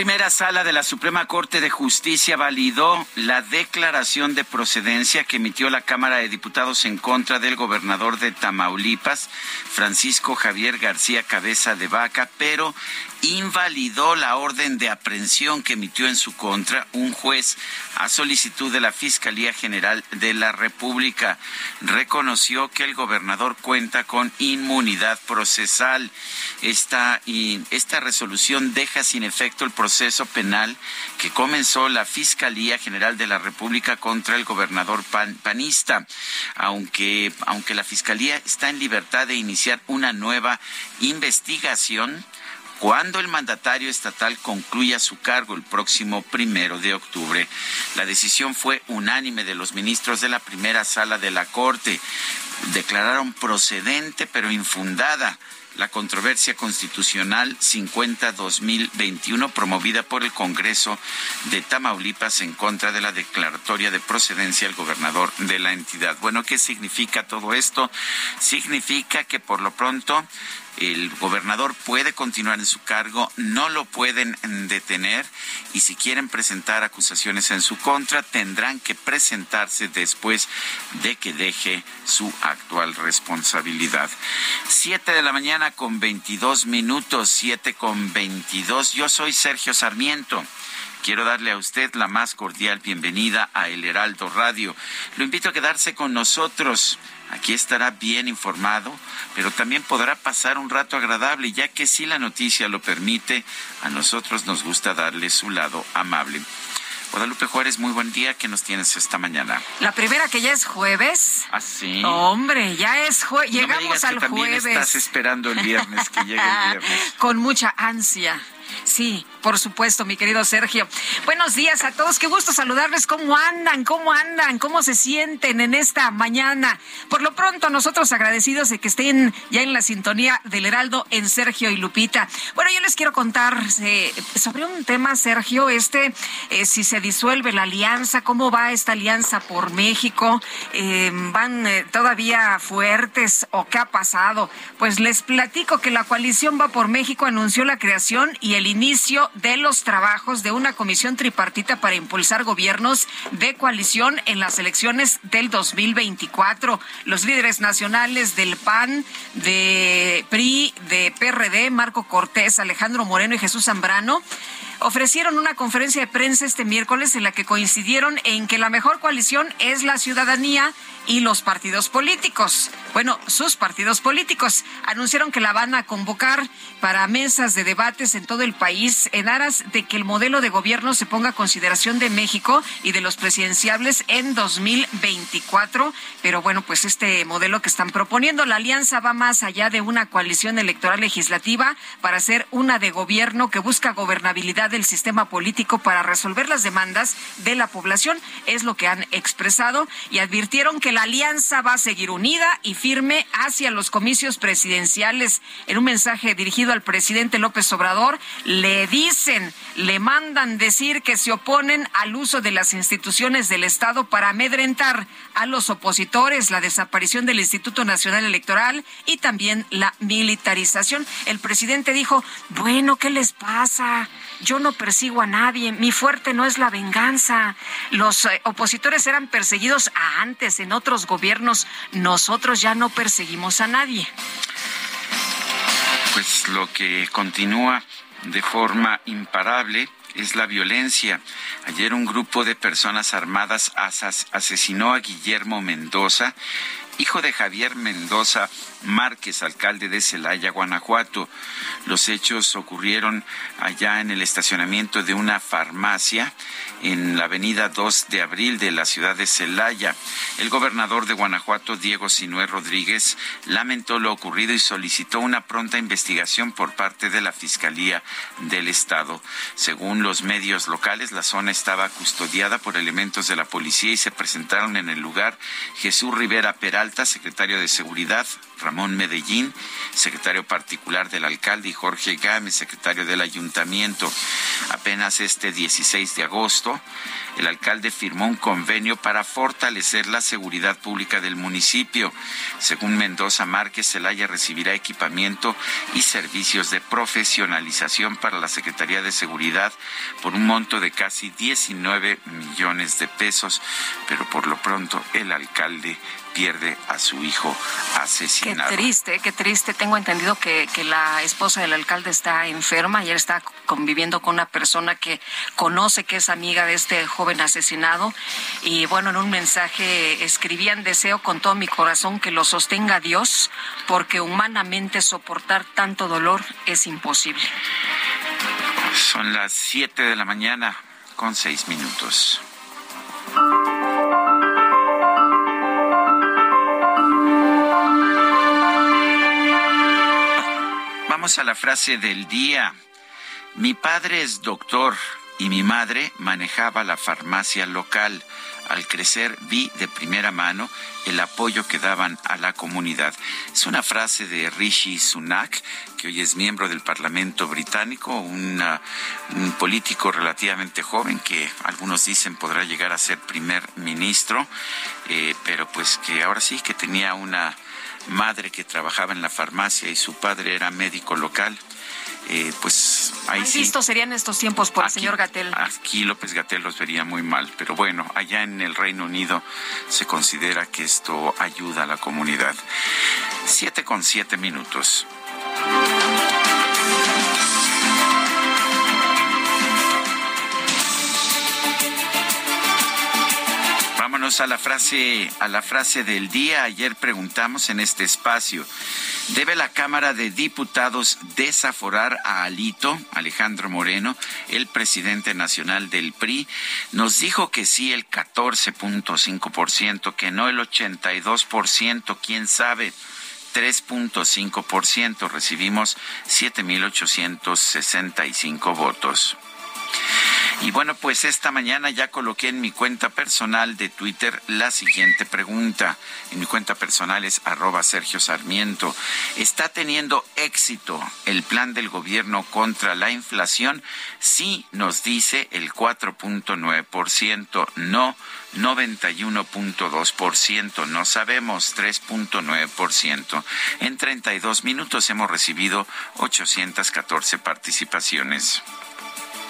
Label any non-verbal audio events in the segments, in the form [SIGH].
Primera sala de la Suprema Corte de Justicia validó la declaración de procedencia que emitió la Cámara de Diputados en contra del gobernador de Tamaulipas, Francisco Javier García Cabeza de Vaca, pero invalidó la orden de aprehensión que emitió en su contra un juez a solicitud de la Fiscalía General de la República. Reconoció que el gobernador cuenta con inmunidad procesal. Esta, esta resolución deja sin efecto el proceso penal que comenzó la Fiscalía General de la República contra el gobernador panista, aunque, aunque la Fiscalía está en libertad de iniciar una nueva investigación cuando el mandatario estatal concluya su cargo el próximo primero de octubre. La decisión fue unánime de los ministros de la primera sala de la Corte. Declararon procedente pero infundada la controversia constitucional 50-2021 promovida por el Congreso de Tamaulipas en contra de la declaratoria de procedencia del gobernador de la entidad. Bueno, ¿qué significa todo esto? Significa que por lo pronto el gobernador puede continuar en su cargo, no lo pueden detener y si quieren presentar acusaciones en su contra tendrán que presentarse después de que deje su actual responsabilidad. Siete de la mañana con veintidós minutos, siete con veintidós. Yo soy Sergio Sarmiento. Quiero darle a usted la más cordial bienvenida a El Heraldo Radio. Lo invito a quedarse con nosotros. Aquí estará bien informado, pero también podrá pasar un rato agradable, ya que si la noticia lo permite, a nosotros nos gusta darle su lado amable. Guadalupe Juárez, muy buen día. ¿Qué nos tienes esta mañana? La primera que ya es jueves. ¿Ah, sí? Hombre, ya es jueves. Llegamos no me digas al que también jueves. estás esperando el viernes, que llegue el viernes. [LAUGHS] Con mucha ansia. Sí, por supuesto, mi querido Sergio. Buenos días a todos, qué gusto saludarles. ¿Cómo andan? ¿Cómo andan? ¿Cómo se sienten en esta mañana? Por lo pronto, nosotros agradecidos de que estén ya en la sintonía del Heraldo en Sergio y Lupita. Bueno, yo les quiero contar eh, sobre un tema, Sergio, este, eh, si se disuelve la alianza, cómo va esta alianza por México, eh, van todavía fuertes o qué ha pasado. Pues les platico que la coalición va por México anunció la creación y el inicio de los trabajos de una comisión tripartita para impulsar gobiernos de coalición en las elecciones del 2024. Los líderes nacionales del PAN, de PRI, de PRD, Marco Cortés, Alejandro Moreno y Jesús Zambrano, ofrecieron una conferencia de prensa este miércoles en la que coincidieron en que la mejor coalición es la ciudadanía y los partidos políticos. Bueno, sus partidos políticos anunciaron que la van a convocar para mesas de debates en todo el país en aras de que el modelo de gobierno se ponga a consideración de México y de los presidenciables en 2024. Pero bueno, pues este modelo que están proponiendo, la alianza va más allá de una coalición electoral legislativa para ser una de gobierno que busca gobernabilidad del sistema político para resolver las demandas de la población. Es lo que han expresado y advirtieron que la alianza va a seguir unida y firme hacia los comicios presidenciales. En un mensaje dirigido al presidente López Obrador, le dicen, le mandan decir que se oponen al uso de las instituciones del Estado para amedrentar a los opositores, la desaparición del Instituto Nacional Electoral y también la militarización. El presidente dijo, bueno, ¿qué les pasa? Yo no persigo a nadie, mi fuerte no es la venganza. Los eh, opositores eran perseguidos antes en otros gobiernos, nosotros ya no perseguimos a nadie. Pues lo que continúa de forma imparable es la violencia. Ayer un grupo de personas armadas asesinó a Guillermo Mendoza, hijo de Javier Mendoza Márquez, alcalde de Celaya, Guanajuato. Los hechos ocurrieron allá en el estacionamiento de una farmacia en la avenida 2 de abril de la ciudad de Celaya. El gobernador de Guanajuato, Diego Sinué Rodríguez, lamentó lo ocurrido y solicitó una pronta investigación por parte de la Fiscalía del Estado. Según los medios locales, la zona estaba custodiada por elementos de la policía y se presentaron en el lugar Jesús Rivera Secretario de Seguridad, Ramón Medellín, secretario particular del alcalde, y Jorge Gámez, secretario del ayuntamiento. Apenas este 16 de agosto, el alcalde firmó un convenio para fortalecer la seguridad pública del municipio. Según Mendoza Márquez, Celaya recibirá equipamiento y servicios de profesionalización para la Secretaría de Seguridad por un monto de casi 19 millones de pesos, pero por lo pronto el alcalde pierde a su hijo asesinado. Qué triste, qué triste. Tengo entendido que, que la esposa del alcalde está enferma. Ayer está conviviendo con una persona que conoce que es amiga de este joven asesinado. Y bueno, en un mensaje escribían, deseo con todo mi corazón que lo sostenga Dios, porque humanamente soportar tanto dolor es imposible. Son las 7 de la mañana con seis minutos. Vamos a la frase del día. Mi padre es doctor y mi madre manejaba la farmacia local. Al crecer vi de primera mano el apoyo que daban a la comunidad. Es una frase de Rishi Sunak, que hoy es miembro del Parlamento británico, un político relativamente joven que algunos dicen podrá llegar a ser primer ministro, eh, pero pues que ahora sí que tenía una madre que trabajaba en la farmacia y su padre era médico local. Eh, pues ahí sí. Visto serían estos tiempos por el señor Gatel. Aquí López Gatel los vería muy mal, pero bueno, allá en el Reino Unido se considera que esto ayuda a la comunidad. Siete con siete minutos. Vámonos a la frase, a la frase del día. Ayer preguntamos en este espacio. ¿Debe la Cámara de Diputados desaforar a Alito, Alejandro Moreno, el presidente nacional del PRI? Nos dijo que sí el 14.5%, que no el 82%, quién sabe. 3.5%, recibimos 7.865 votos. Y bueno, pues esta mañana ya coloqué en mi cuenta personal de Twitter la siguiente pregunta. En mi cuenta personal es arroba Sergio Sarmiento. ¿Está teniendo éxito el plan del gobierno contra la inflación? Sí, nos dice el 4.9%, no 91.2%, no sabemos 3.9%. En 32 minutos hemos recibido 814 participaciones.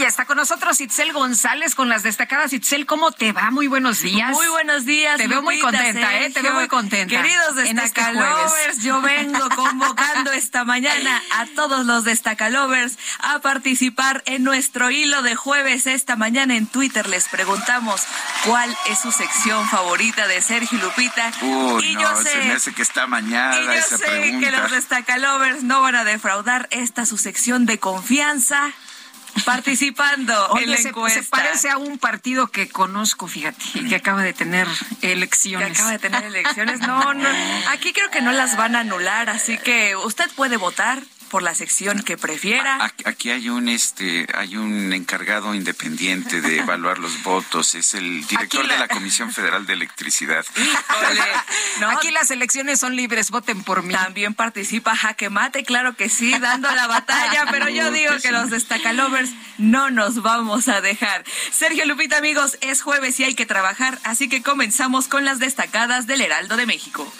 Ya está con nosotros Itzel González con las destacadas. Itzel, ¿cómo te va? Muy buenos días. Muy buenos días. Te veo muy contenta, ¿eh? Te veo muy contenta. Queridos este destacalovers, yo vengo convocando esta mañana [LAUGHS] a todos los destacalovers a participar en nuestro hilo de jueves. Esta mañana en Twitter les preguntamos cuál es su sección favorita de Sergio Lupita. y yo sé, se me hace que está mañana y yo sé que los destacalovers no van a defraudar esta su sección de confianza participando en la encuesta. Se, parece a un partido que conozco, fíjate, y que acaba de tener elecciones. Que acaba de tener elecciones. [LAUGHS] No, no. Aquí creo que no las van a anular, así que usted puede votar por la sección que prefiera. Aquí hay un este hay un encargado independiente de evaluar los votos, es el director de la Comisión Federal de Electricidad. Aquí las elecciones son libres, voten por mí. También participa Jaque Mate, claro que sí, dando la batalla, pero yo digo que los destacalovers no nos vamos a dejar. Sergio Lupita, amigos, es jueves y hay que trabajar, así que comenzamos con las destacadas del Heraldo de México.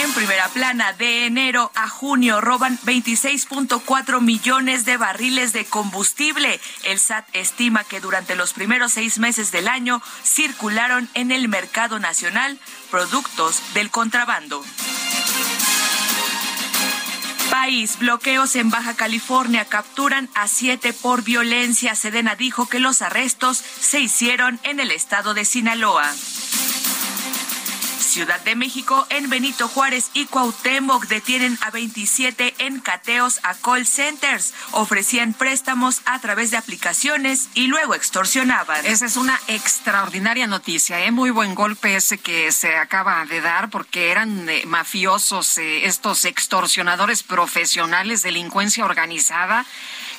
En primera plana, de enero a junio roban 26.4 millones de barriles de combustible. El SAT estima que durante los primeros seis meses del año circularon en el mercado nacional productos del contrabando. País, bloqueos en Baja California capturan a siete por violencia. Sedena dijo que los arrestos se hicieron en el estado de Sinaloa. Ciudad de México, en Benito Juárez y Cuauhtémoc detienen a 27 en cateos a call centers. Ofrecían préstamos a través de aplicaciones y luego extorsionaban. Esa es una extraordinaria noticia, ¿eh? muy buen golpe ese que se acaba de dar porque eran eh, mafiosos eh, estos extorsionadores profesionales, delincuencia organizada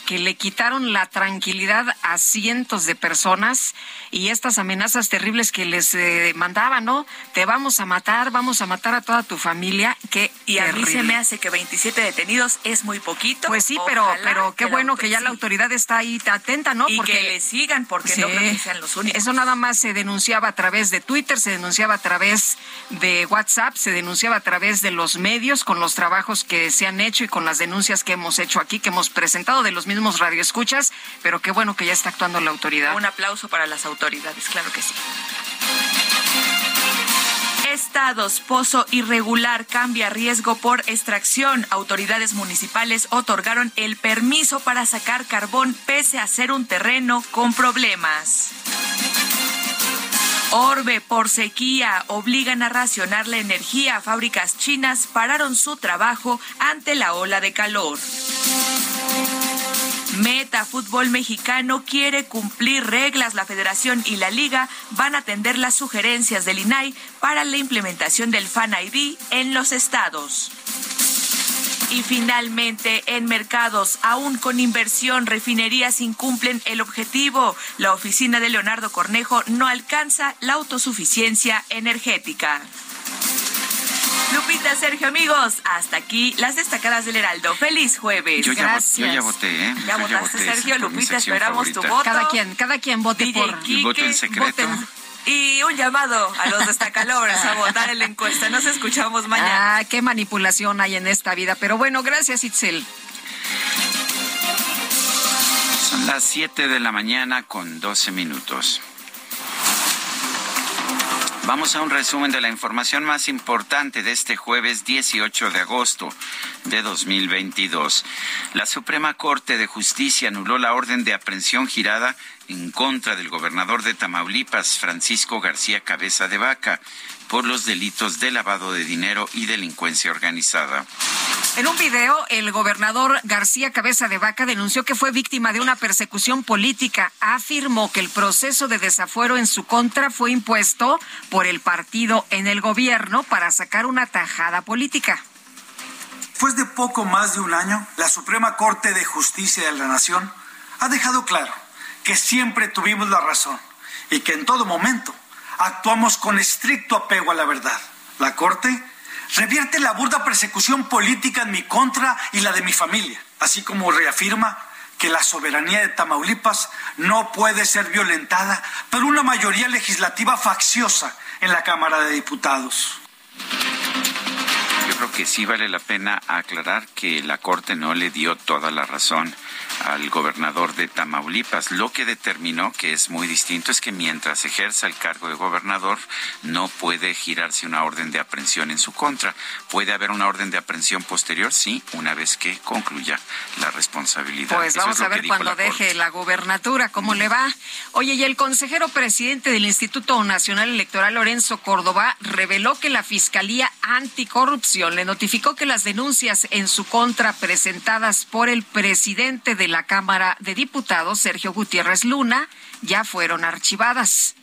que le quitaron la tranquilidad a cientos de personas y estas amenazas terribles que les eh, mandaban, ¿no? Te vamos a matar, vamos a matar a toda tu familia. Que y a mí se me hace que 27 detenidos es muy poquito. Pues sí, pero pero qué bueno que ya la autoridad está ahí atenta, ¿no? Y porque que le sigan porque no creo que sean los únicos. Eso nada más se denunciaba a través de Twitter, se denunciaba a través de WhatsApp, se denunciaba a través de los medios con los trabajos que se han hecho y con las denuncias que hemos hecho aquí, que hemos presentado de los mismos radioescuchas, pero qué bueno que ya está actuando la autoridad. Un aplauso para las autoridades, claro que sí. Estados, pozo irregular cambia riesgo por extracción. Autoridades municipales otorgaron el permiso para sacar carbón pese a ser un terreno con problemas. Orbe por sequía obligan a racionar la energía. Fábricas chinas pararon su trabajo ante la ola de calor. Meta Fútbol Mexicano quiere cumplir reglas. La Federación y la Liga van a atender las sugerencias del INAI para la implementación del Fan ID en los estados. Y finalmente, en mercados, aún con inversión, refinerías incumplen el objetivo. La oficina de Leonardo Cornejo no alcanza la autosuficiencia energética. Lupita, Sergio, amigos, hasta aquí las destacadas del Heraldo. Feliz jueves. Yo ya, yo ya voté, ¿eh? Ya votaste, Sergio. Lupita, esperamos tu voto. Cada quien, cada quien vote por... el voto en secreto. Y un llamado a los destacalores a votar en la encuesta. Nos escuchamos mañana. Ah, qué manipulación hay en esta vida. Pero bueno, gracias, Itzel. Son las 7 de la mañana con 12 minutos. Vamos a un resumen de la información más importante de este jueves 18 de agosto de 2022. La Suprema Corte de Justicia anuló la orden de aprehensión girada en contra del gobernador de Tamaulipas, Francisco García Cabeza de Vaca, por los delitos de lavado de dinero y delincuencia organizada. En un video, el gobernador García Cabeza de Vaca denunció que fue víctima de una persecución política. Afirmó que el proceso de desafuero en su contra fue impuesto por el partido en el gobierno para sacar una tajada política. Después de poco más de un año, la Suprema Corte de Justicia de la Nación ha dejado claro que siempre tuvimos la razón y que en todo momento actuamos con estricto apego a la verdad. La Corte revierte la burda persecución política en mi contra y la de mi familia, así como reafirma que la soberanía de Tamaulipas no puede ser violentada por una mayoría legislativa facciosa en la Cámara de Diputados. Yo creo que sí vale la pena aclarar que la Corte no le dio toda la razón al gobernador de Tamaulipas. Lo que determinó, que es muy distinto, es que mientras ejerza el cargo de gobernador no puede girarse una orden de aprehensión en su contra. Puede haber una orden de aprehensión posterior, sí, una vez que concluya la responsabilidad. Pues vamos a ver cuando deje la gobernatura cómo le va. Oye, y el consejero presidente del Instituto Nacional Electoral, Lorenzo Córdoba, reveló que la Fiscalía Anticorrupción le notificó que las denuncias en su contra presentadas por el presidente la Cámara de Diputados, Sergio Gutiérrez Luna, ya fueron archivadas.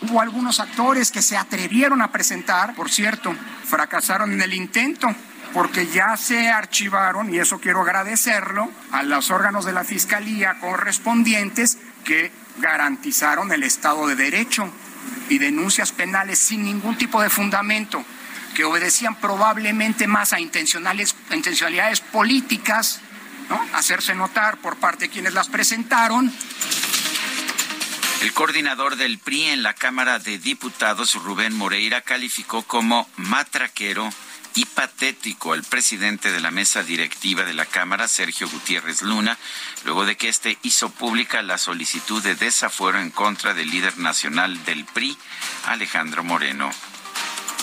Hubo algunos actores que se atrevieron a presentar, por cierto, fracasaron en el intento. porque ya se archivaron, y eso quiero agradecerlo, a los órganos de la Fiscalía correspondientes que garantizaron el Estado de Derecho y denuncias penales sin ningún tipo de fundamento, que obedecían probablemente más a intencionales, intencionalidades políticas, ¿no? hacerse notar por parte de quienes las presentaron. El coordinador del PRI en la Cámara de Diputados, Rubén Moreira, calificó como matraquero y patético al presidente de la mesa directiva de la Cámara, Sergio Gutiérrez Luna, luego de que éste hizo pública la solicitud de desafuero en contra del líder nacional del PRI, Alejandro Moreno.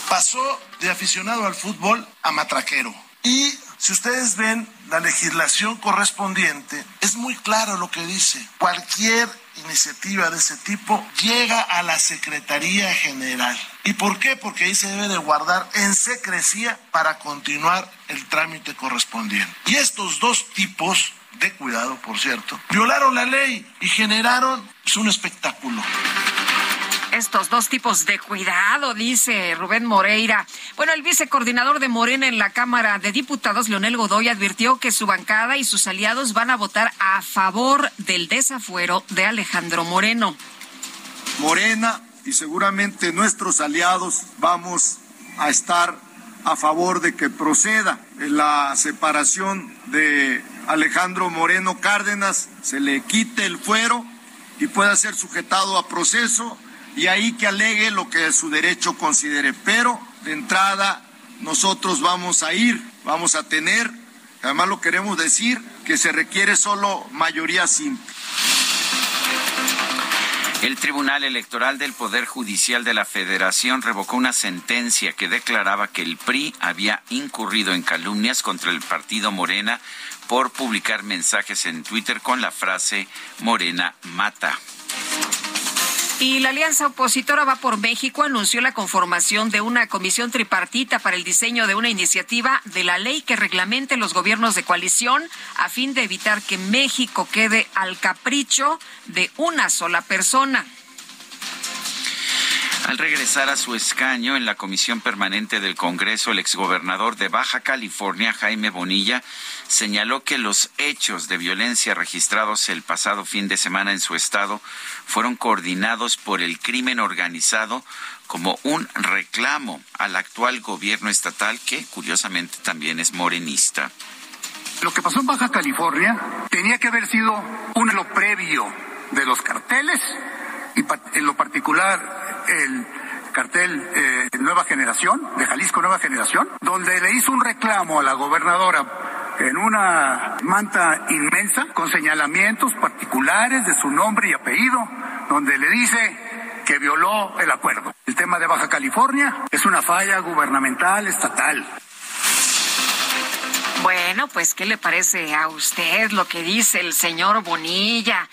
Pasó de aficionado al fútbol a matraquero. Y si ustedes ven la legislación correspondiente, es muy claro lo que dice. Cualquier iniciativa de ese tipo llega a la Secretaría General. ¿Y por qué? Porque ahí se debe de guardar en secrecía para continuar el trámite correspondiente. Y estos dos tipos de cuidado, por cierto, violaron la ley y generaron un espectáculo estos dos tipos de cuidado, dice Rubén Moreira. Bueno, el vicecoordinador de Morena en la Cámara de Diputados, Leonel Godoy, advirtió que su bancada y sus aliados van a votar a favor del desafuero de Alejandro Moreno. Morena y seguramente nuestros aliados vamos a estar a favor de que proceda la separación de Alejandro Moreno Cárdenas, se le quite el fuero y pueda ser sujetado a proceso y ahí que alegue lo que su derecho considere. Pero de entrada nosotros vamos a ir, vamos a tener, además lo queremos decir, que se requiere solo mayoría simple. El Tribunal Electoral del Poder Judicial de la Federación revocó una sentencia que declaraba que el PRI había incurrido en calumnias contra el partido Morena por publicar mensajes en Twitter con la frase Morena mata. Y la alianza opositora Va por México anunció la conformación de una comisión tripartita para el diseño de una iniciativa de la ley que reglamente los gobiernos de coalición a fin de evitar que México quede al capricho de una sola persona. Al regresar a su escaño en la Comisión Permanente del Congreso, el exgobernador de Baja California, Jaime Bonilla, señaló que los hechos de violencia registrados el pasado fin de semana en su estado fueron coordinados por el crimen organizado como un reclamo al actual gobierno estatal que curiosamente también es morenista. Lo que pasó en Baja California tenía que haber sido un lo previo de los carteles y en lo particular el cartel eh, Nueva Generación, de Jalisco Nueva Generación, donde le hizo un reclamo a la gobernadora en una manta inmensa con señalamientos particulares de su nombre y apellido, donde le dice que violó el acuerdo. El tema de Baja California es una falla gubernamental estatal. Bueno, pues, ¿qué le parece a usted lo que dice el señor Bonilla?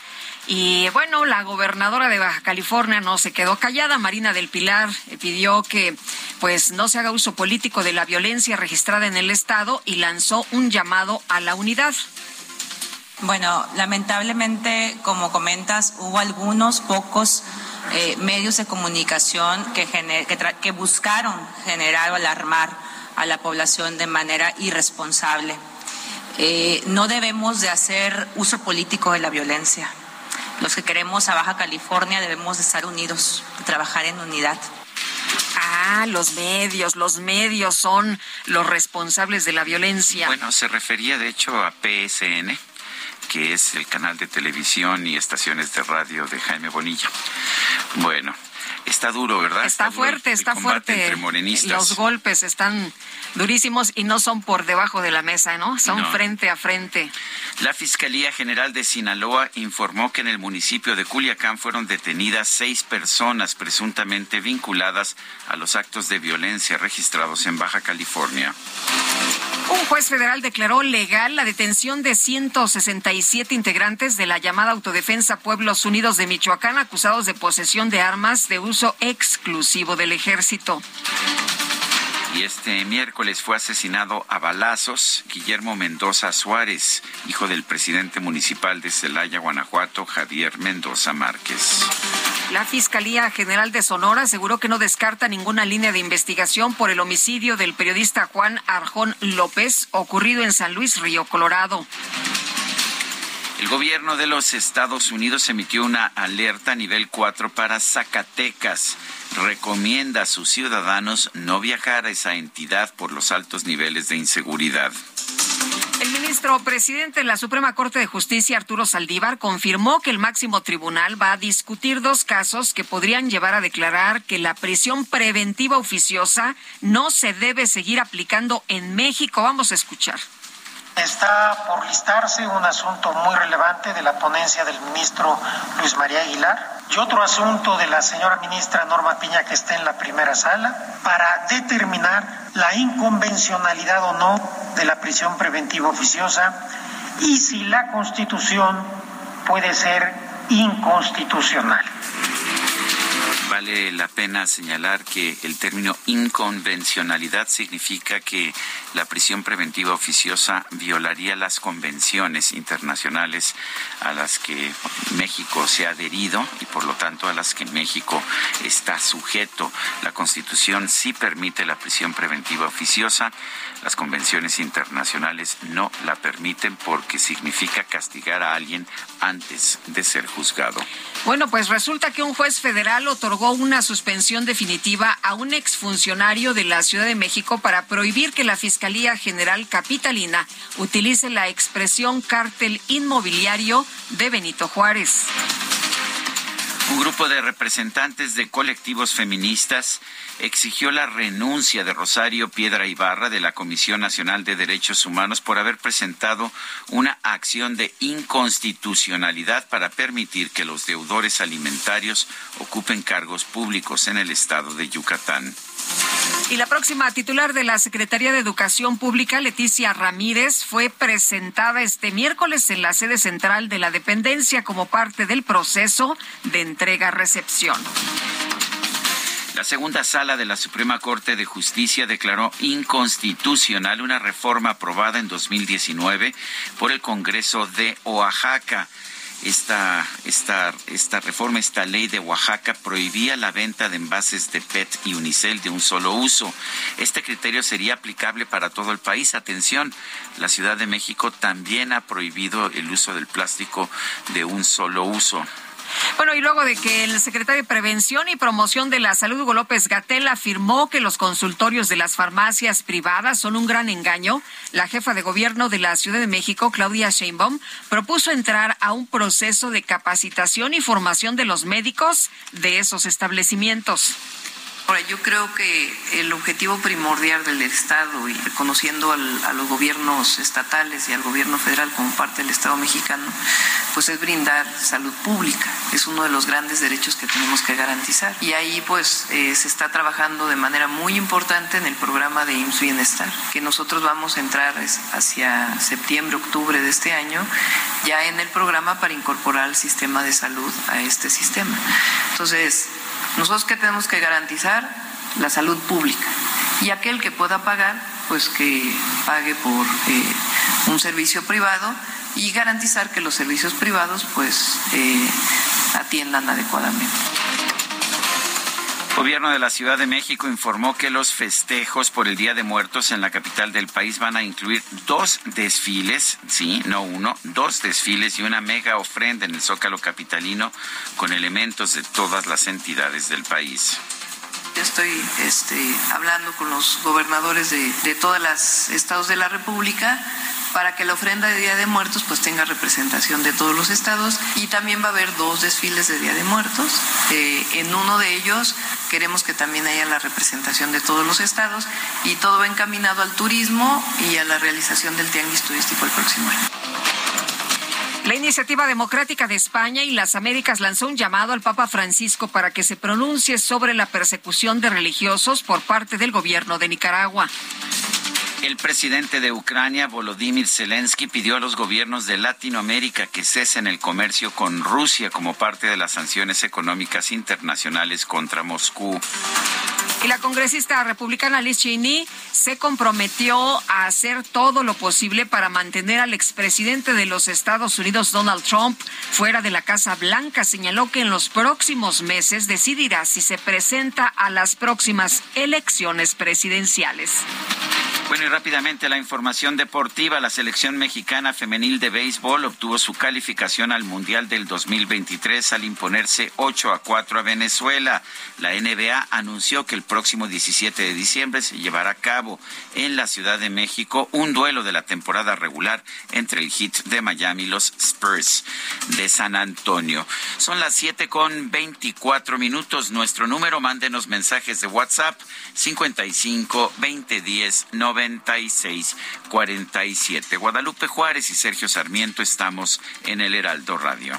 Y bueno, la gobernadora de Baja California no se quedó callada. Marina del Pilar eh, pidió que pues no se haga uso político de la violencia registrada en el estado y lanzó un llamado a la unidad. Bueno, lamentablemente, como comentas, hubo algunos pocos eh, medios de comunicación que, que buscaron generar o alarmar a la población de manera irresponsable. Eh, no debemos de hacer uso político de la violencia los que queremos a Baja California debemos de estar unidos, trabajar en unidad. Ah, los medios, los medios son los responsables de la violencia. Bueno, se refería de hecho a PSN, que es el canal de televisión y estaciones de radio de Jaime Bonilla. Bueno, está duro, ¿verdad? Está, fuerte, está fuerte. Los golpes están durísimos y no son por debajo de la mesa, ¿no? Son frente a frente. La Fiscalía General de Sinaloa informó que en el municipio de Culiacán fueron detenidas seis personas presuntamente vinculadas a los actos de violencia registrados en Baja California. Juez federal declaró legal la detención de 167 integrantes de la llamada Autodefensa Pueblos Unidos de Michoacán acusados de posesión de armas de uso exclusivo del ejército. Y este miércoles fue asesinado a balazos Guillermo Mendoza Suárez, hijo del presidente municipal de Celaya, Guanajuato, Javier Mendoza Márquez. La Fiscalía General de Sonora aseguró que no descarta ninguna línea de investigación por el homicidio del periodista Juan Arjón López ocurrido en San Luis Río Colorado. El gobierno de los Estados Unidos emitió una alerta nivel 4 para Zacatecas. Recomienda a sus ciudadanos no viajar a esa entidad por los altos niveles de inseguridad. El ministro presidente de la Suprema Corte de Justicia, Arturo Saldívar, confirmó que el máximo tribunal va a discutir dos casos que podrían llevar a declarar que la prisión preventiva oficiosa no se debe seguir aplicando en México. Vamos a escuchar. Está por listarse un asunto muy relevante de la ponencia del ministro Luis María Aguilar y otro asunto de la señora ministra Norma Piña que está en la primera sala para determinar la inconvencionalidad o no de la prisión preventiva oficiosa y si la Constitución puede ser inconstitucional. Vale la pena señalar que el término inconvencionalidad significa que la prisión preventiva oficiosa violaría las convenciones internacionales a las que México se ha adherido y por lo tanto a las que México está sujeto. La Constitución sí permite la prisión preventiva oficiosa, las convenciones internacionales no la permiten porque significa castigar a alguien antes de ser juzgado. Bueno, pues resulta que un juez federal otorgó una suspensión definitiva a un exfuncionario de la Ciudad de México para prohibir que la Fiscalía General Capitalina utilice la expresión cártel inmobiliario de Benito Juárez. Un grupo de representantes de colectivos feministas exigió la renuncia de Rosario Piedra Ibarra de la Comisión Nacional de Derechos Humanos por haber presentado una acción de inconstitucionalidad para permitir que los deudores alimentarios ocupen cargos públicos en el estado de Yucatán. Y la próxima titular de la Secretaría de Educación Pública, Leticia Ramírez, fue presentada este miércoles en la sede central de la dependencia como parte del proceso de entrega-recepción. La segunda sala de la Suprema Corte de Justicia declaró inconstitucional una reforma aprobada en 2019 por el Congreso de Oaxaca esta, esta, esta reforma, esta ley de Oaxaca prohibía la venta de envases de PET y unicel de un solo uso. Este criterio sería aplicable para todo el país. Atención, la Ciudad de México también ha prohibido el uso del plástico de un solo uso. Bueno, y luego de que el secretario de Prevención y Promoción de la Salud, Hugo López Gatel, afirmó que los consultorios de las farmacias privadas son un gran engaño, la jefa de gobierno de la Ciudad de México, Claudia Sheinbaum, propuso entrar a un proceso de capacitación y formación de los médicos de esos establecimientos. Ahora, yo creo que el objetivo primordial del Estado y reconociendo a los gobiernos estatales y al gobierno federal como parte del Estado mexicano, pues es brindar salud pública. Es uno de los grandes derechos que tenemos que garantizar. Y ahí pues eh, se está trabajando de manera muy importante en el programa de IMSS Bienestar, que nosotros vamos a entrar hacia septiembre, octubre de este año, ya en el programa para incorporar el sistema de salud a este sistema. Entonces, nosotros qué tenemos que garantizar la salud pública y aquel que pueda pagar, pues que pague por eh, un servicio privado y garantizar que los servicios privados pues eh, atiendan adecuadamente. Gobierno de la Ciudad de México informó que los festejos por el Día de Muertos en la capital del país van a incluir dos desfiles, sí, no uno, dos desfiles y una mega ofrenda en el Zócalo capitalino con elementos de todas las entidades del país. Estoy este, hablando con los gobernadores de, de todos los estados de la República para que la ofrenda de Día de Muertos pues tenga representación de todos los estados y también va a haber dos desfiles de Día de Muertos. Eh, en uno de ellos queremos que también haya la representación de todos los estados y todo va encaminado al turismo y a la realización del tianguis turístico el próximo año. La Iniciativa Democrática de España y las Américas lanzó un llamado al Papa Francisco para que se pronuncie sobre la persecución de religiosos por parte del gobierno de Nicaragua. El presidente de Ucrania, Volodymyr Zelensky, pidió a los gobiernos de Latinoamérica que cesen el comercio con Rusia como parte de las sanciones económicas internacionales contra Moscú. Y la congresista republicana Liz Cheney se comprometió a hacer todo lo posible para mantener al expresidente de los Estados Unidos, Donald Trump, fuera de la Casa Blanca. Señaló que en los próximos meses decidirá si se presenta a las próximas elecciones presidenciales. Bueno, y rápidamente la información deportiva. La selección mexicana femenil de béisbol obtuvo su calificación al Mundial del 2023 al imponerse 8 a 4 a Venezuela. La NBA anunció que el próximo 17 de diciembre se llevará a cabo en la Ciudad de México un duelo de la temporada regular entre el Heat de Miami y los Spurs de San Antonio. Son las 7 con 24 minutos. Nuestro número, mándenos mensajes de WhatsApp 55 2010 90 9647. Guadalupe Juárez y Sergio Sarmiento estamos en el Heraldo Radio.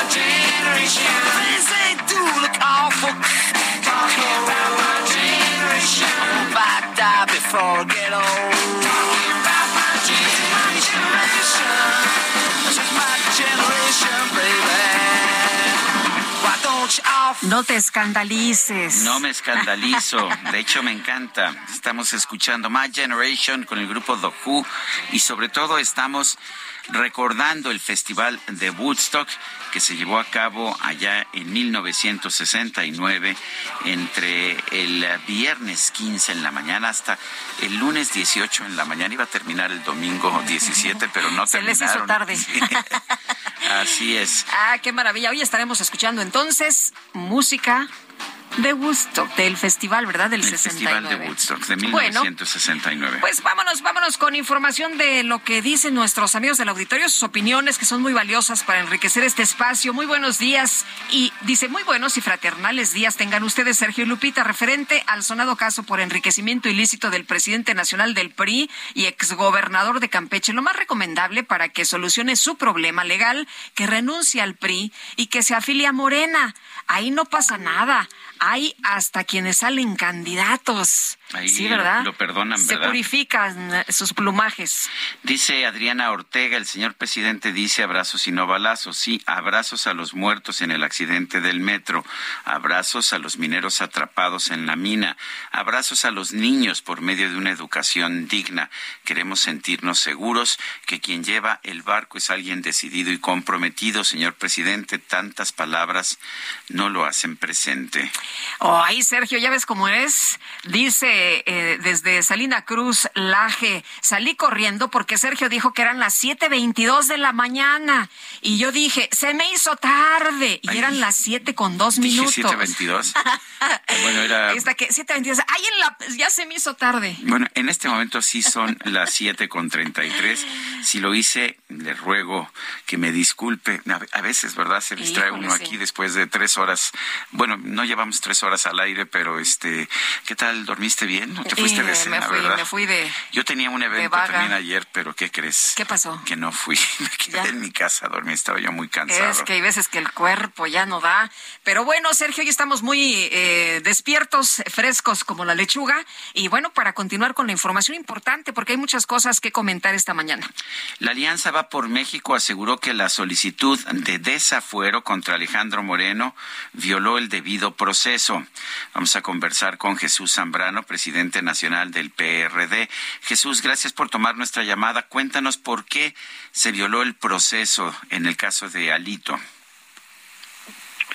Talking about my generation. Things they do look awful. Talking about my generation. Back die before I get old. Talking about my generation. No te escandalices. No me escandalizo. De hecho, me encanta. Estamos escuchando My Generation con el grupo The Who y sobre todo estamos recordando el Festival de Woodstock que se llevó a cabo allá en 1969 entre el viernes 15 en la mañana hasta el lunes 18 en la mañana. Iba a terminar el domingo 17, pero no terminaron. Se les hizo tarde. [LAUGHS] Así es. Ah, qué maravilla. Hoy estaremos escuchando entonces música de Woodstock, del festival, ¿verdad? Del el Festival de Woodstock, de 1969. pues vámonos, vámonos con información de lo que dicen nuestros amigos del auditorio, sus opiniones que son muy valiosas para enriquecer este espacio. Muy buenos días. Y dice, muy buenos y fraternales días tengan ustedes, Sergio Lupita, referente al sonado caso por enriquecimiento ilícito del presidente nacional del PRI y exgobernador de Campeche. Lo más recomendable para que solucione su problema legal, que renuncie al PRI y que se afilie a Morena. Ahí no pasa nada hay hasta quienes salen candidatos. Ahí sí, ¿verdad? Lo, perdonan, ¿verdad? Se purifican sus plumajes. Dice Adriana Ortega, el señor presidente dice abrazos y no balazos. Sí, abrazos a los muertos en el accidente del metro, abrazos a los mineros atrapados en la mina, abrazos a los niños por medio de una educación digna. Queremos sentirnos seguros que quien lleva el barco es alguien decidido y comprometido, señor presidente. Tantas palabras no lo hacen presente. Ay, Sergio, ya ves cómo es. Dice eh, desde Salina Cruz, Laje, salí corriendo porque Sergio dijo que eran las 7.22 de la mañana. Y yo dije, se me hizo tarde. Y eran las 7 con dos minutos. 7.22. [LAUGHS] bueno, era... Esta que 7.22. Ay, en la... ya se me hizo tarde. Bueno, en este momento sí son las 7 con 33. Si lo hice, le ruego que me disculpe. A veces, ¿verdad? Se distrae uno aquí después de tres horas. Bueno, no llevamos tres horas al aire, pero este, ¿qué tal? ¿Dormiste bien? ¿No te fuiste de cena, me fui, verdad? Me fui de. Yo tenía un evento también ayer, pero ¿qué crees? ¿Qué pasó? Que no fui. [LAUGHS] Me quedé en mi casa a dormir, estaba yo muy cansado. Es que hay veces que el cuerpo ya no da. Pero bueno, Sergio, hoy estamos muy eh, despiertos, frescos como la lechuga. Y bueno, para continuar con la información importante, porque hay muchas cosas que comentar esta mañana. La Alianza Va por México aseguró que la solicitud de desafuero contra Alejandro Moreno violó el debido proceso. Vamos a conversar con Jesús Zambrano, presidente nacional del PRD. Jesús, gracias por tomar nuestra llamada. Cuéntanos por qué se violó el proceso en el caso de Alito.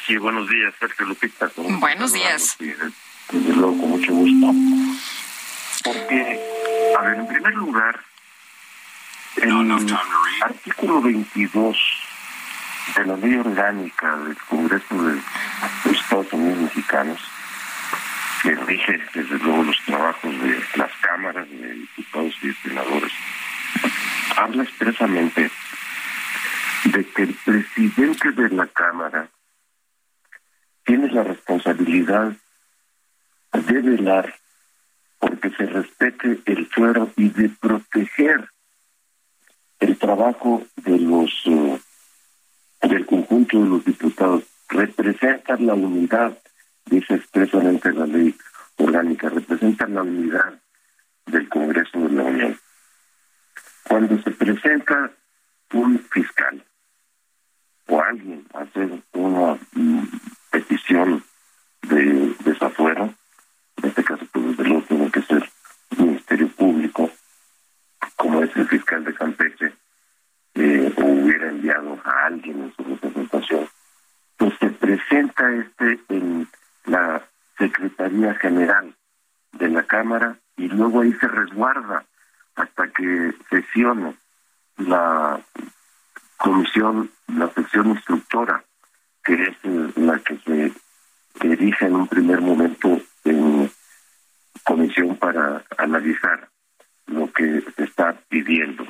Sí, buenos días, Sergio Lupita. Buenos días. Desde luego, con mucho gusto. Porque, a ver, en primer lugar, el artículo 22 de la ley orgánica del Congreso de los Estados Unidos Mexicanos, que rige desde luego los trabajos de las cámaras de diputados y senadores, habla expresamente de que el presidente de la Cámara tiene la responsabilidad de velar porque se respete el fuero y de proteger el trabajo de los eh, del conjunto de los diputados. Representa la unidad dice expresamente la ley orgánica representa la unidad del Congreso de la Unión. Cuando se presenta un fiscal o alguien hacer una mm, petición de desafuero en este caso pues desde luego tiene que ser Ministerio Público como es el fiscal de Campeche, eh, o hubiera enviado a alguien en su representación, pues se presenta este en la Secretaría General de la Cámara y luego ahí se resguarda hasta que sesione la comisión, la sección instructora, que es la que se dirige en un primer momento en comisión para analizar lo que se está pidiendo.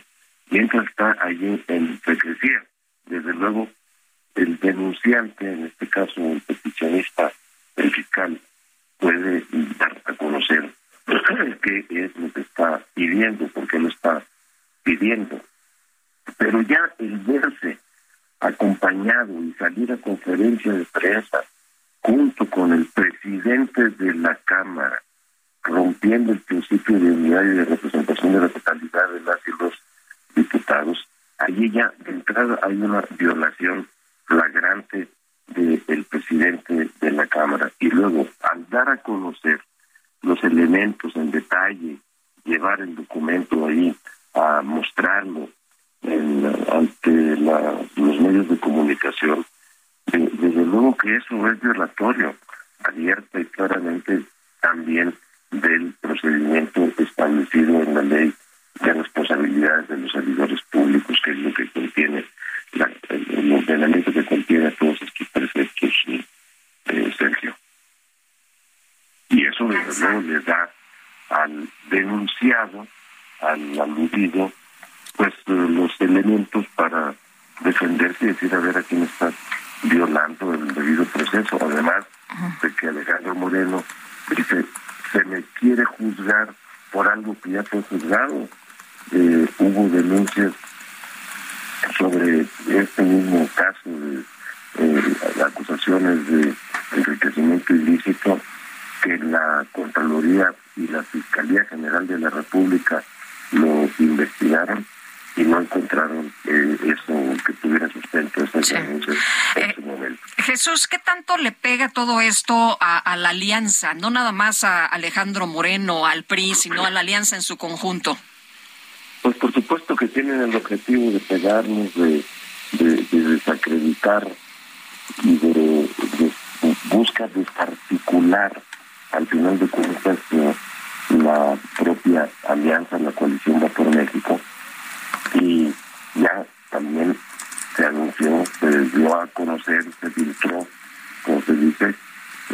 Mientras está allí en secrecía, desde luego, el denunciante, en este caso el peticionista, el fiscal, puede dar a conocer [CLEARS THROAT] qué es lo que está pidiendo, por qué lo está pidiendo. Pero ya el verse acompañado y salir a conferencia de prensa junto con el presidente de la Cámara, rompiendo el principio de unidad y de representación de la totalidad de las y los diputados, allí ya de entrada hay una violación flagrante del presidente de la Cámara. Y luego, al dar a conocer los elementos en detalle, llevar el documento ahí a mostrarlo ante los medios de comunicación, desde luego que eso es violatorio, abierta y claramente también del procedimiento establecido en la ley de responsabilidades de los servidores públicos, que es lo que contiene el, ordenamiento que contiene todos estos preceptos, eh, Sergio. Y eso desde luego le da al denunciado, al aludido, pues los elementos para defenderse y decir a ver a quién está violando el debido proceso. Además de que Alejandro Moreno dice se me quiere juzgar por algo que ya fue juzgado. Eh, hubo denuncias sobre este mismo caso de eh, acusaciones de enriquecimiento ilícito que la Contraloría y la Fiscalía General de la República lo investigaron y no encontraron eh, eso que tuviera sustento esas denuncias en ese momento. Jesús, ¿qué tanto le pega todo esto a, la alianza? No nada más a Alejandro Moreno, al PRI, sino a la alianza en su conjunto. Pues por supuesto que tienen el objetivo de pegarnos, de, desacreditar y de, buscar desarticular al final de cuentas la propia alianza, la coalición va por México. Y ya también se anunció, se dio a conocer, se filtró, como se dice,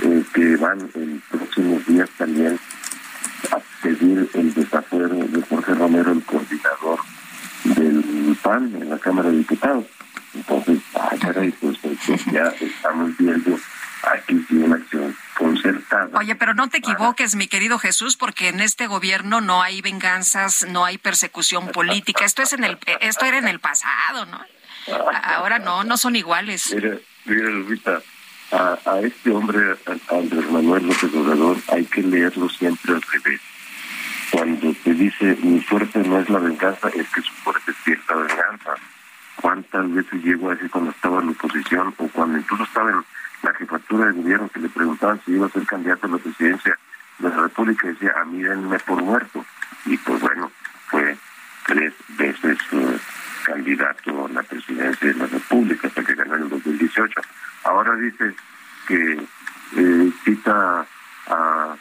eh, que van en próximos días también a pedir el desafuero de Jorge Romero, el coordinador del PAN en la Cámara de Diputados. Entonces, ah, pues, pues [LAUGHS] ya estamos viendo aquí sí una acción concertada. Oye, pero no te equivoques, mi querido Jesús, porque en este gobierno no hay venganzas, no hay persecución política. Esto es en el, esto era en el pasado, ¿no? Ahora no, no son iguales. Mira, mira Lupita, a, a, este hombre, a Andrés Manuel López Obrador, hay que leerlo siempre al revés. Cuando te dice mi fuerte no es la venganza, es que su fuerte es cierta venganza. ¿Cuántas veces llegó a decir cuando estaba en la oposición o cuando incluso estaba en la jefatura de gobierno que le preguntaban si iba a ser candidato a la presidencia de la República decía, a mí denme por muerto. Y pues bueno, fue tres veces eh, candidato a la presidencia de la República hasta que ganó en el 2018. Ahora dice, que eh, cita a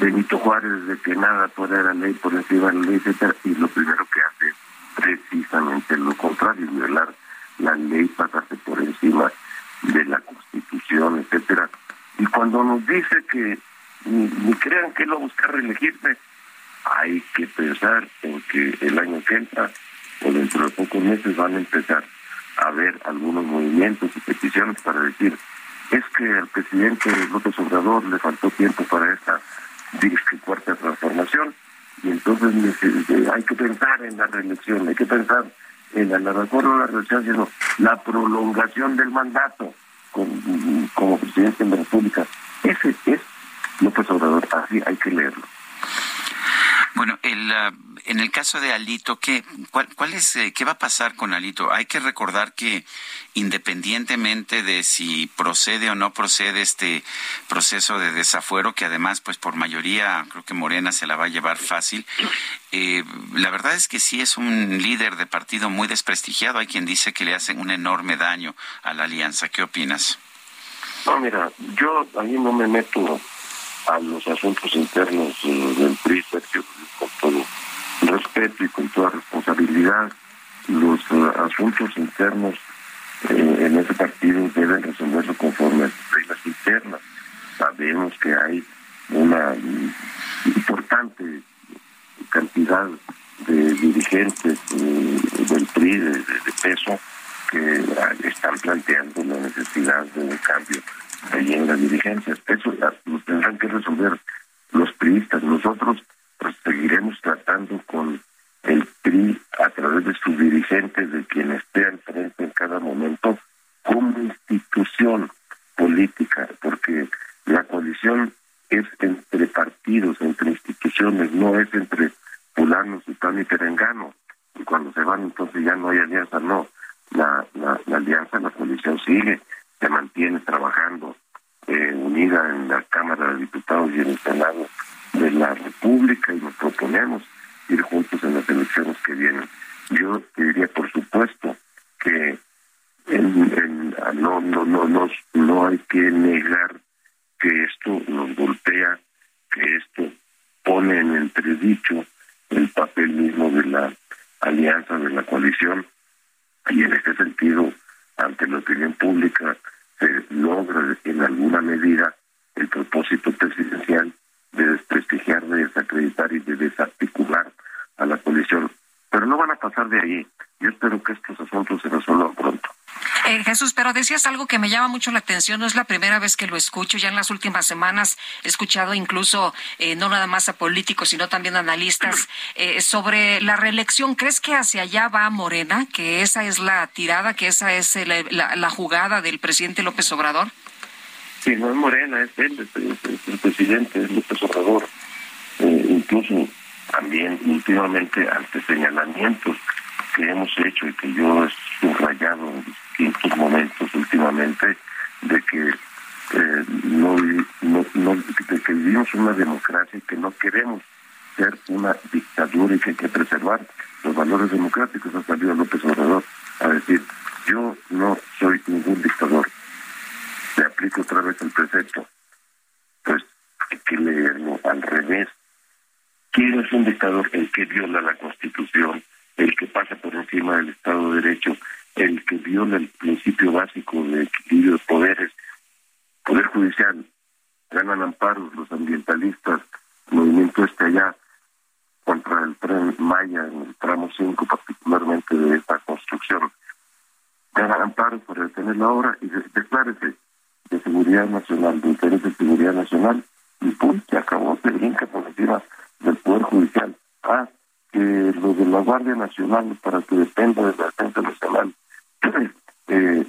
Benito Juárez de que nada puede la ley por encima de la ley, etcétera, y lo primero que hace es precisamente lo contrario, violar la ley, pasarse por encima de la constitución, etcétera. Y cuando nos dice que ni, crean que él va a buscar reelegirse, hay que pensar en que el año que entra o dentro de pocos meses van a empezar a haber algunos movimientos y peticiones para decir es que al presidente López Obrador le faltó tiempo para esta cuarta transformación y entonces hay que pensar en la reelección, hay que pensar en la, la no la reelección, sino la prolongación del mandato como presidente de la República. Ese es López Obrador, así hay que leerlo. Bueno, el, ah, en el caso de Alito, ¿qué, cuál, cuál es, eh, ¿qué va a pasar con Alito? Hay que recordar que independientemente de si procede o no procede este proceso de desafuero, que además, pues por mayoría, creo que Morena se la va a llevar fácil, eh, la verdad es que sí es un líder de partido muy desprestigiado. Hay quien dice que le hacen un enorme daño a la alianza. ¿Qué opinas? No, mira, yo ahí no me meto a los asuntos internos eh, del PRI, y con toda responsabilidad. Los eh, asuntos internos eh, en ese partido deben resolverse conforme a las reglas internas. Sabemos que hay una importante cantidad de dirigentes del PRI de, peso que están planteando la necesidad de un cambio ahí en las dirigencias. Eso lo tendrán que resolver los priistas. Nosotros pues, seguiremos tratando con el PRI a través de sus dirigentes, de quien esté al frente en cada momento, como institución política, porque la coalición es entre partidos, entre instituciones, no es entre fulano, sultán y perengano. Y cuando se van, entonces ya no hay alianza, no. La, la, la alianza, la coalición sigue se mantiene trabajando eh, unida en la Cámara de Diputados y en el Senado de la República y nos proponemos juntos en las elecciones que vienen. Yo te diría, por supuesto, que no, no, no, no, no hay que negar que esto nos golpea, que esto pone en entredicho el papel mismo de la alianza, de la coalición, y en este sentido ante la opinión pública se logra en alguna medida el propósito presidencial de desprestigiar, de desacreditar y de desarticular a la coalición. Pero no van a pasar de ahí. Yo espero que estos asuntos se resuelvan pronto. Eh, Jesús, pero decías algo que me llama mucho la atención, no es la primera vez que lo escucho, ya en las últimas semanas he escuchado incluso eh, no nada más a políticos, sino también a analistas eh, sobre la reelección. ¿Crees que hacia allá va Morena, que esa es la tirada, que esa es la, jugada del presidente López Obrador? Sí, no es Morena, es él, es, el presidente, es López Obrador. incluso también últimamente ante señalamientos que hemos hecho y que yo he subrayado en distintos momentos últimamente de que eh, no, de que vivimos una democracia y que no queremos ser una dictadura y que hay que preservar los valores democráticos ha salido López Obrador a decir yo no soy ningún dictador le aplico otra vez el precepto pues hay que leerlo al revés ¿Quién es un dictador? El que viola la Constitución, el que pasa por encima del Estado de Derecho, el que viola el principio básico de equilibrio de poderes. Poder judicial, ganan amparos los ambientalistas, movimiento este allá contra el tren Maya en el tramo 5 particularmente de esta construcción. Ganan amparos por detener la obra y declárese de seguridad nacional, de interés de seguridad nacional, y pum, se acabó, se brinca por encima del Poder Judicial. Ah, que lo de la Guardia Nacional para que dependa de la Defensa Nacional [CLEARS THROAT] eh,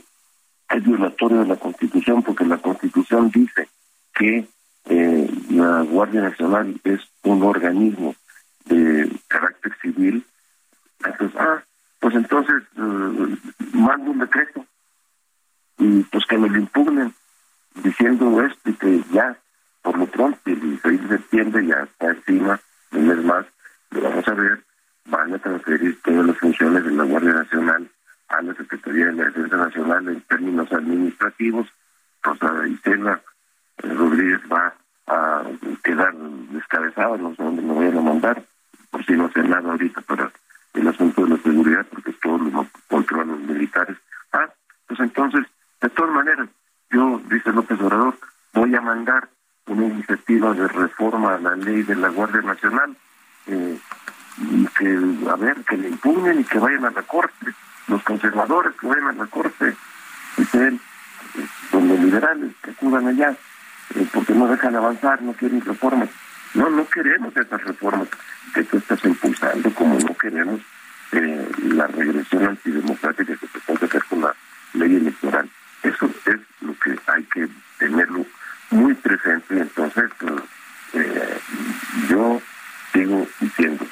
es violatorio de la Constitución porque la Constitución dice que eh, la Guardia Nacional es un organismo de carácter civil. Entonces, ah, pues entonces eh, mando un decreto y pues que me lo impugnen diciendo esto y que ya, por lo pronto, el 16 de septiembre ya está encima, un mes más, lo vamos a ver, van a transferir todas las funciones de la Guardia Nacional a la Secretaría de la Defensa Nacional en términos administrativos. Rosa Isela eh, Rodríguez va a quedar descabezada, no sé dónde lo vayan a mandar, por si no hace nada ahorita para el asunto de la seguridad, porque todo lo controlan los militares. Ah, pues entonces, de todas maneras, yo, dice López Obrador, voy a mandar una iniciativa de reforma a la ley de la Guardia Nacional, eh, y que, a ver, que le impugnen y que vayan a la corte, los conservadores que vayan a la corte, dice él, eh, los liberales que acudan allá, eh, porque no dejan avanzar, no quieren reformas. No, no queremos esas reformas que tú estás impulsando, como no queremos la regresión antidemocrática que se puede hacer con la ley electoral. Eso es lo que hay que tenerlo muy presente. Entonces, pues, eh, yo sigo diciendo,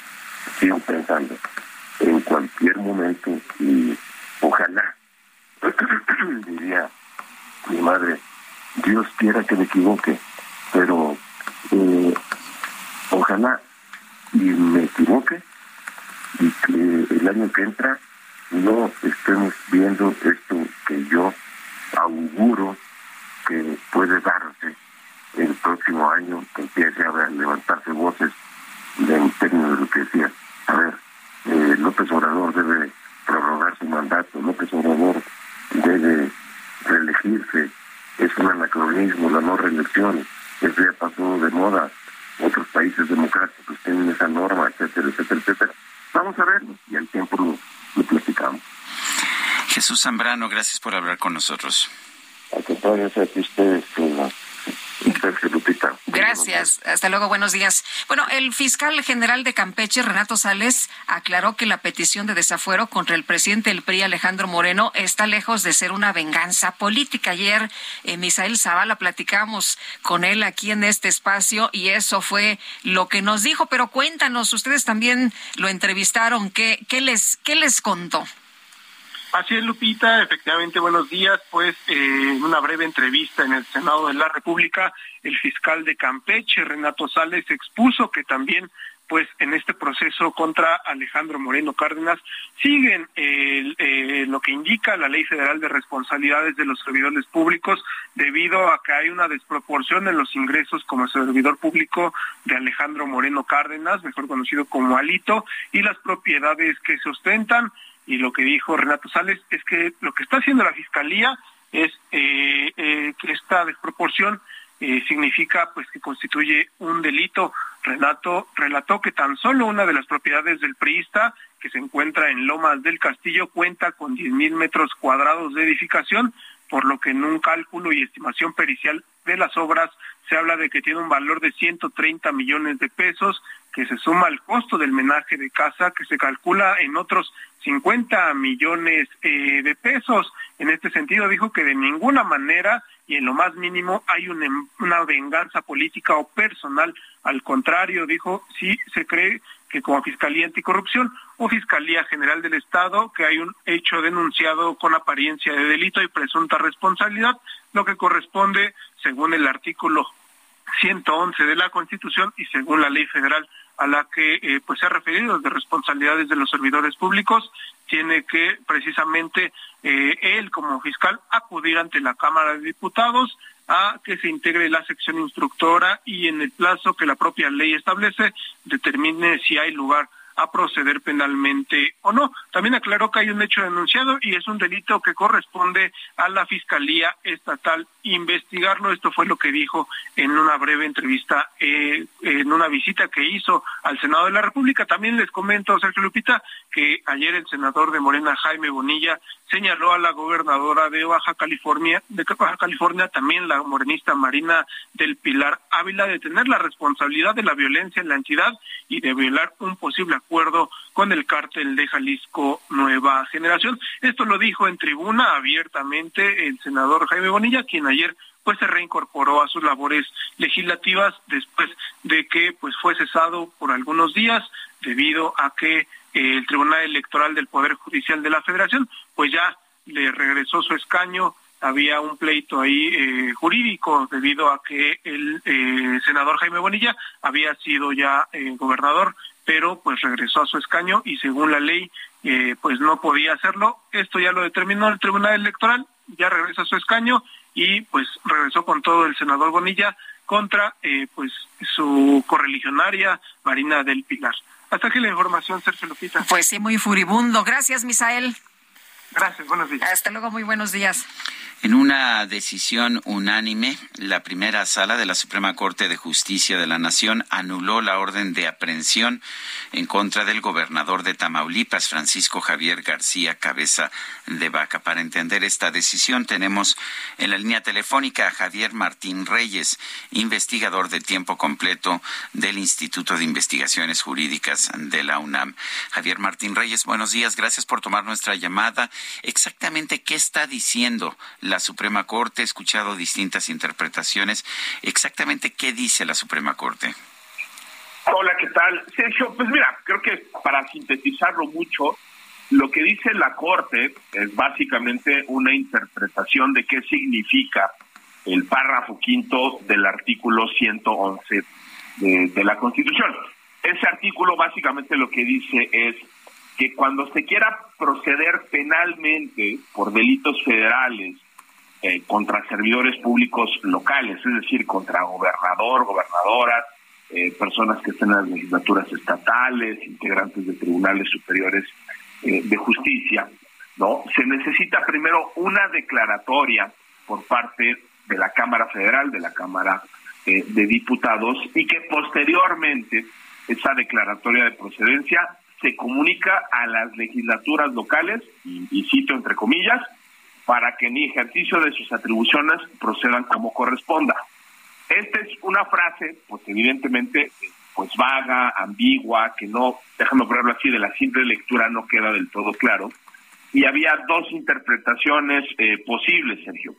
sigo pensando en cualquier momento y ojalá, [CLEARS THROAT] diría mi madre, Dios quiera que me equivoque, pero eh, ojalá y me equivoque y que el año que entra no estemos viendo esto que yo auguro que puede darse el próximo año, que empiece a levantarse voces en términos de lo que decía. A ver, eh, López Obrador debe prorrogar su mandato, López Obrador debe reelegirse, es un anacronismo la no reelección, eso ya pasó de moda, otros países democráticos tienen esa norma, etcétera, etcétera, etcétera. Vamos a verlo y al tiempo lo platicamos. Jesús Zambrano, gracias por hablar con nosotros. Al contrario, a ustedes, Gracias. Hasta luego. Buenos días. Bueno, el fiscal general de Campeche, Renato Sales, aclaró que la petición de desafuero contra el presidente del PRI, Alejandro Moreno, está lejos de ser una venganza política. Ayer, eh, Misael Zavala, platicamos con él aquí en este espacio y eso fue lo que nos dijo. Pero cuéntanos, ustedes también lo entrevistaron. ¿Qué, qué, les, qué les contó? Así es, Lupita. Efectivamente, buenos días. Pues eh, en una breve entrevista en el Senado de la República, el fiscal de Campeche, Renato Sales, expuso que también pues en este proceso contra Alejandro Moreno Cárdenas siguen eh, lo que indica la Ley Federal de Responsabilidades de los Servidores Públicos debido a que hay una desproporción en los ingresos como servidor público de Alejandro Moreno Cárdenas, mejor conocido como Alito, y las propiedades que se ostentan y lo que dijo Renato Sales es que lo que está haciendo la Fiscalía es eh, eh, que esta desproporción eh, significa pues que constituye un delito. Renato relató que tan solo una de las propiedades del priista, que se encuentra en Lomas del Castillo, cuenta con 10.000 metros cuadrados de edificación, por lo que en un cálculo y estimación pericial de las obras se habla de que tiene un valor de 130 millones de pesos, que se suma al costo del menaje de casa, que se calcula en otros 50 millones eh, de pesos. En este sentido, dijo que de ninguna manera y en lo más mínimo hay una, una venganza política o personal. Al contrario, dijo, sí se cree que como Fiscalía Anticorrupción o Fiscalía General del Estado, que hay un hecho denunciado con apariencia de delito y presunta responsabilidad, lo que corresponde, según el artículo 111 de la Constitución y según la ley federal a la que eh, pues se ha referido de responsabilidades de los servidores públicos, tiene que precisamente eh, él como fiscal acudir ante la Cámara de Diputados a que se integre la sección instructora y en el plazo que la propia ley establece determine si hay lugar a proceder penalmente o no. También aclaró que hay un hecho denunciado y es un delito que corresponde a la Fiscalía Estatal investigarlo. Esto fue lo que dijo en una breve entrevista, eh, en una visita que hizo al Senado de la República. También les comento, Sergio Lupita, que ayer el senador de Morena, Jaime Bonilla, señaló a la gobernadora de Baja California, de Baja California, también la morenista Marina del Pilar Ávila, de tener la responsabilidad de la violencia en la entidad y de violar un posible acuerdo con el cártel de Jalisco Nueva Generación. Esto lo dijo en tribuna abiertamente el senador Jaime Bonilla, quien ayer pues se reincorporó a sus labores legislativas después de que pues fue cesado por algunos días debido a que el Tribunal Electoral del Poder Judicial de la Federación, pues ya le regresó su escaño. Había un pleito ahí eh, jurídico debido a que el eh, senador Jaime Bonilla había sido ya eh, gobernador, pero pues regresó a su escaño y según la ley pues no podía hacerlo. Esto ya lo determinó el Tribunal Electoral, ya regresa a su escaño y pues regresó con todo el senador Bonilla contra pues su correligionaria Marina del Pilar. Hasta aquí la información, Sergio Lupita. Pues sí, muy furibundo. Gracias, Misael. Gracias, buenos días. Hasta luego, muy buenos días. En una decisión unánime, la primera sala de la Suprema Corte de Justicia de la Nación anuló la orden de aprehensión en contra del gobernador de Tamaulipas, Francisco Javier García Cabeza de Vaca. Para entender esta decisión, tenemos en la línea telefónica a Javier Martín Reyes, investigador de tiempo completo del Instituto de Investigaciones Jurídicas de la UNAM. Javier Martín Reyes, buenos días, gracias por tomar nuestra llamada. Exactamente qué está diciendo Suprema Corte, he escuchado distintas interpretaciones. Exactamente, ¿qué dice la Suprema Corte? Hola, ¿qué tal? Sergio, pues mira, creo que para sintetizarlo mucho, lo que dice la Corte es básicamente una interpretación de qué significa el párrafo quinto del artículo 111 de, de la Constitución. Ese artículo básicamente lo que dice es que cuando se quiera proceder penalmente por delitos federales eh, contra servidores públicos locales, es decir, contra gobernador, gobernadoras, eh, personas que estén en las legislaturas estatales, integrantes de tribunales superiores eh, de justicia, ¿no? Se necesita primero una declaratoria por parte de la Cámara Federal, de la Cámara de Diputados, y que posteriormente esa declaratoria de procedencia se comunica a las legislaturas locales, y cito entre comillas, para que en ejercicio de sus atribuciones procedan como corresponda. Esta es una frase, pues evidentemente, pues vaga, ambigua, que no, déjame ponerlo así, de la simple lectura no queda del todo claro. Y había dos interpretaciones eh, posibles, Sergio.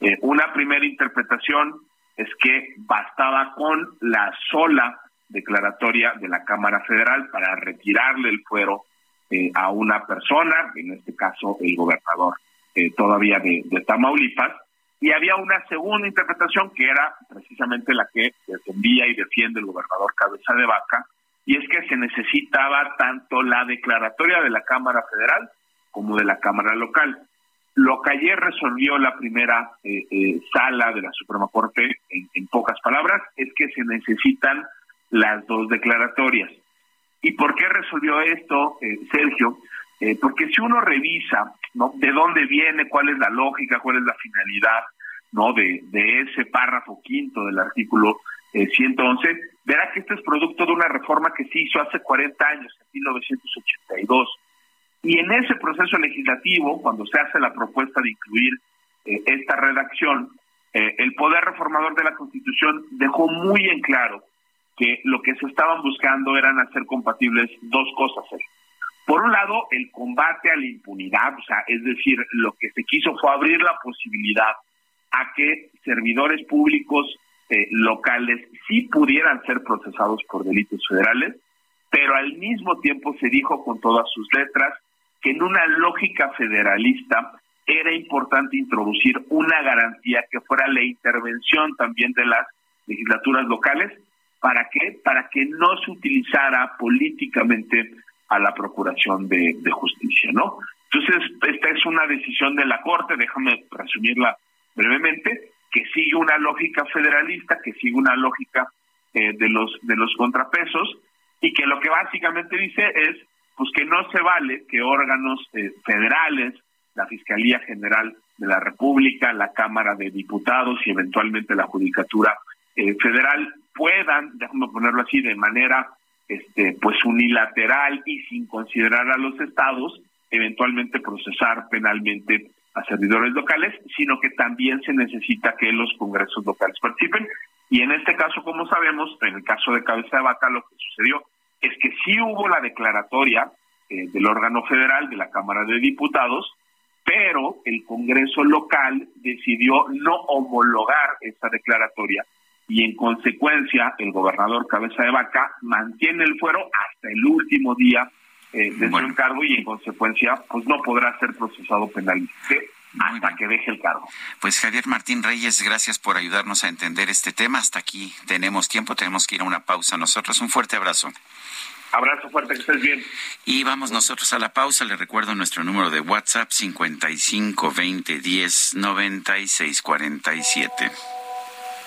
Eh, una primera interpretación es que bastaba con la sola declaratoria de la Cámara Federal para retirarle el fuero eh, a una persona, en este caso el gobernador eh, todavía de, Tamaulipas, y había una segunda interpretación que era precisamente la que defendía y defiende el gobernador Cabeza de Vaca, y es que se necesitaba tanto la declaratoria de la Cámara Federal como de la Cámara Local. Lo que ayer resolvió la primera eh, eh, sala de la Suprema Corte, en, en, pocas palabras, es que se necesitan las dos declaratorias. ¿Y por qué resolvió esto, Sergio? Eh, porque si uno revisa ¿no? de dónde viene, cuál es la lógica, cuál es la finalidad no de, de ese párrafo quinto del artículo 111, eh, verá que este es producto de una reforma que se hizo hace 40 años, en 1982. Y en ese proceso legislativo, cuando se hace la propuesta de incluir eh, esta redacción, el Poder Reformador de la Constitución dejó muy en claro que lo que se estaban buscando eran hacer compatibles dos cosas. Por un lado, el combate a la impunidad, o sea, es decir, lo que se quiso fue abrir la posibilidad a que servidores públicos eh, locales sí pudieran ser procesados por delitos federales, pero al mismo tiempo se dijo con todas sus letras que en una lógica federalista era importante introducir una garantía que fuera la intervención también de las legislaturas locales. ¿Para qué? Para que no se utilizara políticamente a la Procuración de, Justicia, ¿no? Entonces, esta es una decisión de la Corte, déjame resumirla brevemente, que sigue una lógica federalista, que sigue una lógica eh, de los de los contrapesos y que lo que básicamente dice es pues que no se vale que órganos eh, federales, la Fiscalía General de la República, la Cámara de Diputados y eventualmente la Judicatura eh, Federal puedan, déjame ponerlo así, de manera este, pues unilateral y sin considerar a los estados, eventualmente procesar penalmente a servidores locales, sino que también se necesita que los congresos locales participen. Y en este caso, como sabemos, en el caso de Cabeza de Vaca, lo que sucedió es que sí hubo la declaratoria eh, del órgano federal, de la Cámara de Diputados, pero el Congreso local decidió no homologar esa declaratoria y en consecuencia el gobernador Cabeza de Vaca mantiene el fuero hasta el último día eh, de su encargo y en consecuencia pues no podrá ser procesado penalmente hasta que deje el cargo. Pues Javier Martín Reyes, gracias por ayudarnos a entender este tema. Hasta aquí tenemos tiempo, tenemos que ir a una pausa. Nosotros un fuerte abrazo. Abrazo fuerte, que estés bien. Y vamos nosotros a la pausa. Le recuerdo nuestro número de WhatsApp 55 20 10 96 47.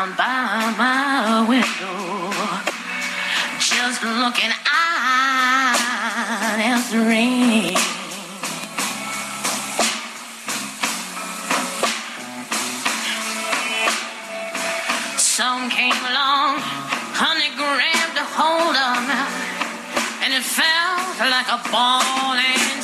Down by my window, just looking out at the rain. Some came along, honey grabbed a hold of me, and it felt like a ball and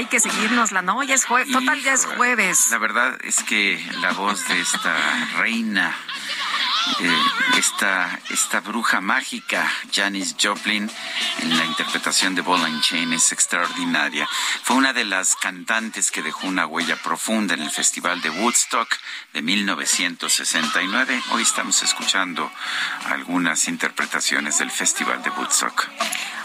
hay que seguirnos la no, ya es jueves, total ya es jueves. La verdad es que la voz de esta reina eh, esta, esta bruja mágica, Janis Joplin, en la interpretación de Ball and Chain es extraordinaria. Fue una de las cantantes que dejó una huella profunda en el Festival de Woodstock de 1969. Hoy estamos escuchando algunas interpretaciones del Festival de Woodstock.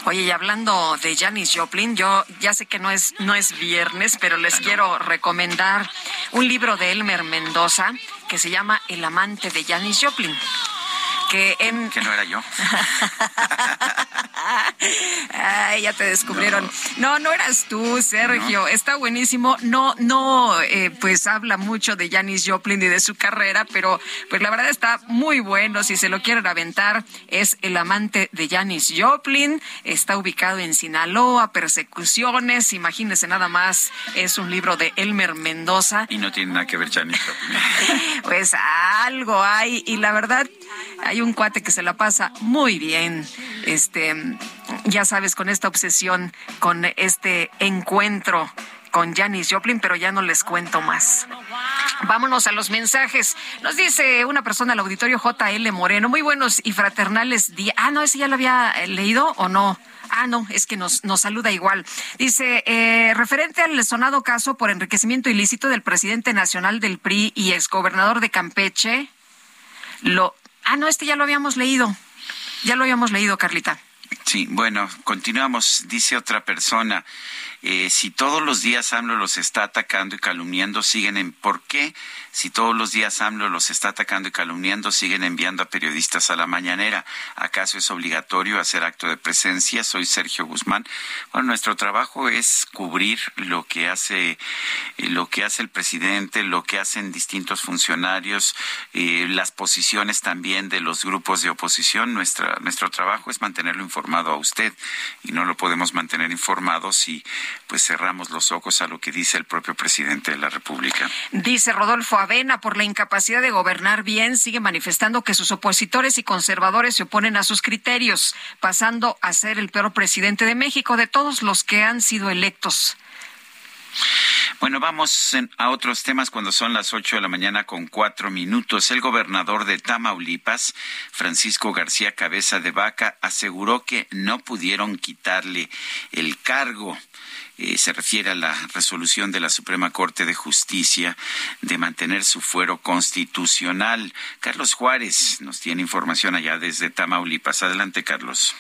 Oye, y hablando de Janis Joplin, yo ya sé que no es, no es viernes, pero les quiero recomendar un libro de Elmer Mendoza que se llama El amante de Janis Joplin que en... Que no era yo. [LAUGHS] Ay, ya te descubrieron. No. no, eras tú, Sergio. Está buenísimo. No, no, eh, pues habla mucho de Janis Joplin y de su carrera, pero pues la verdad está muy bueno. Si se lo quieren aventar, es El amante de Janis Joplin. Está ubicado en Sinaloa, persecuciones. Imagínense nada más. Es un libro de Elmer Mendoza. Y no tiene nada que ver Janis Joplin. [LAUGHS] pues algo hay. Y la verdad, hay un cuate que se la pasa muy bien, este, ya sabes, con esta obsesión, con este encuentro con Janis Joplin, pero ya no les cuento más. Vámonos a los mensajes. Nos dice una persona al auditorio JL Moreno, muy buenos y fraternales días. Ah, no, ese ya lo había eh, leído o no. Ah, no, es que nos, nos saluda igual. Dice, eh, referente al sonado caso por enriquecimiento ilícito del presidente nacional del PRI y exgobernador de Campeche, lo, Ah, no, este ya lo habíamos leído. Ya lo habíamos leído, Carlita. Sí, bueno, continuamos. Dice otra persona, eh, si todos los días AMLO los está atacando y calumniando, siguen en... ¿Por qué? Si todos los días AMLO los está atacando y calumniando, siguen enviando a periodistas a la mañanera. ¿Acaso es obligatorio hacer acto de presencia? Soy Sergio Guzmán. Bueno, nuestro trabajo es cubrir lo que hace, eh, lo que hace el presidente, lo que hacen distintos funcionarios, eh, las posiciones también de los grupos de oposición. Nuestro trabajo es mantenerlo informado a usted y no lo podemos mantener informado si pues cerramos los ojos a lo que dice el propio presidente de la República. Dice Rodolfo Avena, por la incapacidad de gobernar bien, sigue manifestando que sus opositores y conservadores se oponen a sus criterios, pasando a ser el peor presidente de México de todos los que han sido electos. Bueno, vamos a otros temas cuando son las ocho de la mañana con cuatro minutos. El gobernador de Tamaulipas, Francisco García Cabeza de Vaca, aseguró que no pudieron quitarle el cargo. Eh, se refiere a la resolución de la Suprema Corte de Justicia de mantener su fuero constitucional. Carlos Juárez nos tiene información allá desde Tamaulipas. Adelante, Carlos.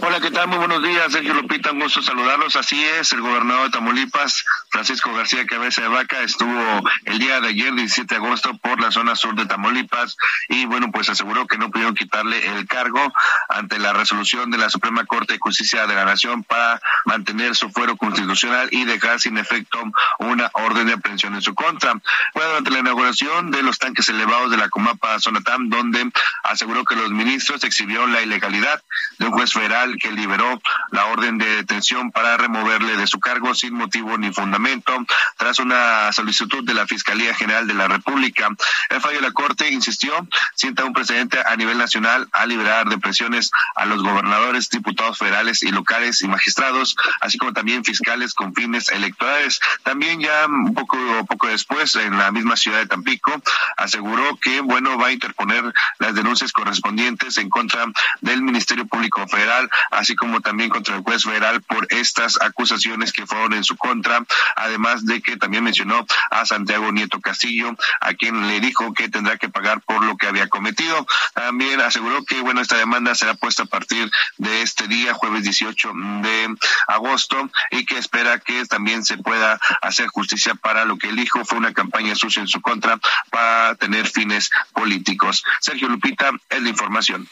Hola, ¿qué tal? Muy buenos días, Sergio Lupita, un gusto saludarlos. Así es, el gobernador de Tamaulipas, Francisco García Cabeza de Vaca, estuvo el día de ayer, 17 de agosto, por la zona sur de Tamaulipas y bueno, pues aseguró que no pudieron quitarle el cargo ante la resolución de la Suprema Corte de Justicia de la Nación para mantener su fuero constitucional y dejar sin efecto una orden de aprehensión en su contra. Fue durante la inauguración de los tanques elevados de la Comapa Sonatam, donde aseguró que los ministros exhibieron la ilegalidad de un juez federal que liberó la orden de detención para removerle de su cargo sin motivo ni fundamento, tras una solicitud de la Fiscalía General de la República. El fallo de la Corte, insistió, sienta un precedente a nivel nacional a liberar de presiones a los gobernadores, diputados federales y locales y magistrados, así como también fiscales con fines electorales. También ya poco, poco después, en la misma ciudad de Tampico, aseguró que, bueno, va a interponer las denuncias correspondientes en contra del Ministerio Público Federal, así como también contra el juez federal por estas acusaciones que fueron en su contra, además de que también mencionó a Santiago Nieto Castillo, a quien le dijo que tendrá que pagar por lo que había cometido. También aseguró que, bueno, esta demanda será puesta a partir de este día, jueves 18 de agosto, y que espera que también se pueda hacer justicia para lo que él dijo fue una campaña sucia en su contra para tener fines políticos. Sergio Lupita, es la información.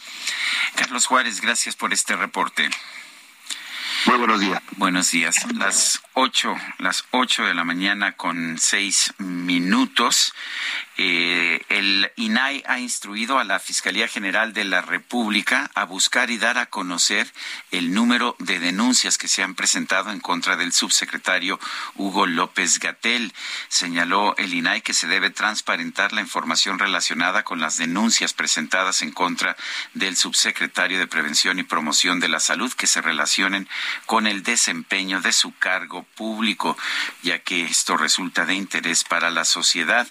Carlos Juárez, gracias por este reporte. Muy buenos días. Buenos días. Las ocho, las ocho de la mañana con seis minutos. Eh, el INAI ha instruido a la Fiscalía General de la República a buscar y dar a conocer el número de denuncias que se han presentado en contra del subsecretario Hugo López Gatel. Señaló el INAI que se debe transparentar la información relacionada con las denuncias presentadas en contra del subsecretario de Prevención y Promoción de la Salud que se relacionen con el desempeño de su cargo público, ya que esto resulta de interés para la sociedad.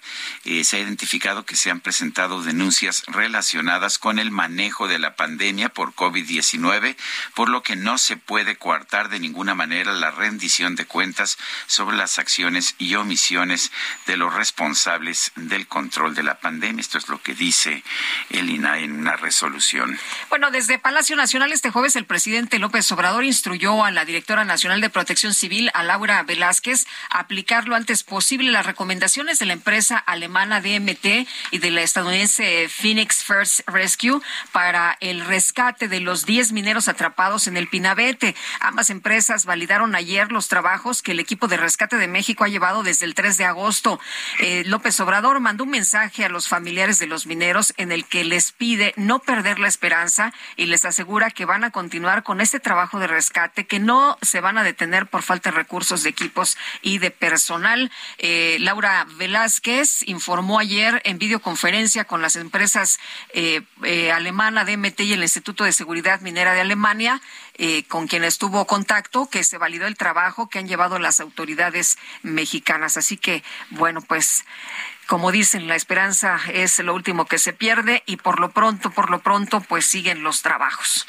Eh, identificado que se han presentado denuncias relacionadas con el manejo de la pandemia por COVID-19, por lo que no se puede coartar de ninguna manera la rendición de cuentas sobre las acciones y omisiones de los responsables del control de la pandemia. Esto es lo que dice el INAI en una resolución. Bueno, desde Palacio Nacional este jueves el presidente López Obrador instruyó a la directora nacional de Protección Civil, a Laura Velázquez, a aplicar lo antes posible las recomendaciones de la empresa alemana DMT y de la estadounidense Phoenix First Rescue para el rescate de los 10 mineros atrapados en el Pinabete. Ambas empresas validaron ayer los trabajos que el equipo de rescate de México ha llevado desde el 3 de agosto. Eh, López Obrador mandó un mensaje a los familiares de los mineros en el que les pide no perder la esperanza y les asegura que van a continuar con este trabajo de rescate, que no se van a detener por falta de recursos de equipos y de personal. Eh, Laura Velázquez informó ayer en videoconferencia con las empresas eh, eh, alemana DMT y el Instituto de Seguridad Minera de Alemania, eh, con quienes tuvo contacto, que se validó el trabajo que han llevado las autoridades mexicanas. Así que, bueno, pues como dicen, la esperanza es lo último que se pierde y por lo pronto, por lo pronto, pues siguen los trabajos.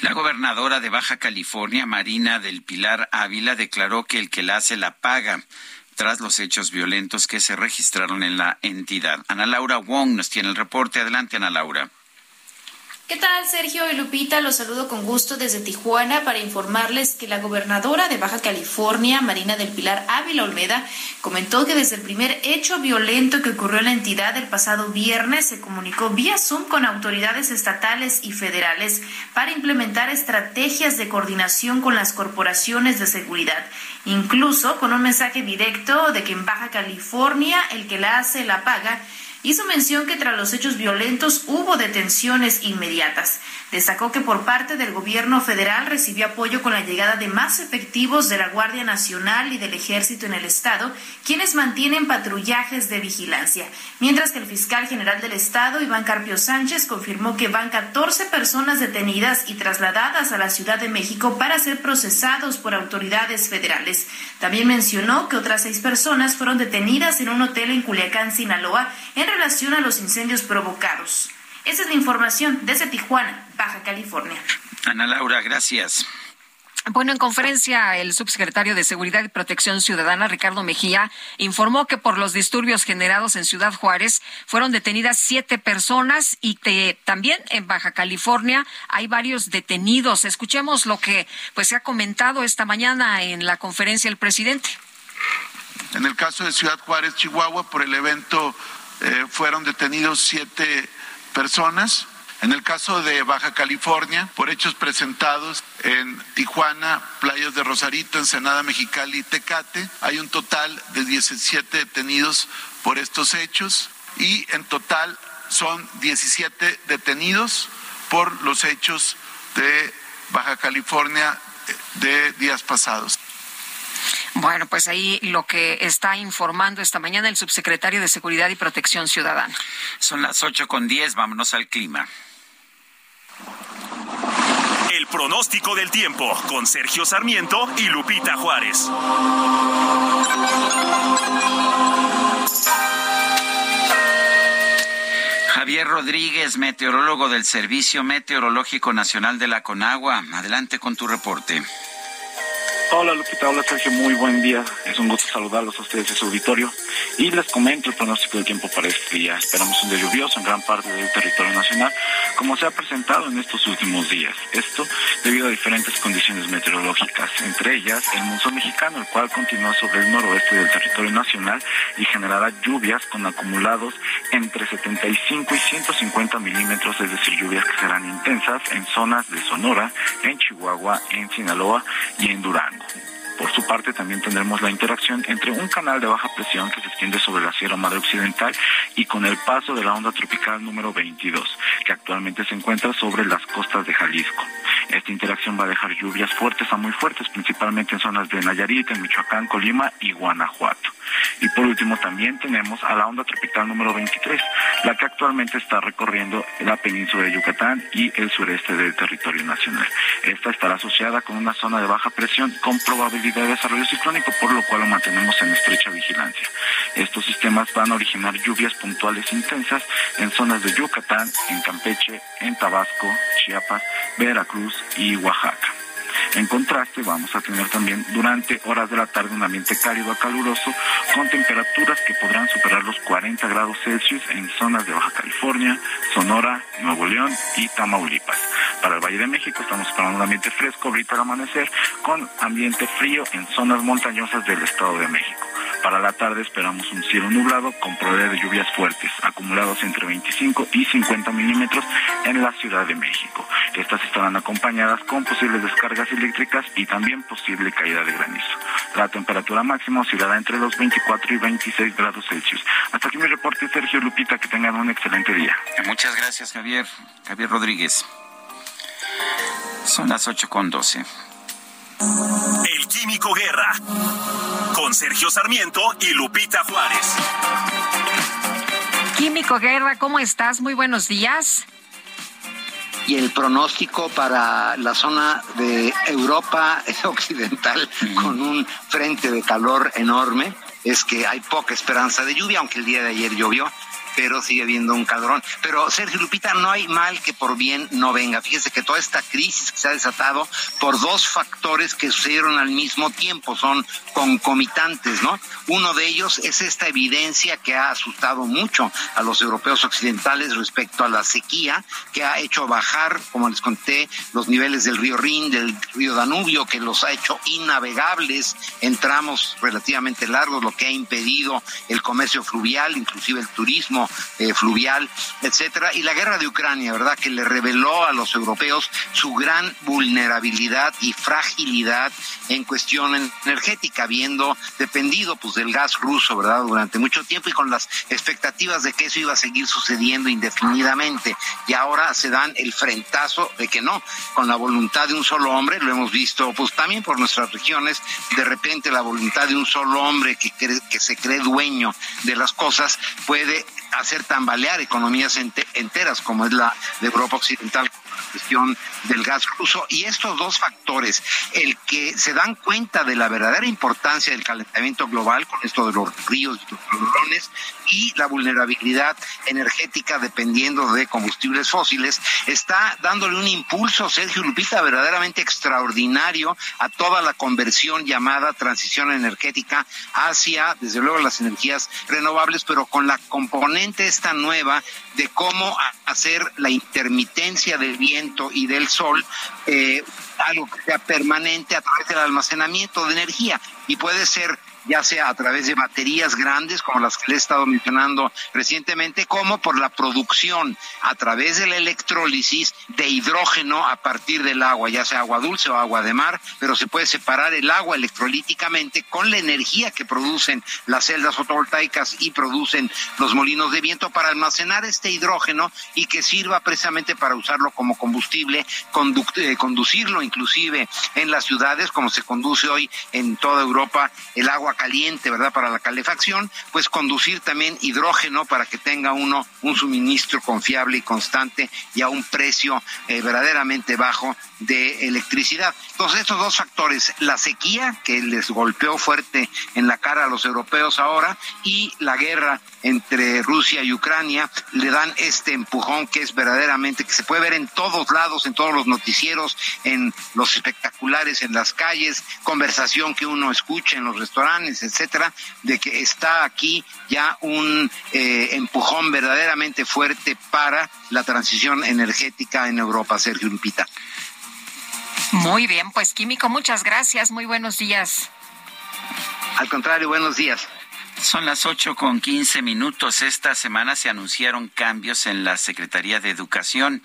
La gobernadora de Baja California, Marina del Pilar Ávila, declaró que el que la hace la paga tras los hechos violentos que se registraron en la entidad. Ana Laura Wong nos tiene el reporte. Adelante, Ana Laura. ¿Qué tal, Sergio y Lupita? Los saludo con gusto desde Tijuana para informarles que la gobernadora de Baja California, Marina del Pilar Ávila Olmeda, comentó que desde el primer hecho violento que ocurrió en la entidad el pasado viernes se comunicó vía Zoom con autoridades estatales y federales para implementar estrategias de coordinación con las corporaciones de seguridad, incluso con un mensaje directo de que en Baja California el que la hace la paga hizo mención que tras los hechos violentos hubo detenciones inmediatas. Destacó que por parte del gobierno federal recibió apoyo con la llegada de más efectivos de la Guardia Nacional y del Ejército en el Estado, quienes mantienen patrullajes de vigilancia. Mientras que el fiscal general del Estado, Iván Carpio Sánchez, confirmó que van 14 personas detenidas y trasladadas a la Ciudad de México para ser procesados por autoridades federales. También mencionó que otras seis personas fueron detenidas en un hotel en Culiacán, Sinaloa, en relación a los incendios provocados. Esa es la información desde Tijuana, Baja California. Ana Laura, gracias. Bueno, en conferencia, el subsecretario de Seguridad y Protección Ciudadana, Ricardo Mejía, informó que por los disturbios generados en Ciudad Juárez fueron detenidas siete personas y que también en Baja California hay varios detenidos. Escuchemos lo que pues se ha comentado esta mañana en la conferencia el presidente. En el caso de Ciudad Juárez, Chihuahua, por el evento eh, fueron detenidos siete personas. En el caso de Baja California, por hechos presentados en Tijuana, playas de Rosarito, Ensenada, Mexicali y Tecate, hay un total de 17 detenidos por estos hechos y en total son 17 detenidos por los hechos de Baja California de días pasados. Bueno, pues ahí lo que está informando esta mañana el subsecretario de Seguridad y Protección Ciudadana. Son las ocho con diez, vámonos al clima. El pronóstico del tiempo con Sergio Sarmiento y Lupita Juárez. Javier Rodríguez, meteorólogo del Servicio Meteorológico Nacional de la Conagua. Adelante con tu reporte. Hola Lupita, hola Sergio, muy buen día. Es un gusto saludarlos a ustedes y su auditorio. Y les comento el pronóstico del tiempo para este día. Esperamos un día lluvioso en gran parte del territorio nacional, como se ha presentado en estos últimos días. Esto debido a diferentes condiciones meteorológicas, entre ellas el monzón mexicano, el cual continúa sobre el noroeste del territorio nacional y generará lluvias con acumulados entre 75 y 150 milímetros, es decir, lluvias que serán intensas en zonas de Sonora, en Chihuahua, en Sinaloa y en Durango. 2019. Por su parte, también tendremos la interacción entre un canal de baja presión que se extiende sobre la Sierra Madre Occidental y con el paso de la onda tropical número 22, que actualmente se encuentra sobre las costas de Jalisco. Esta interacción va a dejar lluvias fuertes a muy fuertes, principalmente en zonas de Nayarit, en Michoacán, Colima y Guanajuato. Y por último también tenemos a la onda tropical número 23, la que actualmente está recorriendo la península de Yucatán y el sureste del territorio nacional. Esta estará asociada con una zona de baja presión con probabilidad de desarrollo ciclónico, por lo cual lo mantenemos en estrecha vigilancia. Estos sistemas van a originar lluvias puntuales intensas en zonas de Yucatán, en Campeche, en Tabasco, Chiapas, Veracruz y Oaxaca. En contraste, vamos a tener también durante horas de la tarde un ambiente cálido a caluroso con temperaturas que podrán superar los 40 grados Celsius en zonas de Baja California, Sonora, Nuevo León y Tamaulipas. Para el Valle de México estamos esperando un ambiente fresco ahorita al amanecer con ambiente frío en zonas montañosas del Estado de México. Para la tarde esperamos un cielo nublado con probabilidad de lluvias fuertes, acumulados entre 25 y 50 milímetros en la Ciudad de México. Estas estarán acompañadas con posibles descargas eléctricas y también posible caída de granizo. La temperatura máxima oscilará entre los 24 y 26 grados Celsius. Hasta aquí mi reporte, Sergio Lupita, que tengan un excelente día. Muchas gracias, Javier. Javier Rodríguez. Son las 8 con 12. El Químico Guerra. Con Sergio Sarmiento y Lupita Juárez. Químico Guerra, ¿cómo estás? Muy buenos días. Y el pronóstico para la zona de Europa [LAUGHS] Occidental con un frente de calor enorme es que hay poca esperanza de lluvia, aunque el día de ayer llovió pero sigue habiendo un cadrón. Pero Sergio Lupita, no hay mal que por bien no venga. Fíjese que toda esta crisis que se ha desatado por dos factores que sucedieron al mismo tiempo, son concomitantes, ¿no? Uno de ellos es esta evidencia que ha asustado mucho a los europeos occidentales respecto a la sequía, que ha hecho bajar, como les conté, los niveles del río Rin, del río Danubio, que los ha hecho innavegables en tramos relativamente largos, lo que ha impedido el comercio fluvial, inclusive el turismo eh, fluvial, etcétera, y la guerra de Ucrania, ¿verdad? Que le reveló a los europeos su gran vulnerabilidad y fragilidad en cuestión energética, habiendo dependido pues del gas ruso, ¿verdad? Durante mucho tiempo y con las expectativas de que eso iba a seguir sucediendo indefinidamente. Y ahora se dan el frentazo de que no, con la voluntad de un solo hombre, lo hemos visto pues también por nuestras regiones, de repente la voluntad de un solo hombre que, que se cree dueño de las cosas puede hacer tambalear economías enteras como es la de Europa Occidental cuestión del gas ruso y estos dos factores, el que se dan cuenta de la verdadera importancia del calentamiento global con esto de los ríos y los calorones y la vulnerabilidad energética dependiendo de combustibles fósiles, está dándole un impulso, Sergio Lupita, verdaderamente extraordinario a toda la conversión llamada transición energética hacia, desde luego, las energías renovables, pero con la componente esta nueva de cómo hacer la intermitencia del viento y del sol eh, algo que sea permanente a través del almacenamiento de energía. Y puede ser ya sea a través de baterías grandes como las que le he estado mencionando recientemente, como por la producción a través de la electrólisis de hidrógeno a partir del agua, ya sea agua dulce o agua de mar, pero se puede separar el agua electrolíticamente con la energía que producen las celdas fotovoltaicas y producen los molinos de viento para almacenar este hidrógeno y que sirva precisamente para usarlo como combustible, eh, conducirlo inclusive en las ciudades como se conduce hoy en toda Europa el agua caliente, ¿verdad? Para la calefacción, pues conducir también hidrógeno para que tenga uno un suministro confiable y constante y a un precio eh, verdaderamente bajo de electricidad. Entonces, estos dos factores, la sequía que les golpeó fuerte en la cara a los europeos ahora y la guerra entre Rusia y Ucrania, le dan este empujón que es verdaderamente, que se puede ver en todos lados, en todos los noticieros, en los espectaculares, en las calles, conversación que uno escucha en los restaurantes, etcétera, de que está aquí ya un eh, empujón verdaderamente fuerte para la transición energética en Europa, Sergio Lupita. Muy bien, pues Químico, muchas gracias. Muy buenos días. Al contrario, buenos días. Son las ocho con quince minutos. Esta semana se anunciaron cambios en la Secretaría de Educación.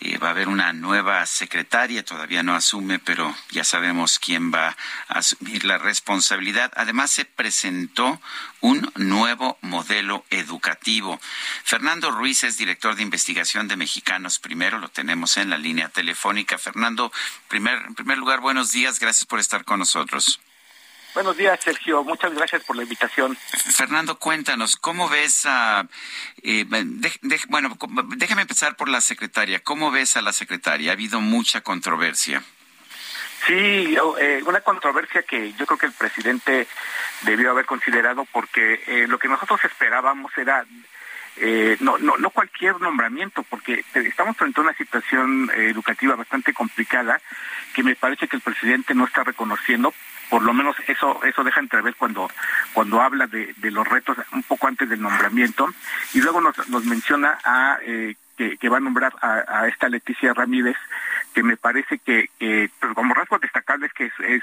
Eh, va a haber una nueva secretaria, todavía no asume, pero ya sabemos quién va a asumir la responsabilidad. Además, se presentó un nuevo modelo educativo. Fernando Ruiz es director de investigación de Mexicanos Primero, lo tenemos en la línea telefónica. Fernando, primer, en primer lugar, buenos días, gracias por estar con nosotros. Buenos días, Sergio. Muchas gracias por la invitación. Fernando, cuéntanos, ¿cómo ves a... Eh, bueno, déjame empezar por la secretaria. ¿Cómo ves a la secretaria? Ha habido mucha controversia. Sí, eh, una controversia que yo creo que el presidente debió haber considerado porque eh, lo que nosotros esperábamos era eh, no, no, no cualquier nombramiento, porque estamos frente a una situación educativa bastante complicada que me parece que el presidente no está reconociendo por lo menos eso eso deja entrever cuando cuando habla de, los retos un poco antes del nombramiento. Y luego nos, nos menciona a eh, que, va a nombrar a, esta Leticia Ramírez que me parece que, pues, como rasgos destacables que es, es,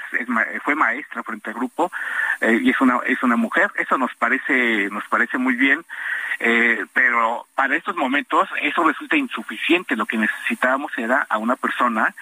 fue maestra frente al grupo eh, y es una es una mujer eso nos parece nos parece muy bien eh, pero para estos momentos eso resulta insuficiente lo que necesitábamos era a una persona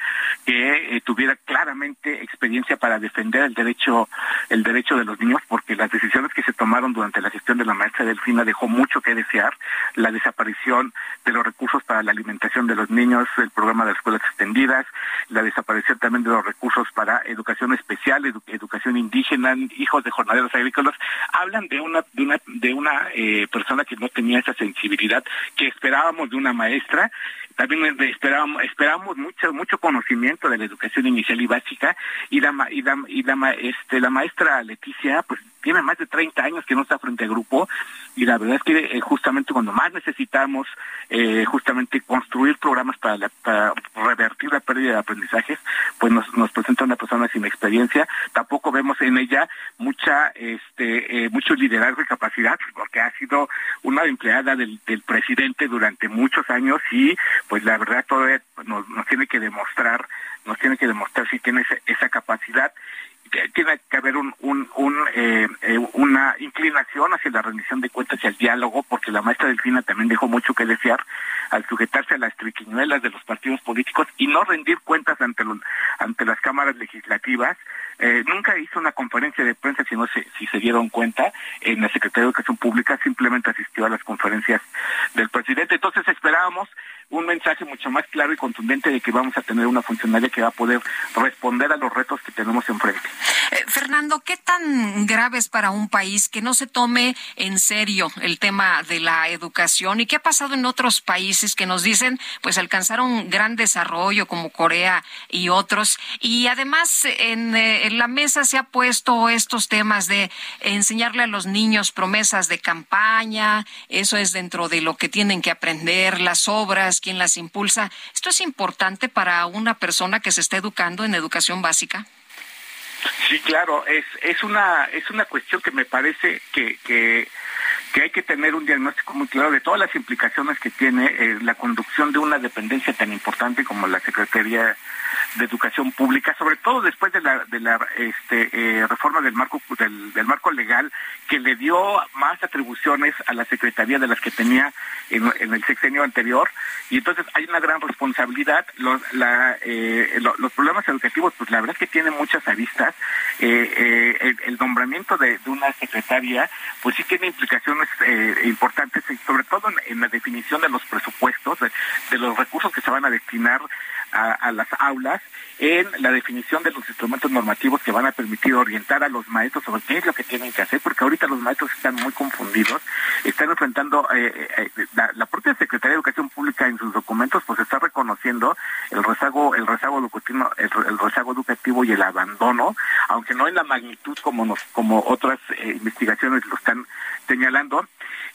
que eh, tuviera claramente experiencia para defender el derecho el derecho de los niños porque las decisiones que se tomaron durante la gestión de la maestra Delfina dejó mucho que desear la desaparición de los recursos para la alimentación de los niños el programa de las escuelas extendidas la desaparición también de los recursos para educación especial, educación indígena, hijos de jornaleros agrícolas, hablan de una de una de una eh, persona que no tenía esa sensibilidad que esperábamos de una maestra. También esperábamos esperamos mucho mucho conocimiento de la educación inicial y básica y la y la, y este la maestra Leticia pues tiene más de 30 años que no está frente al grupo y la verdad es que eh, justamente cuando más necesitamos eh, justamente construir programas para, revertir la pérdida de aprendizajes, pues nos, nos presenta una persona sin experiencia. Tampoco vemos en ella mucha, este, eh, mucho liderazgo y capacidad, porque ha sido una empleada del, presidente durante muchos años y pues la verdad todavía nos, tiene que demostrar, nos tiene que demostrar si tiene esa capacidad tiene que haber un, un, un eh, eh, una inclinación hacia la rendición de cuentas y al diálogo, porque la maestra Delfina también dejó mucho que desear al sujetarse a las triquiñuelas de los partidos políticos y no rendir cuentas ante, ante las cámaras legislativas. Eh, nunca hizo una conferencia de prensa, si, no se, si se dieron cuenta, en la Secretaría de Educación Pública simplemente asistió a las conferencias del presidente. Entonces esperábamos un mensaje mucho más claro y contundente de que vamos a tener una funcionaria que va a poder responder a los retos que tenemos enfrente. Eh, Fernando, ¿qué tan grave es para un país que no se tome en serio el tema de la educación y qué ha pasado en otros países que nos dicen pues alcanzaron gran desarrollo como Corea y otros y además en, eh, en la mesa se ha puesto estos temas de enseñarle a los niños promesas de campaña, eso es dentro de lo que tienen que aprender, las obras, quién las impulsa. ¿Esto es importante para una persona que se está educando en educación básica? Sí, claro, es, es, una, es una cuestión que me parece que, que, hay que tener un diagnóstico muy claro de todas las implicaciones que tiene eh, la conducción de una dependencia tan importante como la Secretaría de educación pública, sobre todo después de la, de la este, eh, reforma del marco del, marco legal que le dio más atribuciones a la Secretaría de las que tenía en, el sexenio anterior y entonces hay una gran responsabilidad. Los, eh, los problemas educativos, pues la verdad es que tienen muchas aristas. El, el, nombramiento de, de, una secretaria, pues sí tiene implicaciones importantes, sobre todo en, la definición de los presupuestos, de, los recursos que se van a destinar a, las aulas en la definición de los instrumentos normativos que van a permitir orientar a los maestros sobre qué es lo que tienen que hacer, porque ahorita los maestros están muy confundidos, están enfrentando, eh, eh, la, la, propia Secretaría de Educación Pública en sus documentos pues está reconociendo el rezago, el rezago educativo, el, el rezago educativo y el abandono, aunque no en la magnitud como nos, como otras eh, investigaciones lo están señalando,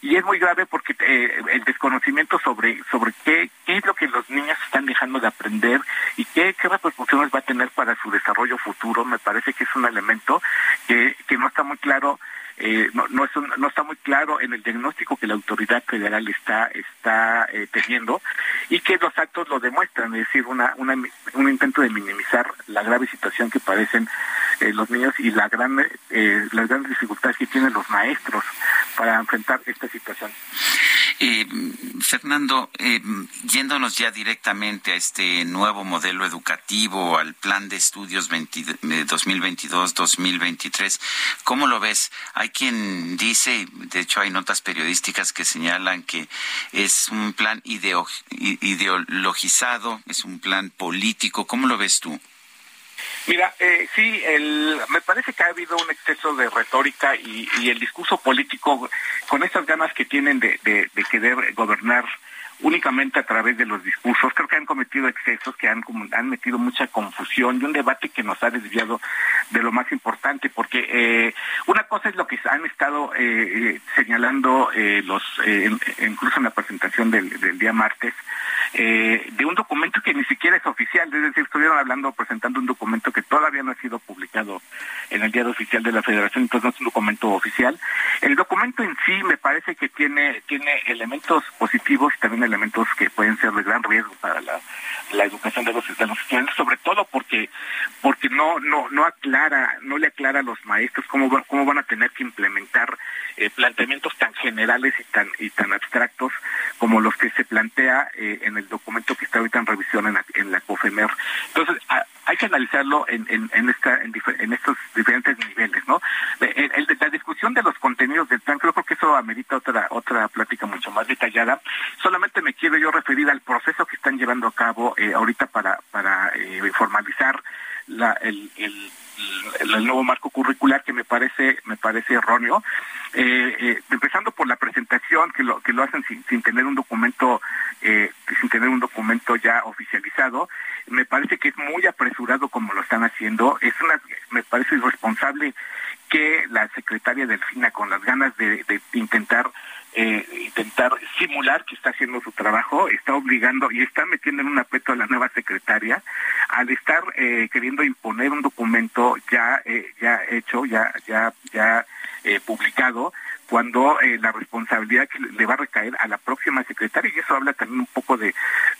y es muy grave porque eh, el desconocimiento sobre sobre qué, qué es lo que los niños están dejando de aprender y qué, qué repercusiones va a tener para su desarrollo futuro me parece que es un elemento que, que no está muy claro eh, no, no, es un, no está muy claro en el diagnóstico que la autoridad federal está está eh, teniendo y que los actos lo demuestran, es decir, una, una, un intento de minimizar la grave situación que padecen eh, los niños y la gran, eh, las grandes dificultades que tienen los maestros para enfrentar esta situación. Eh, Fernando, eh, yéndonos ya directamente a este nuevo modelo educativo, al plan de estudios 2022-2023, ¿cómo lo ves? Hay quien dice, de hecho hay notas periodísticas que señalan que es un plan ideo, ideologizado, es un plan político. ¿Cómo lo ves tú? Mira, eh, sí, el, me parece que ha habido un exceso de retórica y, y el discurso político con esas ganas que tienen de, de, de querer gobernar únicamente a través de los discursos. Creo que han cometido excesos, que han, han metido mucha confusión y un debate que nos ha desviado de lo más importante, porque eh, una cosa es lo que han estado eh, señalando eh, los, eh, incluso en la presentación del día martes, eh, de un documento que ni siquiera es oficial, es decir, estuvieron hablando, presentando un documento que todavía no ha sido publicado en el diario oficial de la Federación, entonces no es un documento oficial. El documento en sí me parece que tiene, tiene elementos positivos y también elementos que pueden ser de gran riesgo para la, la educación de los, de los estudiantes, sobre todo porque porque no no no aclara, no le aclara a los maestros cómo cómo van a tener que implementar eh, planteamientos tan generales y tan y tan abstractos como los que se plantea eh, en el documento que está ahorita en revisión en la, en la COFEMER. Entonces, hay que analizarlo en, en, en, esta, en, estos diferentes niveles, ¿no? El, el, la discusión de los contenidos del plan, creo que eso amerita otra otra plática mucho más detallada. Solamente me quiero yo referir al proceso que están llevando a cabo eh, ahorita para para eh, formalizar la, el, el, el, el, nuevo marco curricular que me parece me parece erróneo eh, eh, empezando por la presentación que lo que lo hacen sin, sin tener un documento eh, sin tener un documento ya oficializado. Me parece que es muy apresurado como lo están haciendo. Es una me parece irresponsable que la secretaria Delfina con las ganas de, intentar eh, intentar simular que está haciendo su trabajo, está obligando y está metiendo en un aprieto a la nueva secretaria al estar eh, queriendo imponer un documento ya ya hecho, ya ya ya publicado cuando eh, la responsabilidad le va a recaer a la próxima secretaria y eso habla también un poco de,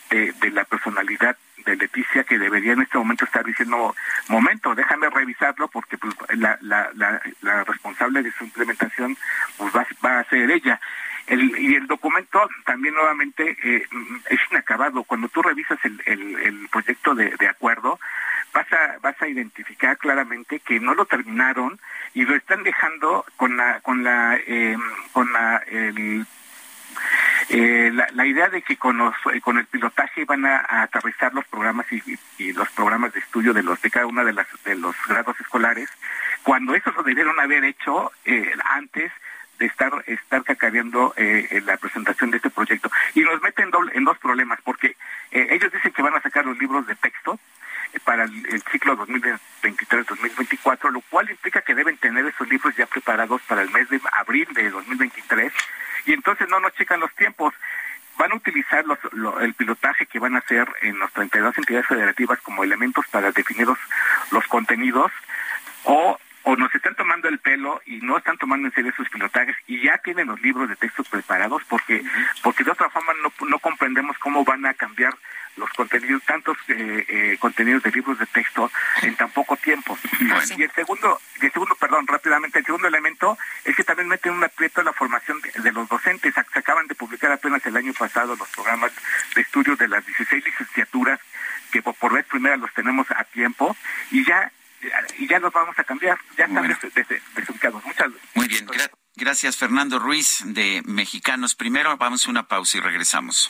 de, la personalidad de Leticia que debería en este momento estar diciendo momento déjame revisarlo porque pues la, la, responsable de su implementación pues va, va a ser ella el, y el documento también nuevamente eh, es inacabado. Cuando tú revisas el, el, el proyecto de, de acuerdo vas a vas a identificar claramente que no lo terminaron y lo están dejando con la con la eh, con la la, idea de que con, los, con el pilotaje van a, a aterrizar los programas y, los programas de estudio de los de cada una de las de los grados escolares cuando eso lo debieron haber hecho eh, antes de estar estar cacareando eh, la presentación de este proyecto. Y nos meten doble, en dos problemas porque eh, ellos dicen que van a sacar los libros de texto para el, ciclo 2023-2024, lo cual implica que deben tener esos libros ya preparados para el mes de abril de 2023 y entonces no nos checan los tiempos. Van a utilizar los, lo, el pilotaje que van a hacer en las 32 entidades federativas como elementos para definir los, los contenidos o o nos están tomando el pelo y no están tomando en serio sus pilotajes y ya tienen los libros de textos preparados porque porque de otra forma no, no comprendemos cómo van a cambiar los contenidos, tantos eh, eh, contenidos de libros de texto en tan poco tiempo. Y el segundo, y el segundo, perdón, rápidamente, el segundo elemento es que también meten un aprieto en la formación de, los docentes. Se acaban de publicar apenas el año pasado los programas de estudio de las 16 licenciaturas que por, vez primera los tenemos a tiempo y ya y ya los vamos a cambiar, ya están desubicados. Muchas Muy bien, gracias Fernando Ruiz de Mexicanos. Primero vamos a una pausa y regresamos.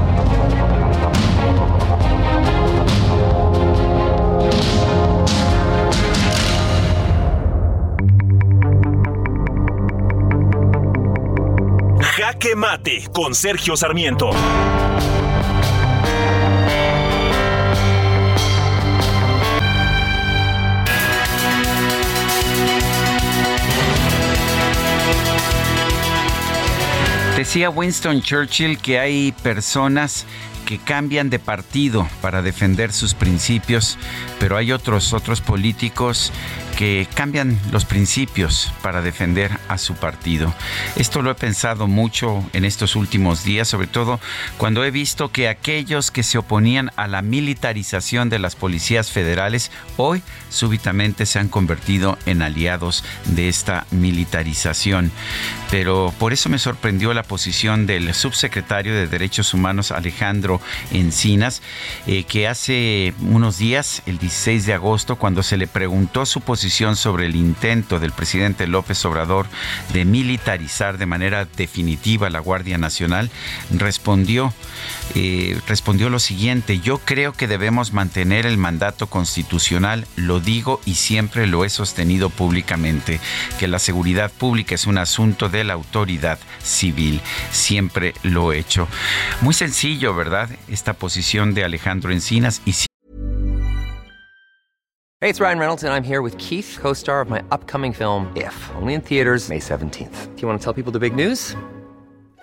Jaque Mate con Sergio Sarmiento. Decía Winston Churchill que hay personas que cambian de partido para defender sus principios, pero hay otros otros políticos que cambian los principios para defender a su partido. Esto lo he pensado mucho en estos últimos días, sobre todo cuando he visto que aquellos que se oponían a la militarización de las policías federales hoy súbitamente se han convertido en aliados de esta militarización. Pero por eso me sorprendió la posición del subsecretario de Derechos Humanos Alejandro Encinas, eh, que hace unos días, el 16 de agosto, cuando se le preguntó su posición sobre el intento del presidente López Obrador de militarizar de manera definitiva la Guardia Nacional, respondió, eh, respondió lo siguiente, yo creo que debemos mantener el mandato constitucional, lo digo y siempre lo he sostenido públicamente, que la seguridad pública es un asunto de la autoridad civil, siempre lo he hecho. Muy sencillo, ¿verdad? Esta posición de Alejandro Encinas y Hey, it's Ryan Reynolds, and I'm here with Keith, co star of my upcoming film, If, only in theaters, May 17th. Do you want to tell people the big news?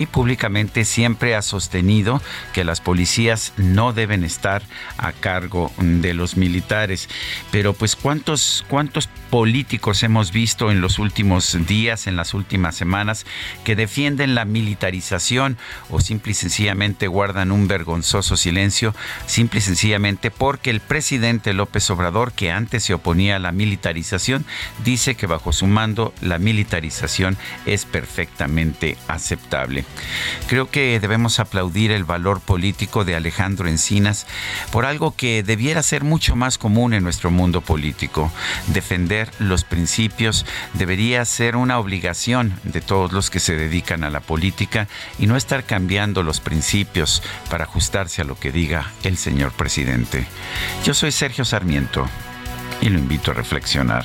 Y públicamente siempre ha sostenido que las policías no deben estar a cargo de los militares. Pero pues cuántos cuántos políticos hemos visto en los últimos días, en las últimas semanas que defienden la militarización o simple y sencillamente guardan un vergonzoso silencio, simple y sencillamente porque el presidente López Obrador, que antes se oponía a la militarización, dice que bajo su mando la militarización es perfectamente aceptable. Creo que debemos aplaudir el valor político de Alejandro Encinas por algo que debiera ser mucho más común en nuestro mundo político. Defender los principios debería ser una obligación de todos los que se dedican a la política y no estar cambiando los principios para ajustarse a lo que diga el señor presidente. Yo soy Sergio Sarmiento y lo invito a reflexionar.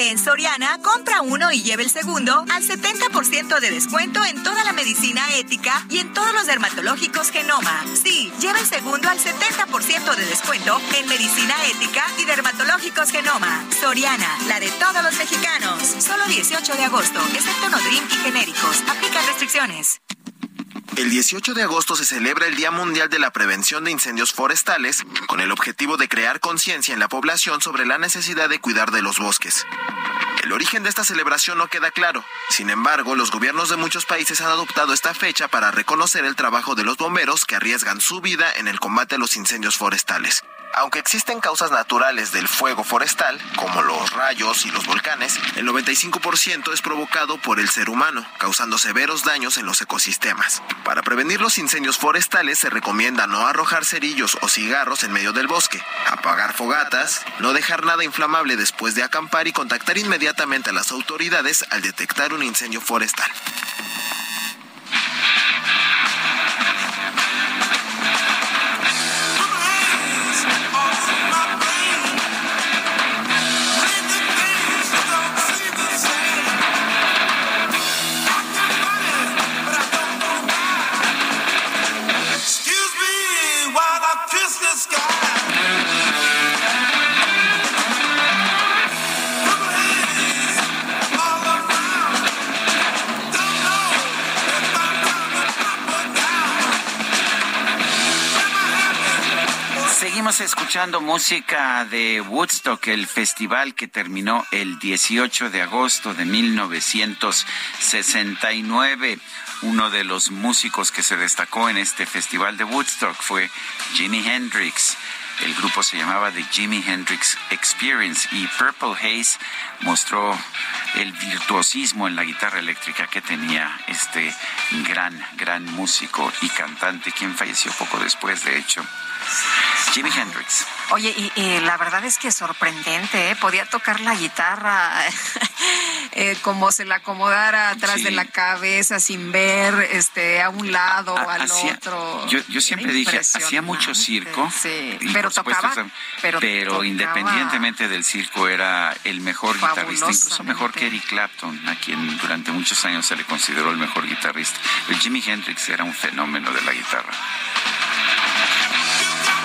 En Soriana, compra uno y lleve el segundo al 70% de descuento en toda la medicina ética y en todos los dermatológicos Genoma. Sí, lleve el segundo al 70% de descuento en medicina ética y dermatológicos Genoma. Soriana, la de todos los mexicanos. Solo 18 de agosto, excepto Nodrim y genéricos. Aplica restricciones. El 18 de agosto se celebra el Día Mundial de la Prevención de Incendios Forestales con el objetivo de crear conciencia en la población sobre la necesidad de cuidar de los bosques. El origen de esta celebración no queda claro. Sin embargo, los gobiernos de muchos países han adoptado esta fecha para reconocer el trabajo de los bomberos que arriesgan su vida en el combate a los incendios forestales. Aunque existen causas naturales del fuego forestal, como los rayos y los volcanes, el 95% es provocado por el ser humano, causando severos daños en los ecosistemas. Para prevenir los incendios forestales se recomienda no arrojar cerillos o cigarros en medio del bosque, apagar fogatas, no dejar nada inflamable después de acampar y contactar inmediatamente a las autoridades al detectar un incendio forestal. Seguimos escuchando música de Woodstock, el festival que terminó el 18 de agosto de 1969. Uno de los músicos que se destacó en este festival de Woodstock fue Jimi Hendrix. El grupo se llamaba The Jimi Hendrix Experience y Purple Haze mostró el virtuosismo en la guitarra eléctrica que tenía este gran, gran músico y cantante, quien falleció poco después, de hecho. Jimi Hendrix. Oye, y, y la verdad es que sorprendente, ¿eh? Podía tocar la guitarra [LAUGHS] eh, como se la acomodara atrás Sí. de la cabeza sin ver este a un lado o al otro. Yo, yo siempre dije, hacía mucho circo. Sí, y pero tocaba, tocaba independientemente del circo era el mejor guitarrista, incluso mejor que Eric Clapton, a quien durante muchos años se le consideró el mejor guitarrista. Pero Jimi Hendrix era un fenómeno de la guitarra.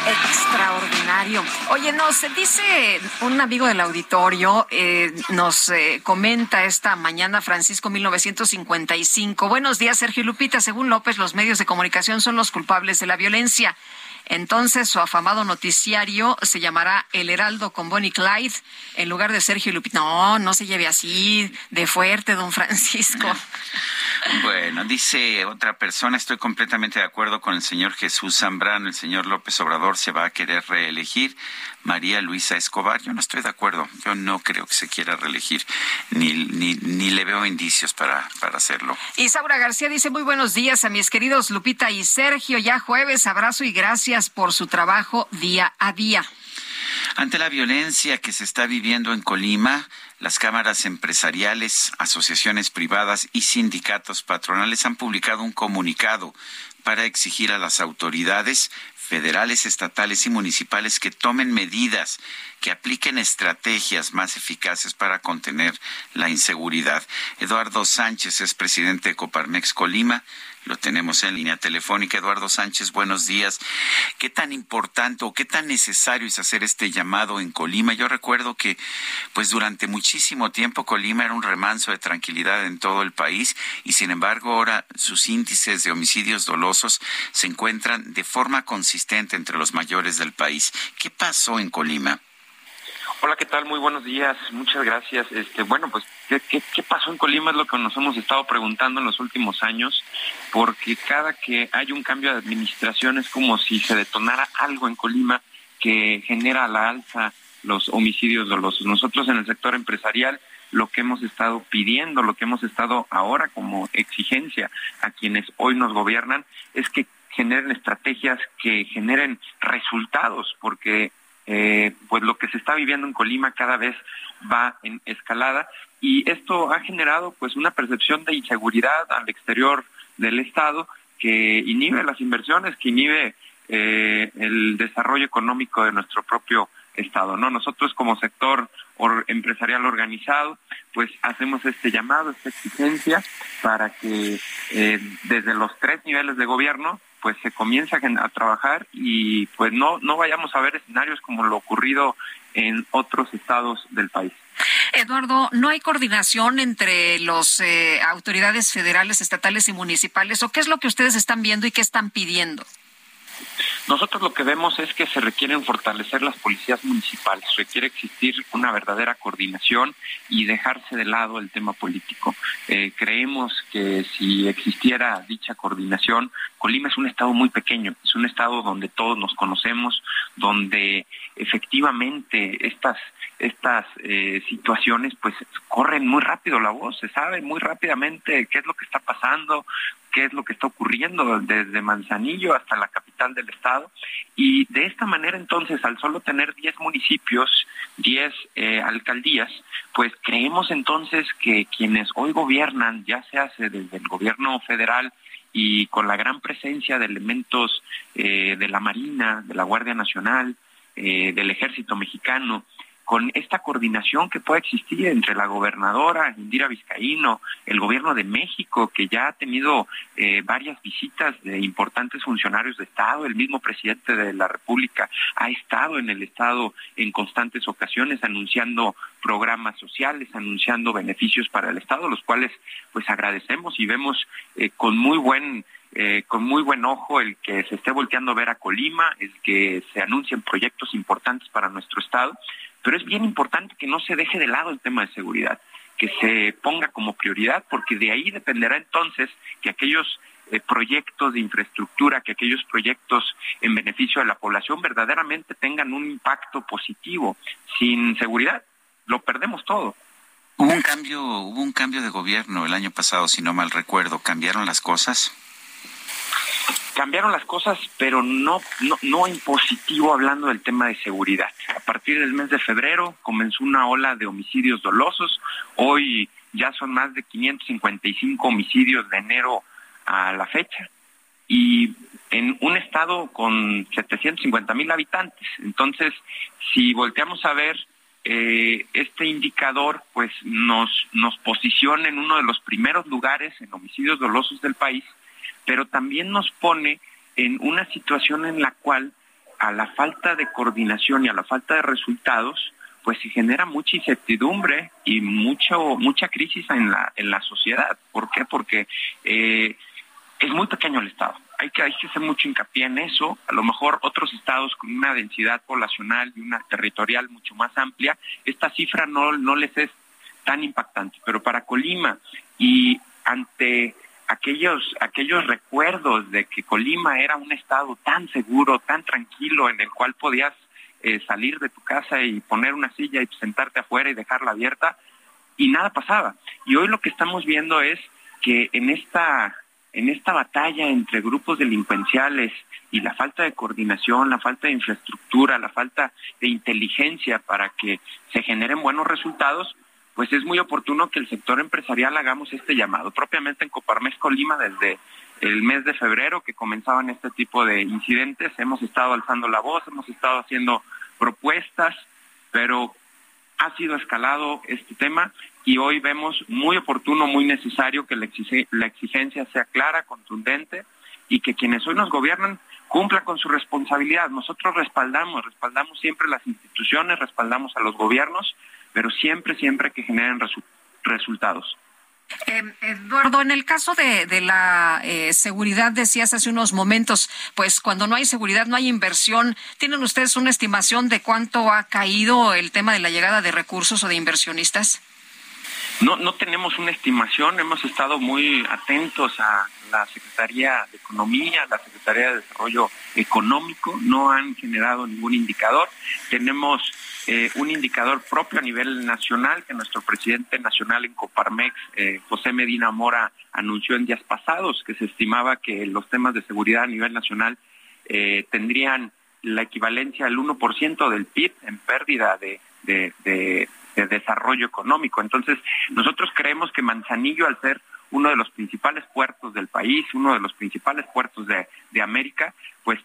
Extraordinario. Oye, nos dice un amigo del auditorio, eh, nos eh, comenta esta mañana Francisco 1955. Buenos días, Sergio y Lupita. Según López, los medios de comunicación son los culpables de la violencia. Entonces, su afamado noticiario se llamará El Heraldo con Bonnie Clyde en lugar de Sergio Lupita. No, no se lleve así de fuerte, don Francisco. [LAUGHS] Bueno, dice otra persona, estoy completamente de acuerdo con el señor Jesús Zambrano, el señor López Obrador se va a querer reelegir. María Luisa Escobar, yo no estoy de acuerdo, yo no creo que se quiera reelegir, ni, ni, ni le veo indicios para, para hacerlo. Isaura García dice muy buenos días a mis queridos Lupita y Sergio. Ya jueves, abrazo y gracias por su trabajo día a día. Ante la violencia que se está viviendo en Colima, las cámaras empresariales, asociaciones privadas y sindicatos patronales han publicado un comunicado para exigir a las autoridades federales, estatales y municipales que tomen medidas, que apliquen estrategias más eficaces para contener la inseguridad. Eduardo Sánchez es presidente de Coparmex Colima. Lo tenemos en línea telefónica. Eduardo Sánchez, buenos días. ¿Qué tan importante o qué tan necesario es hacer este llamado en Colima? Yo recuerdo que, pues durante muchísimo tiempo Colima era un remanso de tranquilidad en todo el país y sin embargo ahora sus índices de homicidios dolosos se encuentran de forma consistente entre los mayores del país. ¿Qué pasó en Colima? Hola, ¿qué tal? Muy buenos días. Muchas gracias. Este, bueno, pues, ¿qué, qué, pasó en Colima? Es lo que nos hemos estado preguntando en los últimos años, porque cada que hay un cambio de administración es como si se detonara algo en Colima que genera a la alza los homicidios dolosos. Nosotros en el sector empresarial lo que hemos estado pidiendo, lo que hemos estado ahora como exigencia a quienes hoy nos gobiernan es que generen estrategias que generen resultados, porque eh, pues lo que se está viviendo en Colima cada vez va en escalada y esto ha generado pues una percepción de inseguridad al exterior del estado que inhibe las inversiones, que inhibe eh, el desarrollo económico de nuestro propio estado, ¿no? Nosotros como sector or- empresarial organizado, pues hacemos este llamado, esta exigencia para que eh, desde los tres niveles de gobierno pues se comienza a trabajar y pues no no vayamos a ver escenarios como lo ocurrido en otros estados del país. Eduardo, ¿no hay coordinación entre las autoridades federales, estatales y municipales? ¿O qué es lo que ustedes están viendo y qué están pidiendo? Nosotros lo que vemos es que se requieren fortalecer las policías municipales, requiere existir una verdadera coordinación y dejarse de lado el tema político. Eh, creemos que si existiera dicha coordinación, Colima es un estado muy pequeño, es un estado donde todos nos conocemos, donde efectivamente estas estas eh, situaciones pues corren muy rápido la voz, se sabe muy rápidamente qué es lo que está pasando, qué es lo que está ocurriendo desde Manzanillo hasta la capital del estado. Y de esta manera entonces, al solo tener 10 municipios, 10 eh, alcaldías, pues creemos entonces que quienes hoy gobiernan, ya se hace desde el gobierno federal, y con la gran presencia de elementos eh, de la Marina, de la Guardia Nacional, eh, del Ejército Mexicano, con esta coordinación que puede existir entre la gobernadora Indira Vizcaíno, el gobierno de México, que ya ha tenido eh, varias visitas de importantes funcionarios de Estado, el mismo presidente de la República ha estado en el Estado en constantes ocasiones anunciando programas sociales, anunciando beneficios para el Estado, los cuales pues agradecemos y vemos eh, con muy buen eh, con muy buen ojo el que se esté volteando a ver a Colima, el que se anuncien proyectos importantes para nuestro Estado pero es bien importante que no se deje de lado el tema de seguridad, que se ponga como prioridad, porque de ahí dependerá entonces que aquellos eh, proyectos de infraestructura, que aquellos proyectos en beneficio de la población verdaderamente tengan un impacto positivo. Sin seguridad, lo perdemos todo. Hubo un cambio, hubo un cambio de gobierno el año pasado, si no mal recuerdo. ¿Cambiaron las cosas? Cambiaron las cosas, pero no, no, no en positivo hablando del tema de seguridad. A partir del mes de febrero comenzó una ola de homicidios dolosos. Hoy ya son más de 555 homicidios de enero a la fecha. Y en un estado con 750 mil habitantes. Entonces, si volteamos a ver eh, este indicador, pues nos, nos posiciona en uno de los primeros lugares en homicidios dolosos del país pero también nos pone en una situación en la cual a la falta de coordinación y a la falta de resultados, pues se genera mucha incertidumbre y mucho mucha crisis en la en la sociedad. ¿Por qué? Porque eh, es muy pequeño el estado. Hay que hay que hacer mucho hincapié en eso. A lo mejor otros estados con una densidad poblacional y una territorial mucho más amplia, esta cifra no no les es tan impactante. Pero para Colima y ante aquellos, aquellos recuerdos de que Colima era un estado tan seguro, tan tranquilo, en el cual podías eh, salir de tu casa y poner una silla y sentarte afuera y dejarla abierta, y nada pasaba. Y hoy lo que estamos viendo es que en esta, en esta batalla entre grupos delincuenciales y la falta de coordinación, la falta de infraestructura, la falta de inteligencia para que se generen buenos resultados, pues es muy oportuno que el sector empresarial hagamos este llamado. Propiamente en Coparmex Colima, desde el mes de febrero que comenzaban este tipo de incidentes, hemos estado alzando la voz, hemos estado haciendo propuestas, pero ha sido escalado este tema y hoy vemos muy oportuno, muy necesario que la, exigencia sea clara, contundente y que quienes hoy nos gobiernan cumplan con su responsabilidad. Nosotros respaldamos, respaldamos siempre las instituciones, respaldamos a los gobiernos, pero siempre, siempre que generen resultados. Eh, Eduardo, en el caso de, la eh, seguridad, decías hace unos momentos, pues cuando no hay seguridad no hay inversión. ¿Tienen ustedes una estimación de cuánto ha caído el tema de la llegada de recursos o de inversionistas? No, no tenemos una estimación. Hemos estado muy atentos a la Secretaría de Economía, la Secretaría de Desarrollo Económico. No han generado ningún indicador. Tenemos eh, un indicador propio a nivel nacional que nuestro presidente nacional en Coparmex, eh, José Medina Mora, anunció en días pasados, que se estimaba que los temas de seguridad a nivel nacional eh, tendrían la equivalencia al 1% del PIB en pérdida de, desarrollo económico. Entonces, nosotros creemos que Manzanillo, al ser uno de los principales puertos del país, uno de los principales puertos de, de América, pues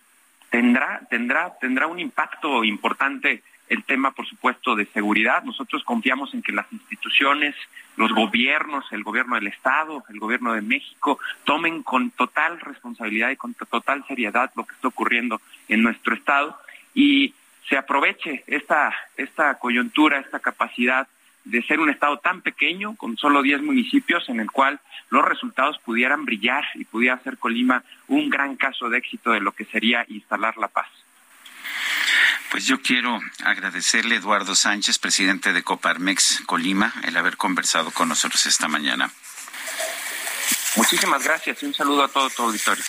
tendrá, tendrá, tendrá un impacto importante el tema, por supuesto, de seguridad. Nosotros confiamos en que las instituciones, los gobiernos, el gobierno del Estado, el gobierno de México, tomen con total responsabilidad y con total seriedad lo que está ocurriendo en nuestro Estado y se aproveche esta, esta coyuntura, esta capacidad de ser un estado tan pequeño, con solo 10 municipios, en el cual los resultados pudieran brillar y pudiera ser Colima un gran caso de éxito de lo que sería instalar la paz. Pues yo quiero agradecerle a Eduardo Sánchez, presidente de Coparmex Colima, el haber conversado con nosotros esta mañana. Muchísimas gracias y un saludo a todo tu auditorio.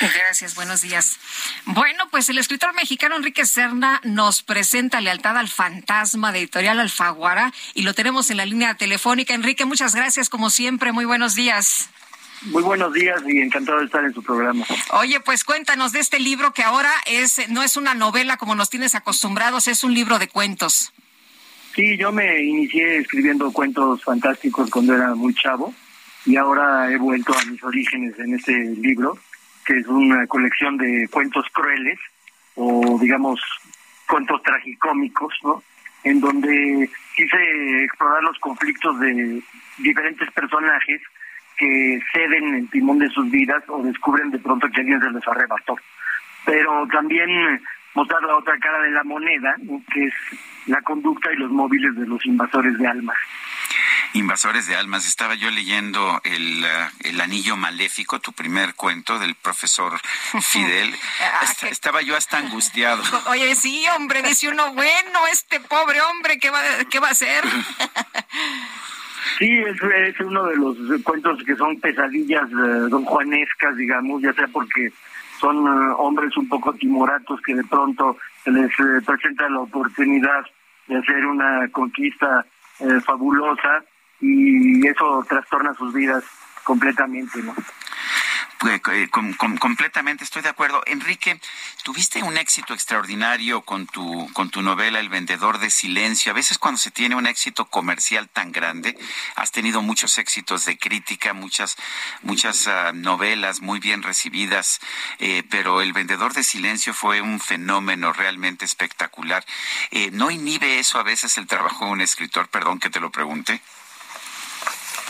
Gracias, buenos días. Bueno, pues el escritor mexicano Enrique Serna nos presenta Lealtad al Fantasma de Editorial Alfaguara y lo tenemos en la línea telefónica. Enrique, muchas gracias como siempre, muy buenos días. Muy buenos días y encantado de estar en su programa. Oye, pues cuéntanos de este libro que ahora es no es una novela como nos tienes acostumbrados, es un libro de cuentos. Sí, yo me inicié escribiendo cuentos fantásticos cuando era muy chavo y ahora he vuelto a mis orígenes en este libro, que es una colección de cuentos crueles o digamos cuentos tragicómicos, ¿no? En donde quise explorar los conflictos de diferentes personajes que ceden el timón de sus vidas o descubren de pronto que alguien se les arrebató. Pero también mostrar la otra cara de la moneda, que es la conducta y los móviles de los invasores de almas. Invasores de almas. Estaba yo leyendo el, uh, el Anillo Maléfico, tu primer cuento del profesor [LAUGHS] Fidel. Est estaba yo hasta angustiado. [LAUGHS] Oye, sí, hombre, dice uno, bueno, este pobre hombre, ¿qué va, qué va a hacer? [LAUGHS] Sí, es, es, uno de los cuentos que son pesadillas uh, don Juanescas, digamos, ya sea porque son uh, hombres un poco timoratos que de pronto les uh, presenta la oportunidad de hacer una conquista eh, fabulosa y eso trastorna sus vidas completamente, ¿no? Eh, com, completamente estoy de acuerdo. Enrique, tuviste un éxito extraordinario con tu, con tu novela El vendedor de silencio. A veces cuando se tiene un éxito comercial tan grande, has tenido muchos éxitos de crítica, muchas, muchas uh, novelas muy bien recibidas, eh, pero El vendedor de silencio fue un fenómeno realmente espectacular. Eh, ¿No inhibe eso a veces el trabajo de un escritor? Perdón que te lo pregunte.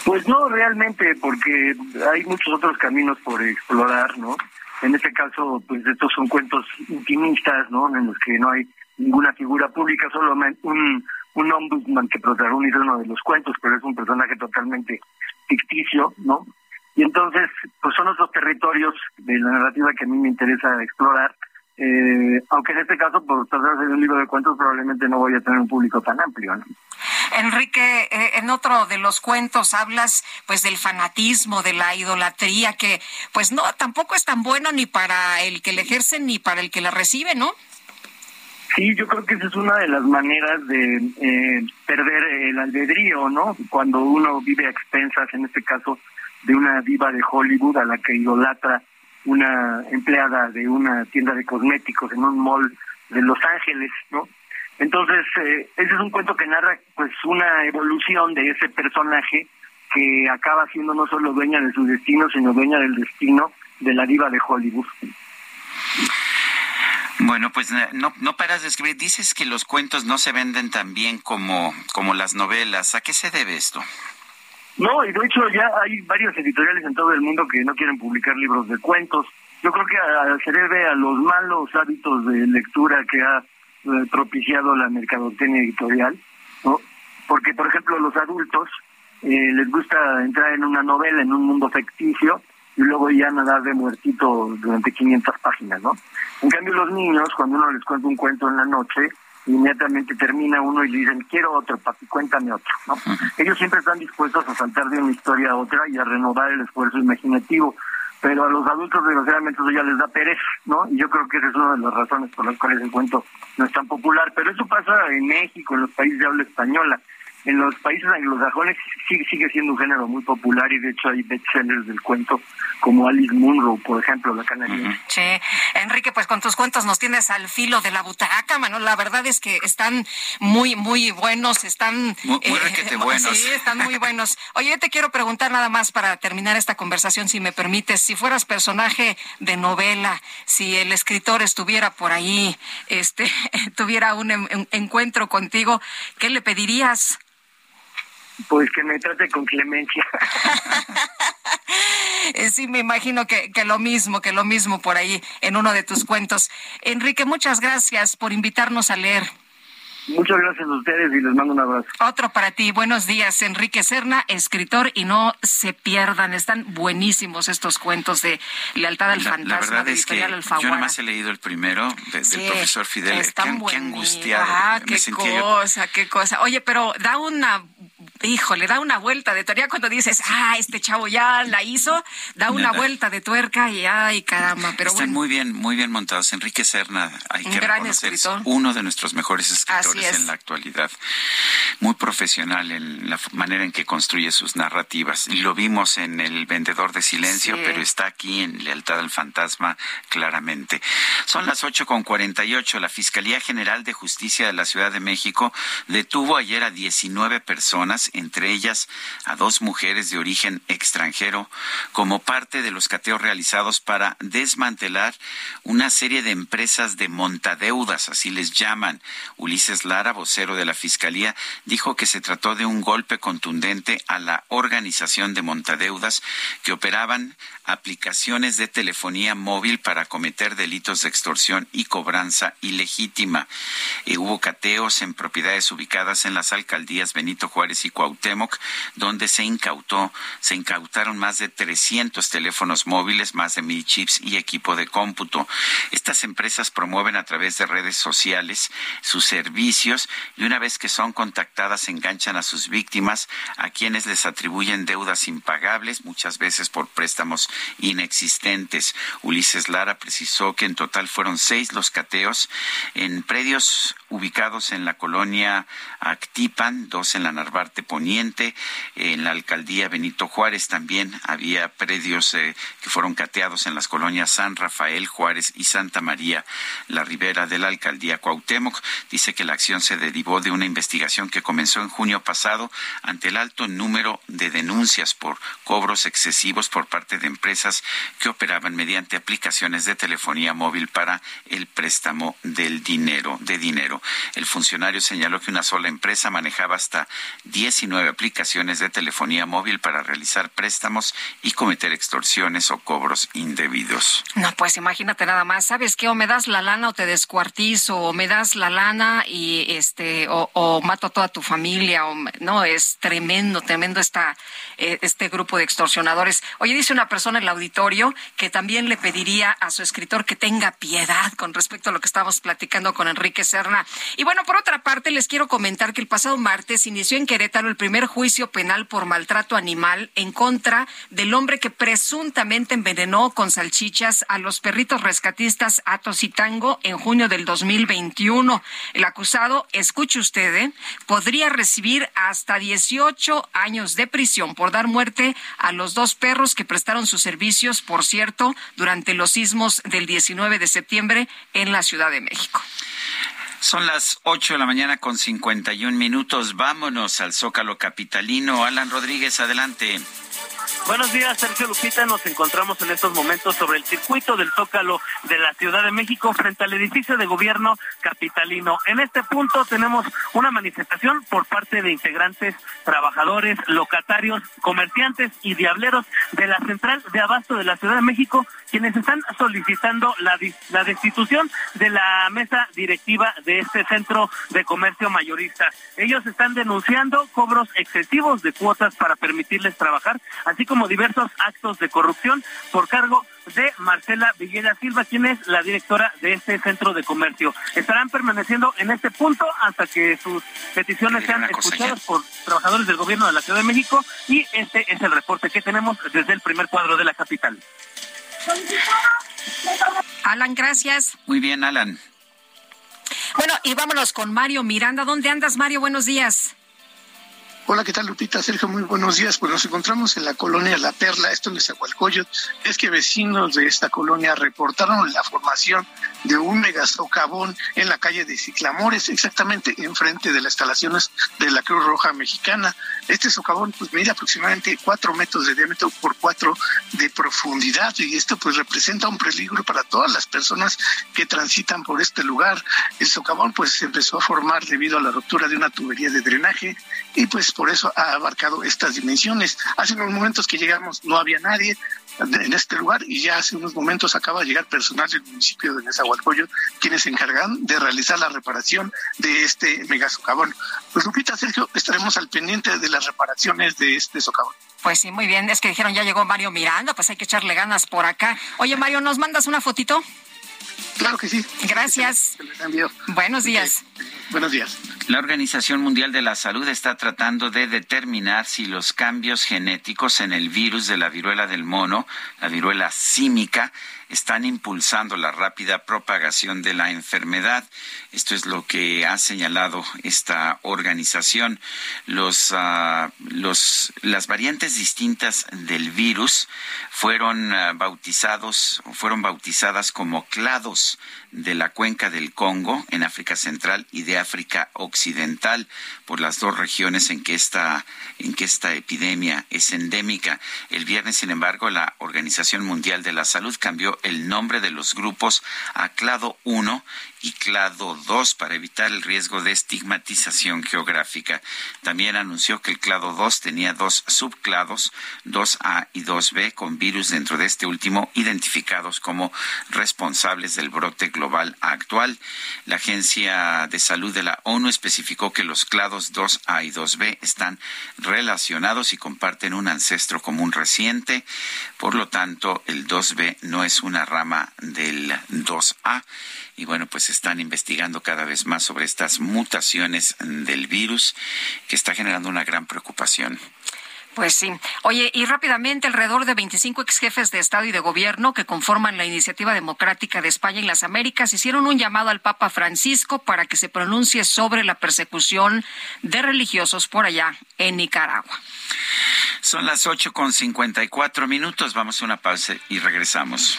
Pues no realmente, porque hay muchos otros caminos por explorar, ¿no? En este caso, pues estos son cuentos intimistas, ¿no? En los que no hay ninguna figura pública, solo un, un ombudsman que protagoniza uno de los cuentos, pero es un personaje totalmente ficticio, ¿no? Y entonces, pues son otros territorios de la narrativa que a mí me interesa explorar, eh, aunque en este caso, por tratarse de un libro de cuentos, probablemente no voy a tener un público tan amplio, ¿no? Enrique, eh, en otro de los cuentos hablas pues del fanatismo, de la idolatría, que pues no, tampoco es tan bueno ni para el que le ejerce ni para el que la recibe, ¿no? Sí, yo creo que esa es una de las maneras de eh, perder el albedrío, ¿no? Cuando uno vive a expensas, en este caso, de una diva de Hollywood a la que idolatra una empleada de una tienda de cosméticos en un mall de Los Ángeles, ¿no? Entonces, eh, ese es un cuento que narra pues una evolución de ese personaje que acaba siendo no solo dueña de su destino, sino dueña del destino de la diva de Hollywood. Bueno, pues no, no paras de escribir. Dices que los cuentos no se venden tan bien como, como las novelas. ¿A qué se debe esto? No, y de hecho ya hay varios editoriales en todo el mundo que no quieren publicar libros de cuentos. Yo creo que se debe a los malos hábitos de lectura que ha eh, propiciado la mercadotecnia editorial, ¿no? Porque, por ejemplo, los adultos eh, les gusta entrar en una novela, en un mundo ficticio, y luego ya nadar de muertito durante 500 páginas, ¿no? En cambio, los niños, cuando uno les cuenta un cuento en la noche, inmediatamente termina uno y le dicen, quiero otro, papi, cuéntame otro, ¿no? Ellos siempre están dispuestos a saltar de una historia a otra y a renovar el esfuerzo imaginativo, pero a los adultos desgraciadamente eso ya les da pereza, ¿no? Y yo creo que esa es una de las razones por las cuales el cuento no es tan popular, pero eso pasa en México, en los países de habla española. En los países anglosajones sigue, sigue siendo un género muy popular y de hecho hay bestsellers del cuento como Alice Munro, por ejemplo, la canadiense. Sí, Enrique, pues con tus cuentos nos tienes al filo de la butaca, mano. La verdad es que están muy, muy buenos, están... Muy, muy eh, [LAUGHS] buenos. Sí, están muy buenos. Oye, yo te quiero preguntar nada más para terminar esta conversación, si me permites, si fueras personaje de novela, si el escritor estuviera por ahí, este, [LAUGHS] tuviera un, un encuentro contigo, ¿qué le pedirías? Pues que me trate con clemencia. [LAUGHS] sí, me imagino que, que, lo mismo, que lo mismo por ahí en uno de tus cuentos. Enrique, muchas gracias por invitarnos a leer. Muchas gracias a ustedes y les mando un abrazo. Otro para ti. Buenos días, Enrique Serna, escritor, y no se pierdan. Están buenísimos estos cuentos de Lealtad al La, Fantasma la verdad de es que Editorial yo Alfaguara. nomás he leído el primero de- Sí, del profesor Fidel. Qué, están qué angustiado. Ah, me qué cosa, qué cosa. Oye, pero da una, híjole, da una vuelta de teoría cuando dices, ah, este chavo ya la hizo, da una Nada. vuelta de tuerca y ay, caramba, pero Están bueno. muy bien, muy bien montados. Enrique Serna, hay Un que gran escritor. uno de nuestros mejores escritores es. en la actualidad. Muy profesional en la manera en que construye sus narrativas. Y lo vimos en El Vendedor de Silencio, Sí. pero está aquí en Lealtad al Fantasma claramente. Son las ocho con 48. La Fiscalía General de Justicia de la Ciudad de México detuvo ayer a 19 personas, entre ellas a dos mujeres de origen extranjero, como parte de los cateos realizados para desmantelar una serie de empresas de montadeudas, así les llaman. Ulises Lara, vocero de la Fiscalía, dijo que se trató de un golpe contundente a la organización de montadeudas que operaban aplicaciones de telefonía móvil para cometer delitos de extorsión y cobranza ilegítima. Eh, hubo cateos en propiedades ubicadas en las alcaldías Benito Juárez y Cuauhtémoc, donde se incautó, se incautaron más de 300 teléfonos móviles, más de mil chips y equipo de cómputo. Estas empresas promueven a través de redes sociales sus servicios y una vez que son contactadas enganchan a sus víctimas, a quienes les atribuyen deudas impagables, muchas veces por préstamos inexistentes. Ulises Lara precisó que en total fueron seis los cateos en predios ubicados en la colonia Actipan, dos en la Narvarte Poniente, en la alcaldía Benito Juárez también había predios eh, que fueron cateados en las colonias San Rafael, Juárez y Santa María, la ribera de la alcaldía Cuauhtémoc. Dice que la acción se derivó de una investigación que comenzó en junio pasado ante el alto número de denuncias por cobros excesivos por parte de empresas que operaban mediante aplicaciones de telefonía móvil para el préstamo del dinero, de dinero. El funcionario señaló que una sola empresa manejaba hasta 19 aplicaciones de telefonía móvil para realizar préstamos y cometer extorsiones o cobros indebidos. No, pues imagínate nada más, ¿sabes qué? O me das la lana o te descuartizo, o me das la lana y este, o, mato a toda tu familia, o no, es tremendo, tremendo esta, eh, este grupo de extorsionadores. Oye, dice una persona en el auditorio que también le pediría a su escritor que tenga piedad con respecto a lo que estábamos platicando con Enrique Serna. Y bueno, por otra parte, les quiero comentar que el pasado martes inició en Querétaro el primer juicio penal por maltrato animal en contra del hombre que presuntamente envenenó con salchichas a los perritos rescatistas Atos y Tango en junio del 2021. El acusado, escuche usted, ¿eh? podría recibir hasta 18 años de prisión por dar muerte a los dos perros que prestaron sus servicios, por cierto, durante los sismos del 19 de septiembre en la Ciudad de México. Son las 8 de la mañana con 51 minutos. Vámonos al Zócalo Capitalino. Alan Rodríguez, adelante. Buenos días, Sergio Lupita. Nos encontramos en estos momentos sobre el circuito del Zócalo de la Ciudad de México frente al edificio de gobierno capitalino. En este punto tenemos una manifestación por parte de integrantes, trabajadores, locatarios, comerciantes y diableros de la central de abasto de la Ciudad de México, quienes están solicitando la, destitución de la mesa directiva de este centro de comercio mayorista. Ellos están denunciando cobros excesivos de cuotas para permitirles trabajar, como diversos actos de corrupción por cargo de Marcela Villegas Silva, quien es la directora de este centro de comercio. Estarán permaneciendo en este punto hasta que sus peticiones sean escuchadas por trabajadores del gobierno de la Ciudad de México y este es el reporte que tenemos desde el primer cuadro de la capital. Alan, gracias. Muy bien, Alan. Bueno, y vámonos con Mario Miranda. ¿Dónde andas, Mario? Buenos días. Hola, ¿qué tal, Lupita? Sergio, muy buenos días. Pues nos encontramos en la colonia La Perla, esto en Nezahualcóyotl. Es que vecinos de esta colonia reportaron la formación de un megasocavón en la calle de Ciclamores, exactamente enfrente de las instalaciones de la Cruz Roja Mexicana. Este socavón pues mide aproximadamente cuatro metros de diámetro por cuatro de profundidad y esto pues representa un peligro para todas las personas que transitan por este lugar. El socavón pues se empezó a formar debido a la ruptura de una tubería de drenaje y pues por eso ha abarcado estas dimensiones. Hace unos momentos que llegamos no había nadie en este lugar y ya hace unos momentos acaba de llegar personal del municipio de Nezahualcóyotl quienes se encargan de realizar la reparación de este mega socavón. Pues Lupita, Sergio, estaremos al pendiente de las reparaciones de este socavón. Pues sí, muy bien. Es que dijeron ya llegó Mario Miranda, pues hay que echarle ganas por acá. Oye, Mario, ¿nos mandas una fotito? Claro que sí. Gracias. Buenos días. Buenos días. La Organización Mundial de la Salud está tratando de determinar si los cambios genéticos en el virus de la viruela del mono, la viruela símica, están impulsando la rápida propagación de la enfermedad. Esto es lo que ha señalado esta organización. Los, ah, los, las variantes distintas del virus fueron ah, bautizados, fueron bautizadas como clados de la cuenca del Congo en África Central y de África Occidental por las dos regiones en que esta en que esta epidemia es endémica. El viernes, sin embargo, la Organización Mundial de la Salud cambió el nombre de los grupos a Clado 1 y Clado 2 para evitar el riesgo de estigmatización geográfica. También anunció que el Clado 2 tenía dos subclados, 2A y 2B, con virus dentro de este último identificados como responsables del brote global actual. La Agencia de Salud de la ONU especificó que los clados 2A y 2B están relacionados y comparten un ancestro común reciente. Por lo tanto, el 2B no es una rama del 2A y bueno, pues están investigando cada vez más sobre estas mutaciones del virus que está generando una gran preocupación. Pues sí. Oye, y rápidamente, alrededor de 25 ex jefes de Estado y de Gobierno que conforman la Iniciativa Democrática de España y las Américas hicieron un llamado al Papa Francisco para que se pronuncie sobre la persecución de religiosos por allá en Nicaragua. Son las ocho con cincuenta y cuatro minutos. Vamos a una pausa y regresamos.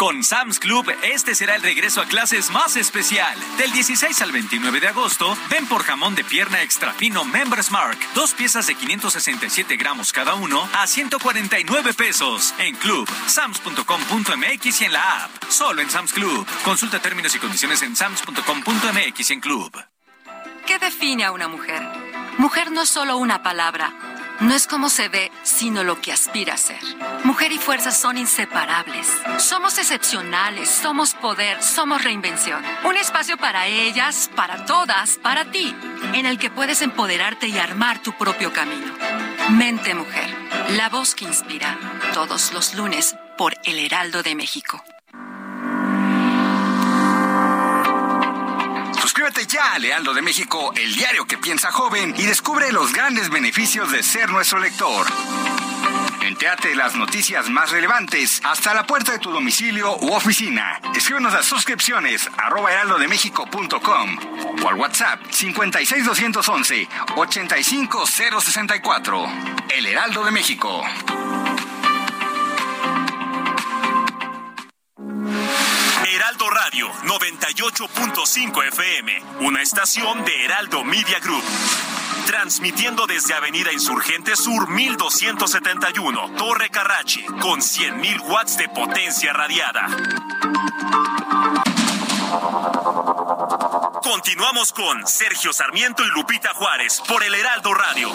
Con Sam's Club, este será el regreso a clases más especial. Del 16 al 29 de agosto, ven por jamón de pierna extra fino Members Mark, dos piezas de 567 gramos cada uno, a 149 pesos. En Club, sams.com.mx y en la app. Solo en Sam's Club. Consulta términos y condiciones en sams.com.mx y en Club. ¿Qué define a una mujer? Mujer no es solo una palabra. No es como se ve, sino lo que aspira a ser. Mujer y fuerza son inseparables. Somos excepcionales, somos poder, somos reinvención. Un espacio para ellas, para todas, para ti, en el que puedes empoderarte y armar tu propio camino. Mente Mujer, la voz que inspira, todos los lunes por El Heraldo de México. Suscríbete ya a Lealdo de México, el diario que piensa joven, y descubre los grandes beneficios de ser nuestro lector. Entéate las noticias más relevantes hasta la puerta de tu domicilio u oficina. Escríbenos a suscripciones arroba heraldodemexico.com o al WhatsApp 56211 85064. El Heraldo de México. Radio 98.5 FM, una estación de Heraldo Media Group. Transmitiendo desde Avenida Insurgente Sur 1271, Torre Carrachi, con 100.000 watts de potencia radiada. Continuamos con Sergio Sarmiento y Lupita Juárez por el Heraldo Radio.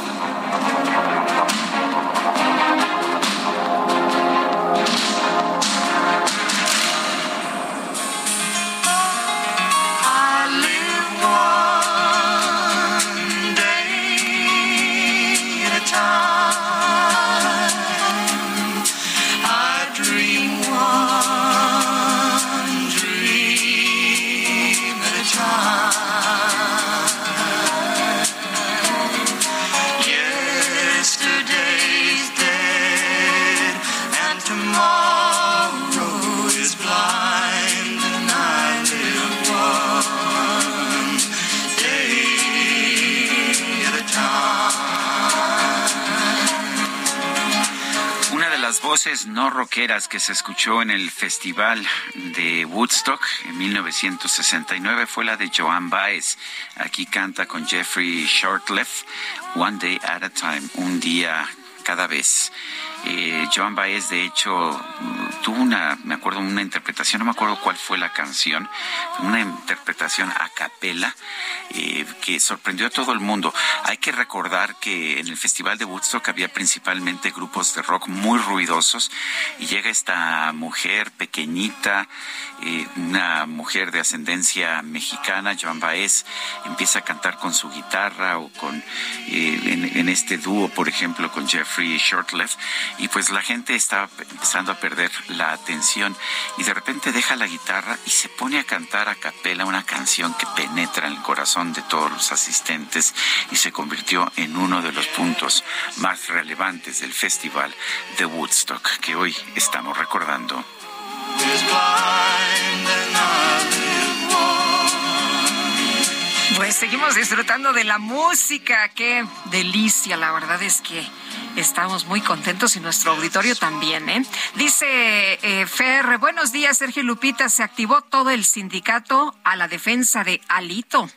No rockeras que se escuchó en el festival de Woodstock en 1969 fue la de Joan Baez. Aquí canta con Jeffrey Shortleff, One Day at a Time, un día cada vez. Eh, Joan Baez, de hecho, tuvo una, me acuerdo, una interpretación, no me acuerdo cuál fue la canción, una interpretación a capela eh, que sorprendió a todo el mundo. Hay que recordar que en el Festival de Woodstock había principalmente grupos de rock muy ruidosos y llega esta mujer pequeñita, eh, una mujer de ascendencia mexicana, Joan Baez, empieza a cantar con su guitarra o con, en, este dúo, por ejemplo, con Jeffrey Shortleff y pues la gente está empezando a perder la atención y de repente deja la guitarra y se pone a cantar a capela una canción que penetra en el corazón de todos los asistentes y se convirtió en uno de los puntos más relevantes del festival de Woodstock que hoy estamos recordando. Pues seguimos disfrutando de la música, qué delicia, la verdad es que Estamos muy contentos y nuestro auditorio también, ¿eh? Dice eh, buenos días, Sergio Lupita. Se activó todo el sindicato a la defensa de Alito.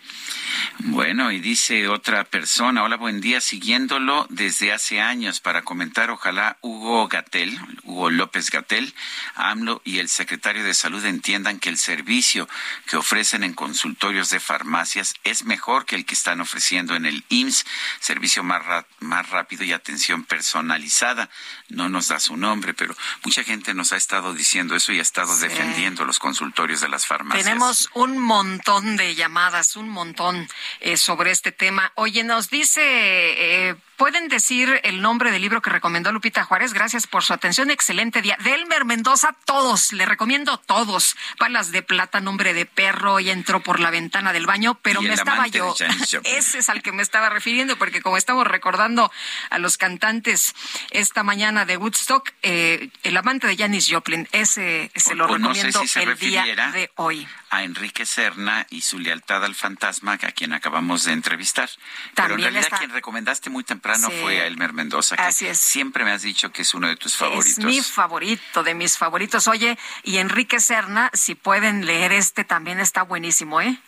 Bueno, y dice otra persona, hola, buen día, siguiéndolo desde hace años para comentar, ojalá Hugo Gatel, Hugo López Gatel, AMLO y el secretario de Salud entiendan que el servicio que ofrecen en consultorios de farmacias es mejor que el que están ofreciendo en el IMSS, servicio más, más rápido y atención personalizada. No nos da su nombre, pero mucha gente nos ha estado diciendo eso y ha estado defendiendo los consultorios de las farmacias. Tenemos un montón de llamadas, un montón eh, sobre este tema. Oye, nos dice eh, ¿Pueden decir el nombre del libro que recomendó Lupita Juárez? Gracias por su atención. Excelente día. Delmer Mendoza, todos. Le recomiendo todos. Palas de plata, nombre de perro. Y entró por la ventana del baño, pero me estaba yo. [LAUGHS] Ese es al que me estaba refiriendo, porque como estamos recordando a los cantantes esta mañana de Woodstock, eh, el amante de Janis Joplin, ese se lo recomiendo el día de hoy. A Enrique Serna y su lealtad al fantasma, a quien acabamos de entrevistar. pero en realidad quien recomendaste muy temprano no fue a Elmer Mendoza, que Así es. siempre me has dicho que es uno de tus favoritos. Es mi favorito, de mis favoritos. Oye, y Enrique Serna, si pueden leer este, también está buenísimo, ¿eh?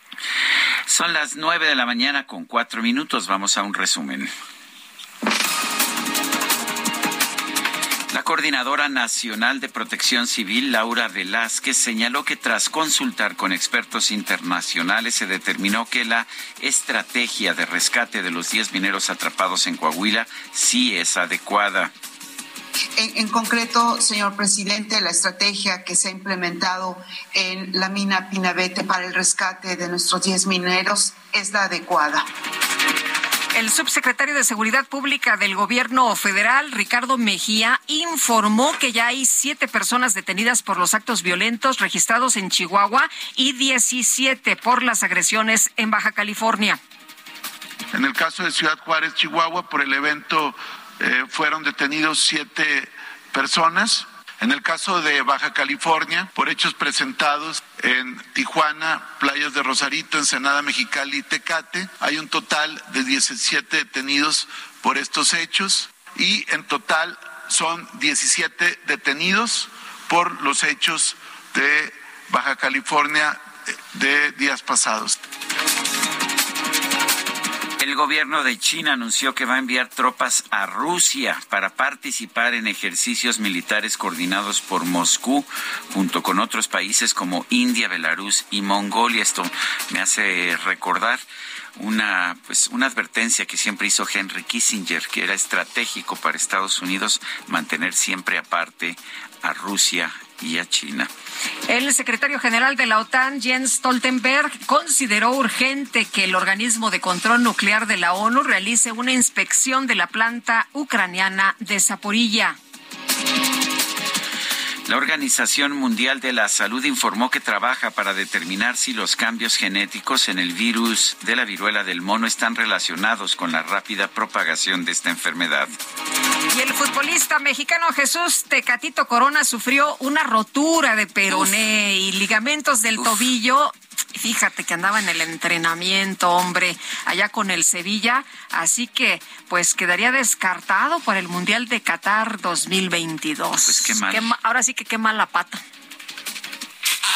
Son las nueve de la mañana con cuatro minutos. Vamos a un resumen. La Coordinadora Nacional de Protección Civil, Laura Velázquez, señaló que tras consultar con expertos internacionales se determinó que la estrategia de rescate de los 10 mineros atrapados en Coahuila sí es adecuada. En, en, concreto, señor presidente, la estrategia que se ha implementado en la mina Pinabete para el rescate de nuestros 10 mineros es la adecuada. El subsecretario de Seguridad Pública del Gobierno Federal, Ricardo Mejía, informó que ya hay siete personas detenidas por los actos violentos registrados en Chihuahua y 17 por las agresiones en Baja California. En el caso de Ciudad Juárez, Chihuahua, por el evento eh, fueron detenidos siete personas. En el caso de Baja California, por hechos presentados en Tijuana, playas de Rosarito, Ensenada, Mexicali y Tecate, hay un total de 17 detenidos por estos hechos y en total son 17 detenidos por los hechos de Baja California eh, de días pasados. El gobierno de China anunció que va a enviar tropas a Rusia para participar en ejercicios militares coordinados por Moscú junto con otros países como India, Belarus y Mongolia. Esto me hace recordar una pues una advertencia que siempre hizo Henry Kissinger que era estratégico para Estados Unidos mantener siempre aparte a Rusia El secretario general de la OTAN, Jens Stoltenberg, consideró urgente que el organismo de control nuclear de la ONU realice una inspección de la planta ucraniana de Zaporilla. La Organización Mundial de la Salud informó que trabaja para determinar si los cambios genéticos en el virus de la viruela del mono están relacionados con la rápida propagación de esta enfermedad. Y el futbolista mexicano Jesús Tecatito Corona sufrió una rotura de peroné y ligamentos del tobillo Fíjate que andaba en el entrenamiento, hombre, allá con el Sevilla, así que pues quedaría descartado para el Mundial de Qatar 2022. Pues qué mal. ahora sí que qué mala pata.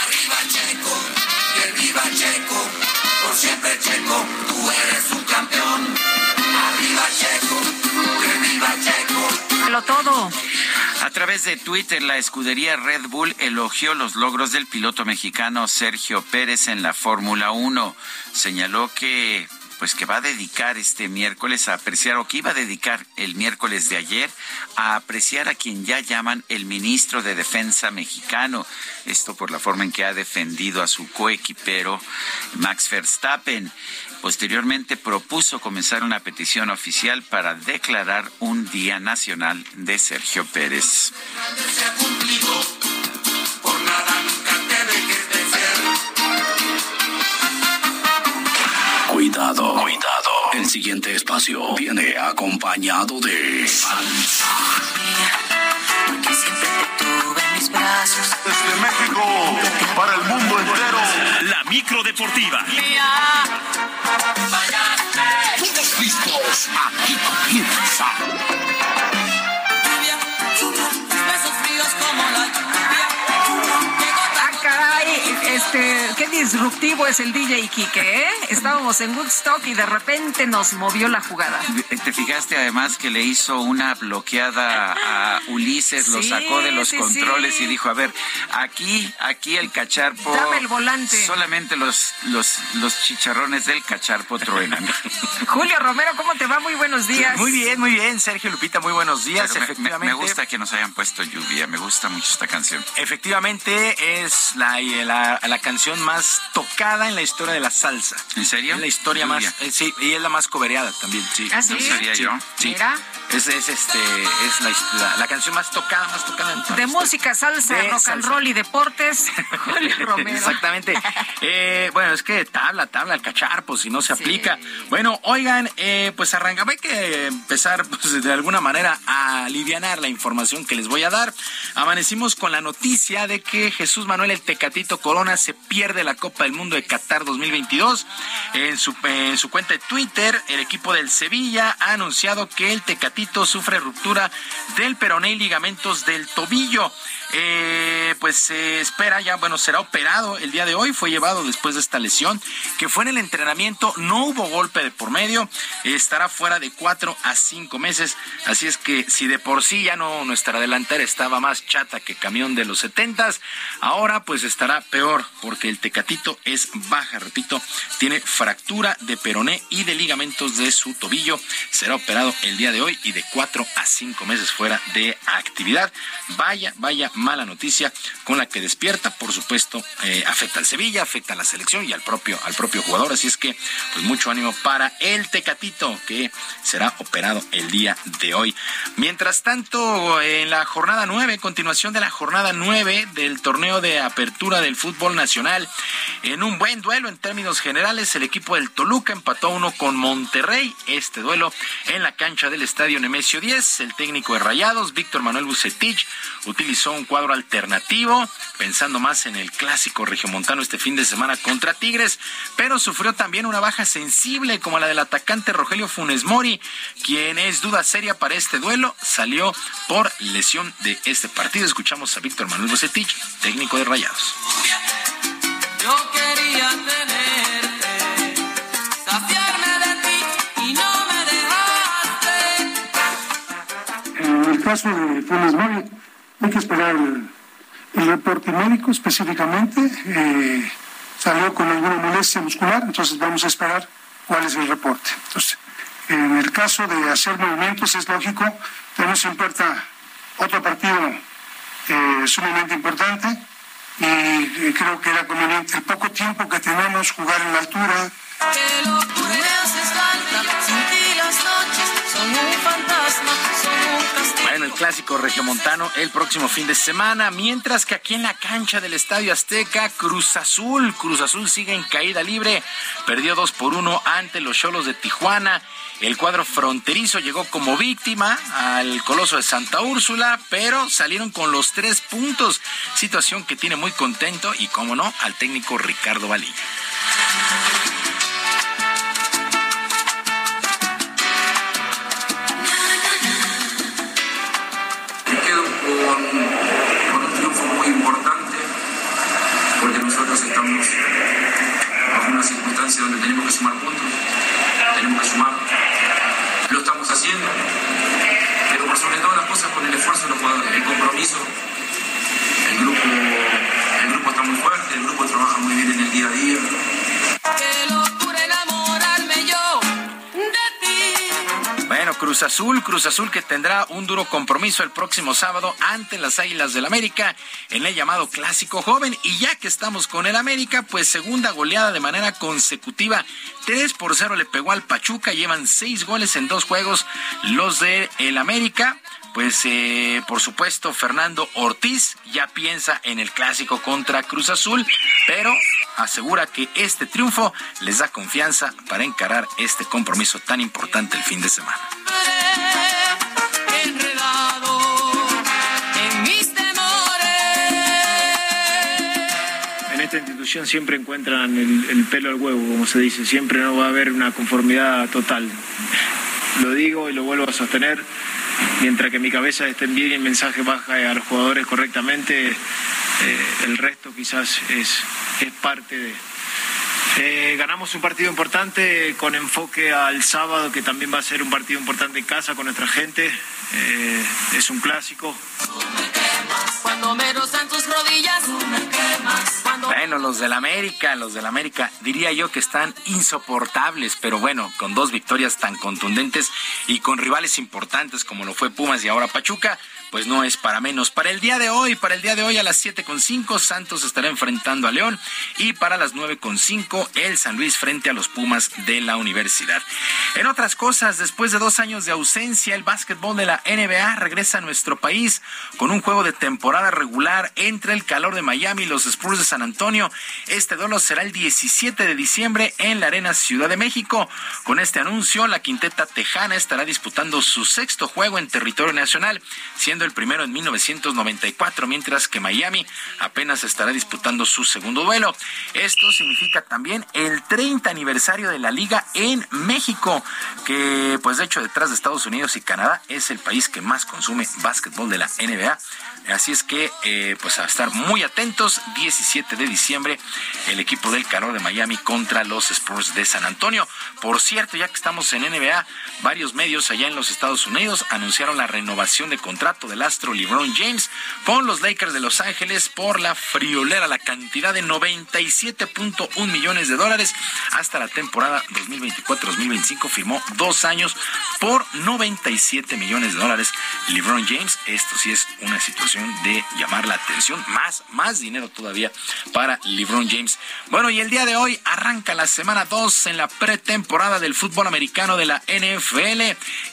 Arriba Checo, que viva Checo, por siempre Checo, tú eres un campeón. Arriba Checo, que viva Checo. Lo todo. A través de Twitter, la escudería Red Bull elogió los logros del piloto mexicano Sergio Pérez en la Fórmula 1. Señaló que pues que va a dedicar este miércoles a apreciar o que iba a dedicar el miércoles de ayer a apreciar a quien ya llaman el ministro de Defensa mexicano. Esto por la forma en que ha defendido a su coequipero Max Verstappen. Posteriormente propuso comenzar una petición oficial para declarar un Día Nacional de Sergio Pérez. Cuidado, cuidado. El siguiente espacio viene acompañado de salsa. Porque siempre te tuve en mis brazos. Desde México, para el mundo entero. La micro deportiva. Todos listos. Aquí comienza. Este, qué disruptivo es el DJ Kike, ¿eh? Estábamos en Woodstock y de repente nos movió la jugada. ¿Te fijaste además que le hizo una bloqueada a Ulises, lo Sí, sacó de los sí, controles sí. y dijo, a ver, aquí, aquí el cacharpo... Dame el volante. Solamente los, los, los chicharrones del cacharpo truenan. [LAUGHS] Julio Romero, ¿cómo te va? Muy buenos días. Muy bien, muy bien, Sergio Lupita, muy buenos días. Pero me gusta que nos hayan puesto lluvia, me gusta mucho esta canción. efectivamente es la, la, la canción más tocada en la historia de la salsa. ¿En serio? Es la historia más, eh, sí, y es la más cobereada también, sí. ¿Ah, sí? ¿No sería yo? Sí. Mira. Es, es este, es la, la, la canción más tocada, más tocada en toda De música, salsa, De rock and roll y deportes, [LAUGHS] Julio Romero. Exactamente. Eh, bueno, es que tabla, tabla, el cacharpo, si no se aplica. Bueno, oigan, eh, pues arrancamos, hay que empezar pues, de alguna manera a alivianar la información que les voy a dar. Amanecimos con la noticia de que Jesús Manuel el Tecatito Corona se pierde la Copa del Mundo de Qatar 2022. En su, en su cuenta de Twitter, el equipo del Sevilla ha anunciado que el Tecatito sufre ruptura del peroné y ligamentos del tobillo. Eh, pues se espera ya, bueno, será operado el día de hoy, fue llevado después de esta lesión, que fue en el entrenamiento, no hubo golpe de por medio, estará fuera de cuatro a cinco meses, así es que si de por sí ya no nuestra delantera estaba más chata que camión de los setentas, ahora pues estará peor, porque el tecatito es baja, repito, tiene fractura de peroné y de ligamentos de su tobillo, será operado el día de hoy y de cuatro a cinco meses fuera de actividad. Vaya, vaya mala noticia con la que despierta, por supuesto, eh, afecta al Sevilla, afecta a la selección y al propio, al propio jugador. Así es que, pues mucho ánimo para el Tecatito, que será operado el día de hoy. Mientras tanto, en la jornada 9, continuación de la jornada 9 del torneo de apertura del fútbol nacional, en un buen duelo en términos generales, el equipo del Toluca empató uno con Monterrey. Este duelo en la cancha del estadio Nemesio 10. El técnico de Rayados, Víctor Manuel Bucetich, utilizó un cuadro alternativo, pensando más en el clásico regiomontano este fin de semana contra Tigres, pero sufrió también una baja sensible como la del atacante Rogelio Funes Mori, quien es duda seria para este duelo, salió por lesión de este partido. Escuchamos a Víctor Manuel Bucetich, técnico de Rayados. Yo quería tenerte. En el caso de Funes Mori, hay que esperar el, reporte médico específicamente. eh, salió con alguna molestia muscular, entonces vamos a esperar cuál es el reporte. Entonces, en el caso de hacer movimientos, es lógico, tenemos en puerta otro partido eh, sumamente importante y eh, creo que era conveniente el poco tiempo que tenemos jugar en la altura, son. Bueno, el clásico regiomontano el próximo fin de semana, mientras que aquí en la cancha del Estadio Azteca, Cruz Azul, Cruz Azul sigue en caída libre, perdió 2 por 1 ante los Cholos de Tijuana. El cuadro fronterizo llegó como víctima al Coloso de Santa Úrsula, pero salieron con los tres puntos, situación que tiene muy contento y, como no, al técnico Ricardo Valilla. Estamos bajo una circunstancia donde tenemos que sumar puntos, tenemos que sumar, lo estamos haciendo, pero por sobre todas las cosas con el esfuerzo el compromiso, el grupo, el grupo está muy fuerte, el grupo trabaja muy bien en el día a día. Cruz Azul, Cruz Azul que tendrá un duro compromiso el próximo sábado ante las Águilas del América en el llamado Clásico Joven. Y ya que estamos con el América, pues segunda goleada de manera consecutiva. 3 por 0 le pegó al Pachuca, llevan seis goles en dos juegos los de el América. Pues eh, por supuesto Fernando Ortiz ya piensa en el clásico contra Cruz Azul, pero asegura que este triunfo les da confianza para encarar este compromiso tan importante el fin de semana. En esta institución siempre encuentran el, el pelo al huevo, como se dice. Siempre no va a haber una conformidad total. Lo digo y lo vuelvo a sostener. Mientras que mi cabeza esté bien y el mensaje baja a los jugadores correctamente, eh, el resto quizás es, es parte de. Eh, ganamos un partido importante con enfoque al sábado, que también va a ser un partido importante en casa con nuestra gente. Eh, es un clásico. Bueno, los del América, los del América, diría yo que están insoportables, pero bueno, con dos victorias tan contundentes y con rivales importantes como lo fue Pumas y ahora Pachuca, pues no es para menos. Para el día de hoy, para el día de hoy a las 7.5, Santos estará enfrentando a León y para las 9.5, el San Luis frente a los Pumas de la Universidad. En otras cosas, después de dos años de ausencia, el básquetbol de la NBA regresa a nuestro país con un juego de temporada regular entre el calor de Miami y los Spurs de San Antonio. Este duelo será el 17 de diciembre en la Arena Ciudad de México. Con este anuncio, la quinteta tejana estará disputando su sexto juego en territorio nacional, siendo el primero en 1994, mientras que Miami apenas estará disputando su segundo duelo. Esto significa también el 30 aniversario de la liga en México, que pues de hecho detrás de Estados Unidos y Canadá es el país que más consume básquetbol de la NBA. Así es que, eh, pues a estar muy atentos, 17 de diciembre, el equipo del calor de Miami contra los Spurs de San Antonio. Por cierto, ya que estamos en NBA, varios medios allá en los Estados Unidos anunciaron la renovación de contrato del astro LeBron James con los Lakers de Los Ángeles por la friolera, la cantidad de 97.1 millones de dólares hasta la temporada 2024-2025. Firmó dos años por 97 millones de dólares. LeBron James, esto sí es una situación de llamar la atención. Más, más dinero todavía para LeBron James. Bueno, y el día de hoy arranca la semana 2 en la pretemporada del fútbol americano de la NFL.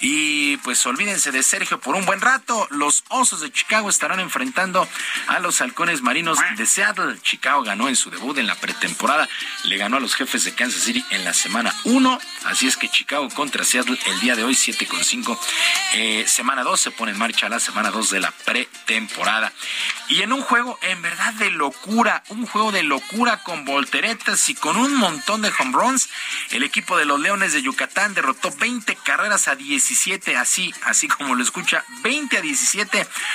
Y pues olvídense de Sergio por un buen rato. Los Osos de Chicago estarán enfrentando a los Halcones Marinos de Seattle. Chicago ganó en su debut en la pretemporada. Le ganó a los jefes de Kansas City en la semana 1. Así es que Chicago contra Seattle el día de hoy, 7 con 5. Eh, semana 2 se pone en marcha la semana 2 de la pretemporada. Y en un juego en verdad de locura, un juego de locura con volteretas y con un montón de home runs, el equipo de los Leones de Yucatán derrotó 20 carreras a 17, así, así como lo escucha, 20 a 17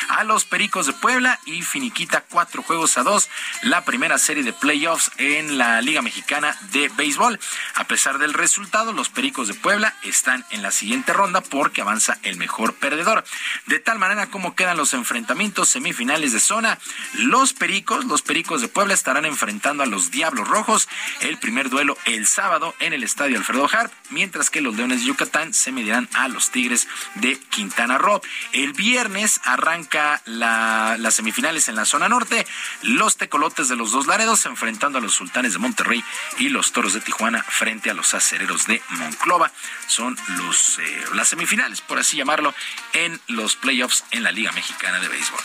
a los Pericos de Puebla y finiquita cuatro juegos a dos la primera serie de playoffs en la Liga Mexicana de Béisbol. A pesar del resultado, los Pericos de Puebla están en la siguiente ronda porque avanza el mejor perdedor. De tal manera como quedan los enfrentamientos semifinales de zona, los Pericos, los Pericos de Puebla estarán enfrentando a los Diablos Rojos el primer duelo el sábado en el Estadio Alfredo Harp, mientras que los Leones de Yucatán se medirán a los Tigres de Quintana Roo. El viernes arranca la, las semifinales en la zona norte, los Tecolotes de los Dos Laredos enfrentando a los Sultanes de Monterrey y los Toros de Tijuana frente a los Acereros de Monclova. Son los, eh, las semifinales, por así llamarlo, en los playoffs en la Liga Mexicana de Béisbol.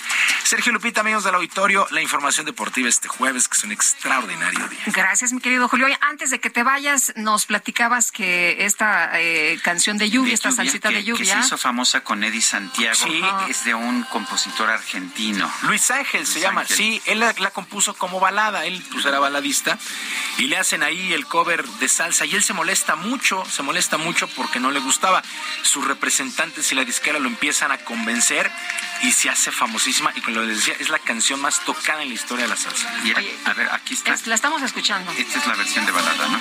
Sergio Lupita, amigos del auditorio, la información deportiva este jueves, que es un extraordinario día. Gracias, mi querido Julio. Antes de que te vayas, nos platicabas que esta eh, canción de lluvia, esta lluvia, salsita que, de que lluvia. se hizo famosa con Eddie Santiago. Sí. Es de de un compositor argentino. Luis Ángel se llama. Sí, él la, la, compuso como balada. Él pues era baladista. Y le hacen ahí el cover de salsa. Y él se molesta mucho, se molesta mucho porque no le gustaba. Sus representantes y la disquera lo empiezan a convencer y se hace famosísima. Y como les decía, es la canción más tocada en la historia de la salsa. Y era, a ver, aquí está. Es, la estamos escuchando. Esta es la versión de balada, ¿no?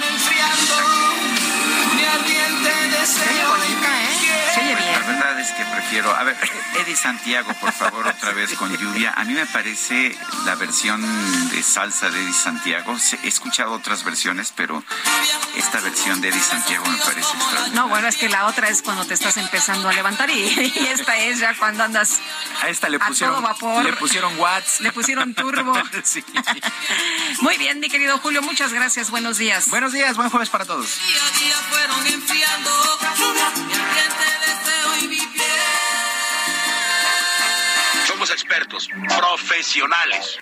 Se oye bonita, ¿eh? Se oye bien. La verdad es que prefiero. A ver, [LAUGHS] Eddie Santiago, por favor, otra vez con lluvia. A mí me parece la versión de salsa de Eddie Santiago. He escuchado otras versiones, pero esta versión de Eddie Santiago me parece extraordinaria. No, bueno, es que la otra es cuando te estás empezando a levantar y, y esta es ya cuando andas. A esta le a pusieron. todo vapor. Le pusieron watts. Le pusieron turbo. [LAUGHS] sí. Muy bien, mi querido Julio, muchas gracias. Buenos días. Buenos días, buen jueves para todos. Día a día fueron enfriando Somos expertos, profesionales.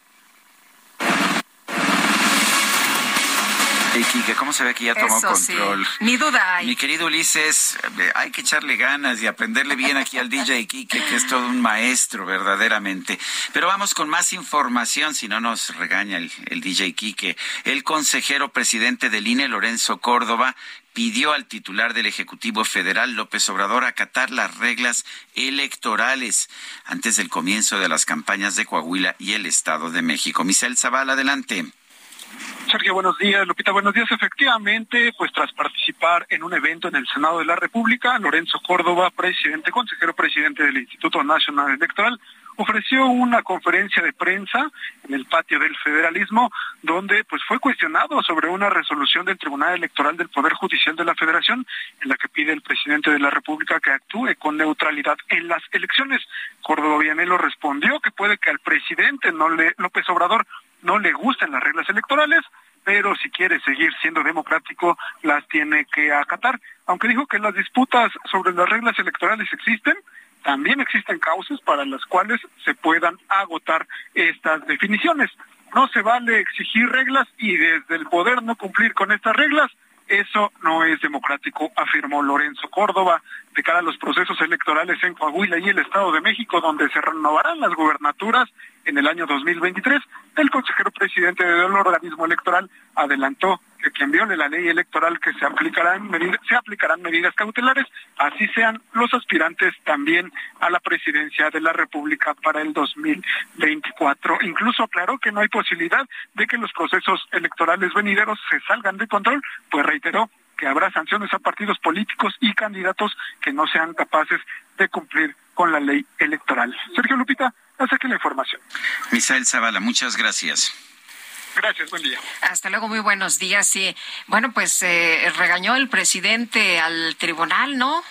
Hey, Kike, ¿cómo se ve que ya tomó Eso sí. control? Ni duda hay. Mi querido Ulises, eh, hay que echarle ganas y aprenderle bien aquí al DJ Kike, que es todo un maestro verdaderamente. Pero vamos con más información, si no nos regaña el, el DJ Kike. El consejero presidente del INE, Lorenzo Córdoba, pidió al titular del Ejecutivo Federal, López Obrador, acatar las reglas electorales antes del comienzo de las campañas de Coahuila y el Estado de México. Misael Zavala, adelante. Sergio, buenos días. Lupita, buenos días. Efectivamente, pues tras participar en un evento en el Senado de la República, Lorenzo Córdoba, presidente, consejero presidente del Instituto Nacional Electoral, ofreció una conferencia de prensa en el patio del federalismo donde pues fue cuestionado sobre una resolución del Tribunal Electoral del Poder Judicial de la Federación en la que pide el presidente de la República que actúe con neutralidad en las elecciones. Córdoba Villanelo respondió que puede que al presidente no López Obrador no le gusten las reglas electorales, pero si quiere seguir siendo democrático las tiene que acatar. Aunque dijo que las disputas sobre las reglas electorales existen, también existen causas para las cuales se puedan agotar estas definiciones. No se vale exigir reglas y desde el poder no cumplir con estas reglas, eso no es democrático, afirmó Lorenzo Córdoba, de cara a los procesos electorales en Coahuila y el Estado de México, donde se renovarán las gubernaturas en el año 2023. El consejero presidente del organismo electoral adelantó que quien viole la ley electoral que se aplicarán medidas, se aplicarán medidas cautelares, así sean los aspirantes también a la presidencia de la República para el 2024. Incluso aclaró que no hay posibilidad de que los procesos electorales venideros se salgan de control, pues reiteró que habrá sanciones a partidos políticos y candidatos que no sean capaces de cumplir con la ley electoral. Sergio Lupita, hasta aquí la información. Misael Zavala, muchas gracias. Gracias, buen día. Hasta luego, muy buenos días. Sí, bueno, pues eh, regañó el presidente al tribunal, ¿no?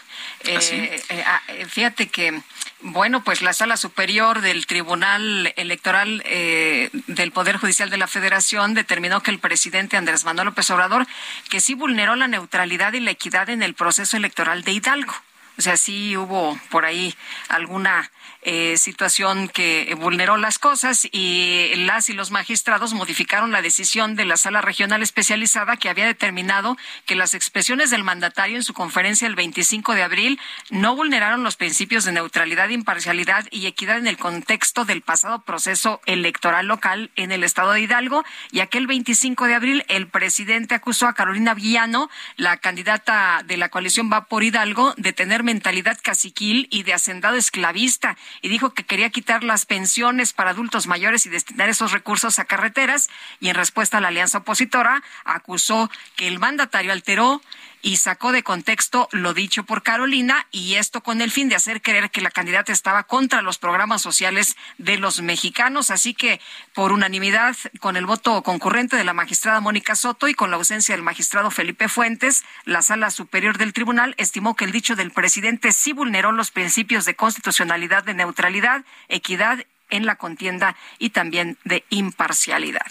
Eh, eh, ah, eh, fíjate que, bueno, pues la sala superior del Tribunal Electoral eh, del Poder Judicial de la Federación determinó que el presidente Andrés Manuel López Obrador que sí vulneró la neutralidad y la equidad en el proceso electoral de Hidalgo. O sea, sí hubo por ahí alguna eh, situación que vulneró las cosas y las y los magistrados modificaron la decisión de la sala regional especializada que había determinado que las expresiones del mandatario en su conferencia el 25 de abril no vulneraron los principios de neutralidad, imparcialidad y equidad en el contexto del pasado proceso electoral local en el estado de Hidalgo y aquel 25 de abril el presidente acusó a Carolina Villano, la candidata de la coalición Va por Hidalgo, de tener mentalidad caciquil y de hacendado esclavista y dijo que quería quitar las pensiones para adultos mayores y destinar esos recursos a carreteras y en respuesta a la alianza opositora acusó que el mandatario alteró y sacó de contexto lo dicho por Carolina y esto con el fin de hacer creer que la candidata estaba contra los programas sociales de los mexicanos. Así que por unanimidad, con el voto concurrente de la magistrada Mónica Soto y con la ausencia del magistrado Felipe Fuentes, la sala superior del tribunal estimó que el dicho del presidente sí vulneró los principios de constitucionalidad, de neutralidad, equidad en la contienda y también de imparcialidad.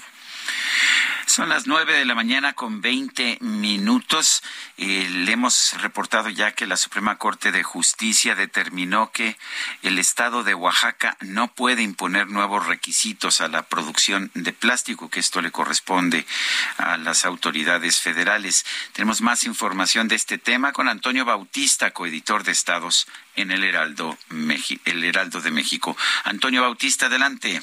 Son las nueve de la mañana con veinte minutos. Eh, le hemos reportado ya que la Suprema Corte de Justicia determinó que el Estado de Oaxaca no puede imponer nuevos requisitos a la producción de plástico, que esto le corresponde a las autoridades federales. Tenemos más información de este tema con Antonio Bautista, coeditor de Estados en el Heraldo, el Heraldo de México. Antonio Bautista, adelante.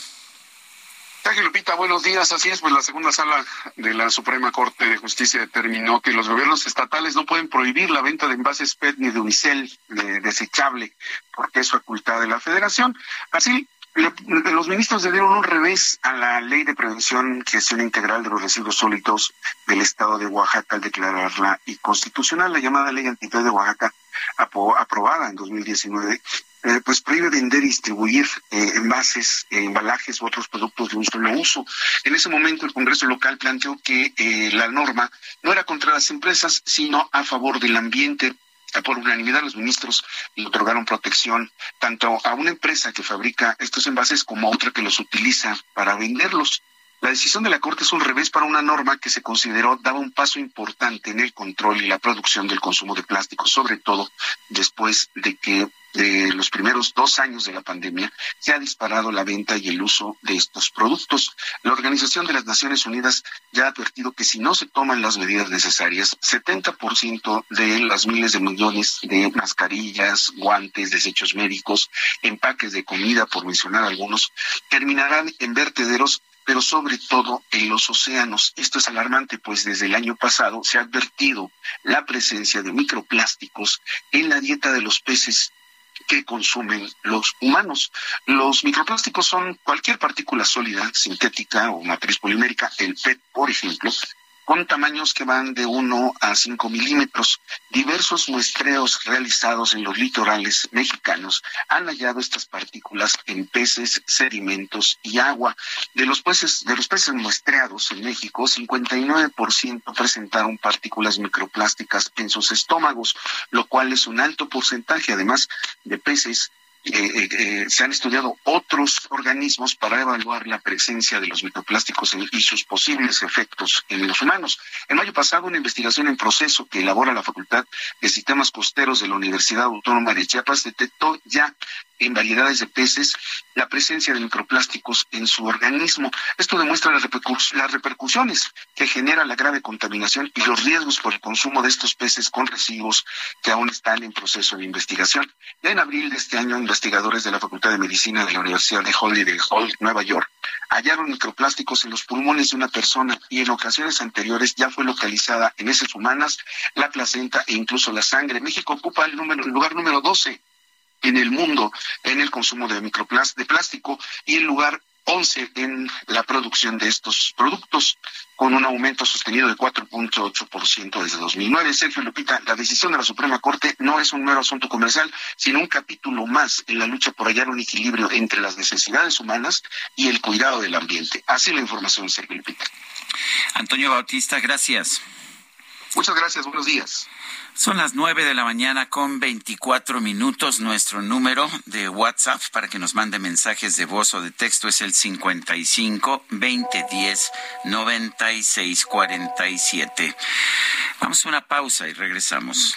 Lupita, buenos días. Así es, pues la segunda sala de la Suprema Corte de Justicia determinó que los gobiernos estatales no pueden prohibir la venta de envases PET ni de unicel de desechable porque es facultad de la Federación. Así, los ministros le dieron un revés a la Ley de Prevención Gestión Integral de los Residuos Sólidos del Estado de Oaxaca al declararla inconstitucional. La llamada Ley Antiped de Oaxaca, aprobada en 2019, eh, pues prohíbe vender y distribuir eh, envases, eh, embalajes u otros productos de un solo uso. En ese momento el Congreso local planteó que la norma no era contra las empresas, sino a favor del ambiente. Por unanimidad los ministros le otorgaron protección tanto a una empresa que fabrica estos envases como a otra que los utiliza para venderlos. La decisión de la Corte es un revés para una norma que se consideró daba un paso importante en el control y la producción del consumo de plástico, sobre todo después de que de los primeros dos años de la pandemia se ha disparado la venta y el uso de estos productos. La Organización de las Naciones Unidas ya ha advertido que si no se toman las medidas necesarias, 70% de las miles de millones de mascarillas, guantes, desechos médicos, empaques de comida, por mencionar algunos, terminarán en vertederos pero sobre todo en los océanos. Esto es alarmante, pues desde el año pasado se ha advertido la presencia de microplásticos en la dieta de los peces que consumen los humanos. Los microplásticos son cualquier partícula sólida, sintética o matriz polimérica, el PET, por ejemplo, con tamaños que van de 1 a 5 milímetros. Diversos muestreos realizados en los litorales mexicanos han hallado estas partículas en peces, sedimentos y agua. De los peces, de los peces muestreados en México, 59% presentaron partículas microplásticas en sus estómagos, lo cual es un alto porcentaje, además de peces eh, eh, eh, se han estudiado otros organismos para evaluar la presencia de los microplásticos y sus posibles efectos en los humanos. En mayo pasado, una investigación en proceso que elabora la Facultad de Sistemas Costeros de la Universidad Autónoma de Chiapas detectó ya en variedades de peces la presencia de microplásticos en su organismo. Esto demuestra las, repercusiones que genera la grave contaminación y los riesgos por el consumo de estos peces con residuos que aún están en proceso de investigación. Ya en abril de este año, investigadores de la Facultad de Medicina de la Universidad de Holiday Hall, Nueva York, hallaron microplásticos en los pulmones de una persona y en ocasiones anteriores ya fue localizada en heces humanas la placenta e incluso la sangre. México ocupa el, número, el lugar número 12 en el mundo en el consumo de microplásticos de plástico y el lugar 11 en la producción de estos productos, con un aumento sostenido de 4.8% desde 2009. Sergio Lupita, la decisión de la Suprema Corte no es un mero asunto comercial, sino un capítulo más en la lucha por hallar un equilibrio entre las necesidades humanas y el cuidado del ambiente. Así la información, Sergio Lupita. Antonio Bautista, gracias. Muchas gracias, buenos días. Son las nueve de la mañana con veinticuatro minutos. Nuestro número de WhatsApp para que nos mande mensajes de voz o de texto es el cincuenta y cinco veinte diez noventa y seis cuarenta y siete. Vamos a una pausa y regresamos.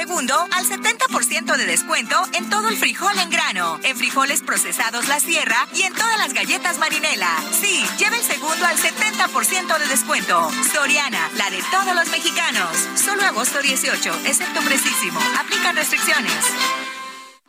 Segundo al 70% de descuento en todo el frijol en grano, en frijoles procesados La Sierra y en todas las galletas Marinela. Sí, lleva el segundo al 70% de descuento. Soriana, la de todos los mexicanos. Solo agosto 18, excepto precisísimo. Aplican restricciones.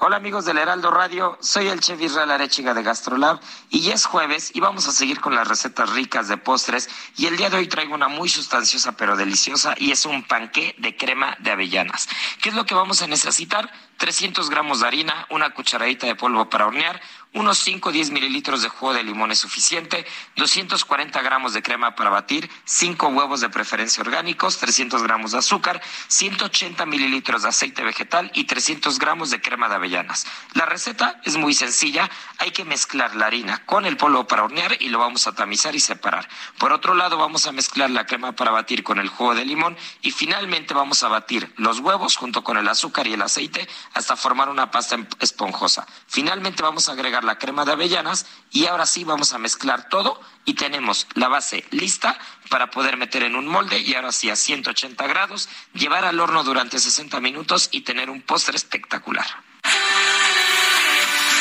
Hola amigos del Heraldo Radio, soy el chef Israel Arechiga de Gastrolab y es jueves y vamos a seguir con las recetas ricas de postres y el día de hoy traigo una muy sustanciosa pero deliciosa y es un panqué de crema de avellanas. ¿Qué es lo que vamos a necesitar? 300 gramos de harina, una cucharadita de polvo para hornear, unos 5 o 10 mililitros de jugo de limón es suficiente, 240 gramos de crema para batir, 5 huevos de preferencia orgánicos, 300 gramos de azúcar, 180 mililitros de aceite vegetal y 300 gramos de crema de avellanas. La receta es muy sencilla, hay que mezclar la harina con el polvo para hornear y lo vamos a tamizar y separar. Por otro lado, vamos a mezclar la crema para batir con el jugo de limón y finalmente vamos a batir los huevos junto con el azúcar y el aceite hasta formar una pasta esponjosa. Finalmente vamos a agregar la crema de avellanas y ahora sí vamos a mezclar todo y tenemos la base lista para poder meter en un molde y ahora sí a 180 grados, llevar al horno durante 60 minutos y tener un postre espectacular.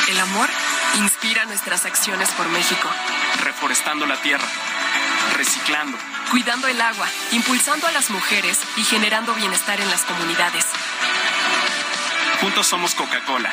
El amor inspira nuestras acciones por México. Reforestando la tierra, reciclando, cuidando el agua, impulsando a las mujeres y generando bienestar en las comunidades. Juntos somos Coca-Cola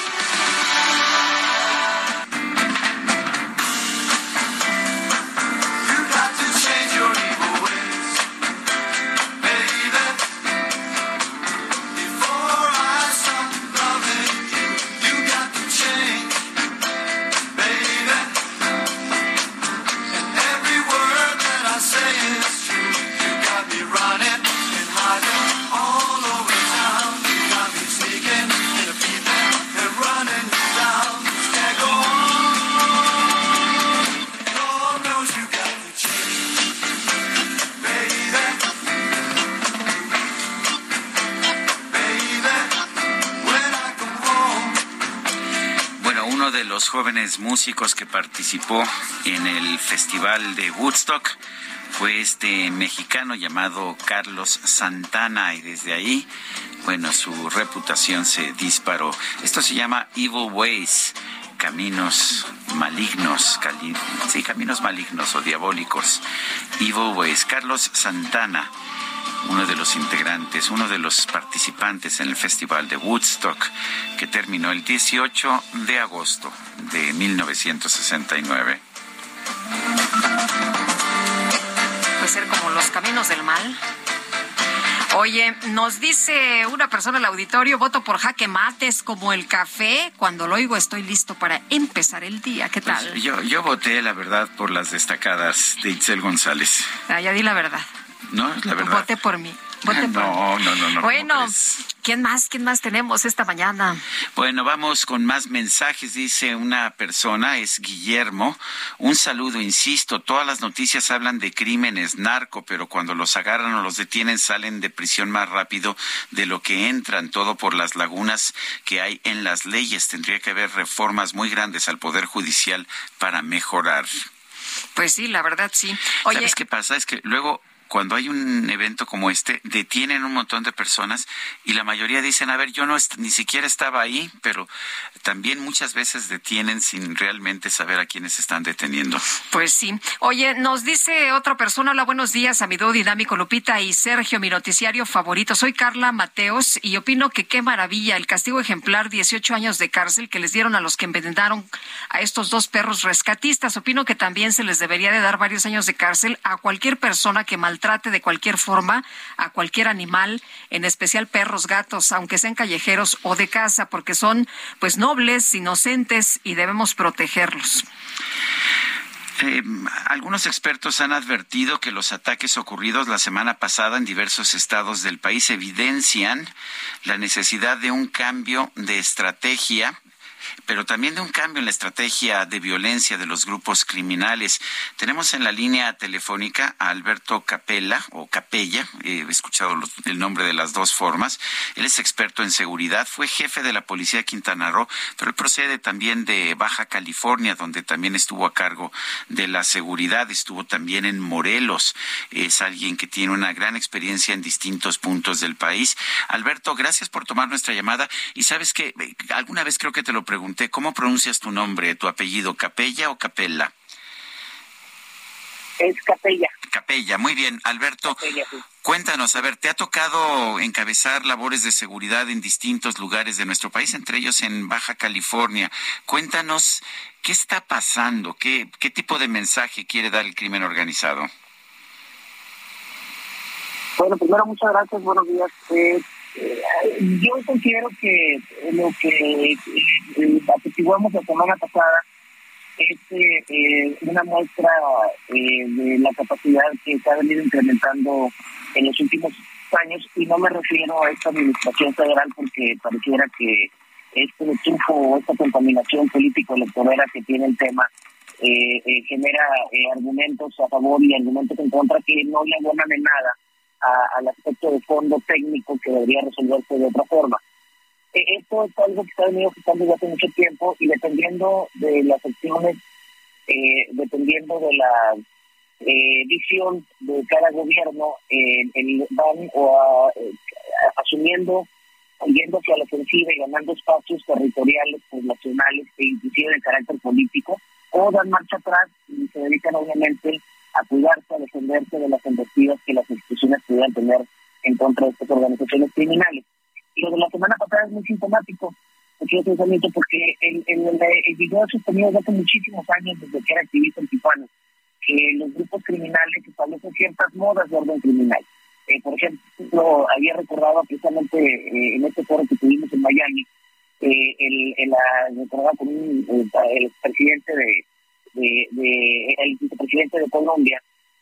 Músicos que participó en el Festival de Woodstock fue este mexicano llamado Carlos Santana y desde ahí, bueno, su reputación se disparó. Esto se llama Evil Ways, caminos malignos, sí, caminos malignos o diabólicos. Evil Ways, Carlos Santana uno de los integrantes, uno de los participantes en el Festival de Woodstock, que terminó el 18 de agosto de 1969. Puede ser como los caminos del mal. Oye, nos dice una persona al auditorio, voto por jaque mates como el café. Cuando lo oigo estoy listo para empezar el día. ¿Qué pues tal? yo, yo voté, la verdad, por las destacadas de Itzel González. Ah, ya di la verdad. No, la verdad. Vote por mí. Vote no, por no, no, no. Bueno, ¿quién más? ¿Quién más tenemos esta mañana? Bueno, vamos con más mensajes. Dice una persona, es Guillermo. Un saludo, insisto, todas las noticias hablan de crímenes, narco, pero cuando los agarran o los detienen salen de prisión más rápido de lo que entran, todo por las lagunas que hay en las leyes. Tendría que haber reformas muy grandes al Poder Judicial para mejorar. Pues sí, la verdad sí. Oye, ¿Sabes qué pasa? Es que luego cuando hay un evento como este, detienen un montón de personas y la mayoría dicen, a ver, yo no ni siquiera estaba ahí, pero también muchas veces detienen sin realmente saber a quiénes están deteniendo. Pues sí. Oye, nos dice otra persona, hola, buenos días a mi dúo dinámico Lupita y Sergio, mi noticiario favorito. Soy Carla Mateos y opino que qué maravilla el castigo ejemplar, 18 años de cárcel que les dieron a los que envenenaron a estos dos perros rescatistas. Opino que también se les debería de dar varios años de cárcel a cualquier persona que maltrate trate de cualquier forma a cualquier animal, en especial perros, gatos, aunque sean callejeros o de casa, porque son pues nobles, inocentes y debemos protegerlos. Eh, algunos expertos han advertido que los ataques ocurridos la semana pasada en diversos estados del país evidencian la necesidad de un cambio de estrategia pero también de un cambio en la estrategia de violencia de los grupos criminales. Tenemos en la línea telefónica a Alberto Capella o Capella, he escuchado el nombre de las dos formas. Él es experto en seguridad, fue jefe de la policía de Quintana Roo, pero él procede también de Baja California, donde también estuvo a cargo de la seguridad, estuvo también en Morelos. Es alguien que tiene una gran experiencia en distintos puntos del país. Alberto, gracias por tomar nuestra llamada. Y sabes que alguna vez creo que te lo pregunté, ¿cómo pronuncias tu nombre, tu apellido, Capella o Capella? Es Capella. Capella, muy bien. Alberto, cuéntanos, a ver, ¿te ha tocado encabezar labores de seguridad en distintos lugares de nuestro país, entre ellos en Baja California? Cuéntanos, ¿qué está pasando? ¿Qué, qué tipo de mensaje quiere dar el crimen organizado? Bueno, primero, muchas gracias, buenos días. Eh, yo considero que lo que eh, la semana pasada es eh, una muestra eh, de la capacidad que se ha venido incrementando en los últimos años y no me refiero a esta administración federal porque pareciera que este triunfo esta contaminación político-electoral que tiene el tema eh, genera argumentos a favor y argumentos en contra que no le abonan en nada al aspecto de fondo técnico que debería resolverse de otra forma. Eh, esto es algo que está venido gestando desde hace mucho tiempo y dependiendo de las acciones, eh, dependiendo de la eh, visión de cada gobierno, el, van o asumiendo, yendo hacia la ofensiva y ganando espacios territoriales, nacionales e inclusive de carácter político, o dan marcha atrás y se dedican obviamente a cuidarse, a defenderse de las embestidas que las instituciones pudieran tener en contra de estas organizaciones criminales. Y lo de la semana pasada es muy sintomático, porque porque el, el, el, video sostenido desde hace muchísimos años, desde que era activista en Tijuana, que los grupos criminales establecen ciertas modas de orden criminal. Eh, por ejemplo, había recordado precisamente eh, en este foro que tuvimos en Miami, eh, el, el, recordaba con el, presidente de, de, de, el vicepresidente de Colombia,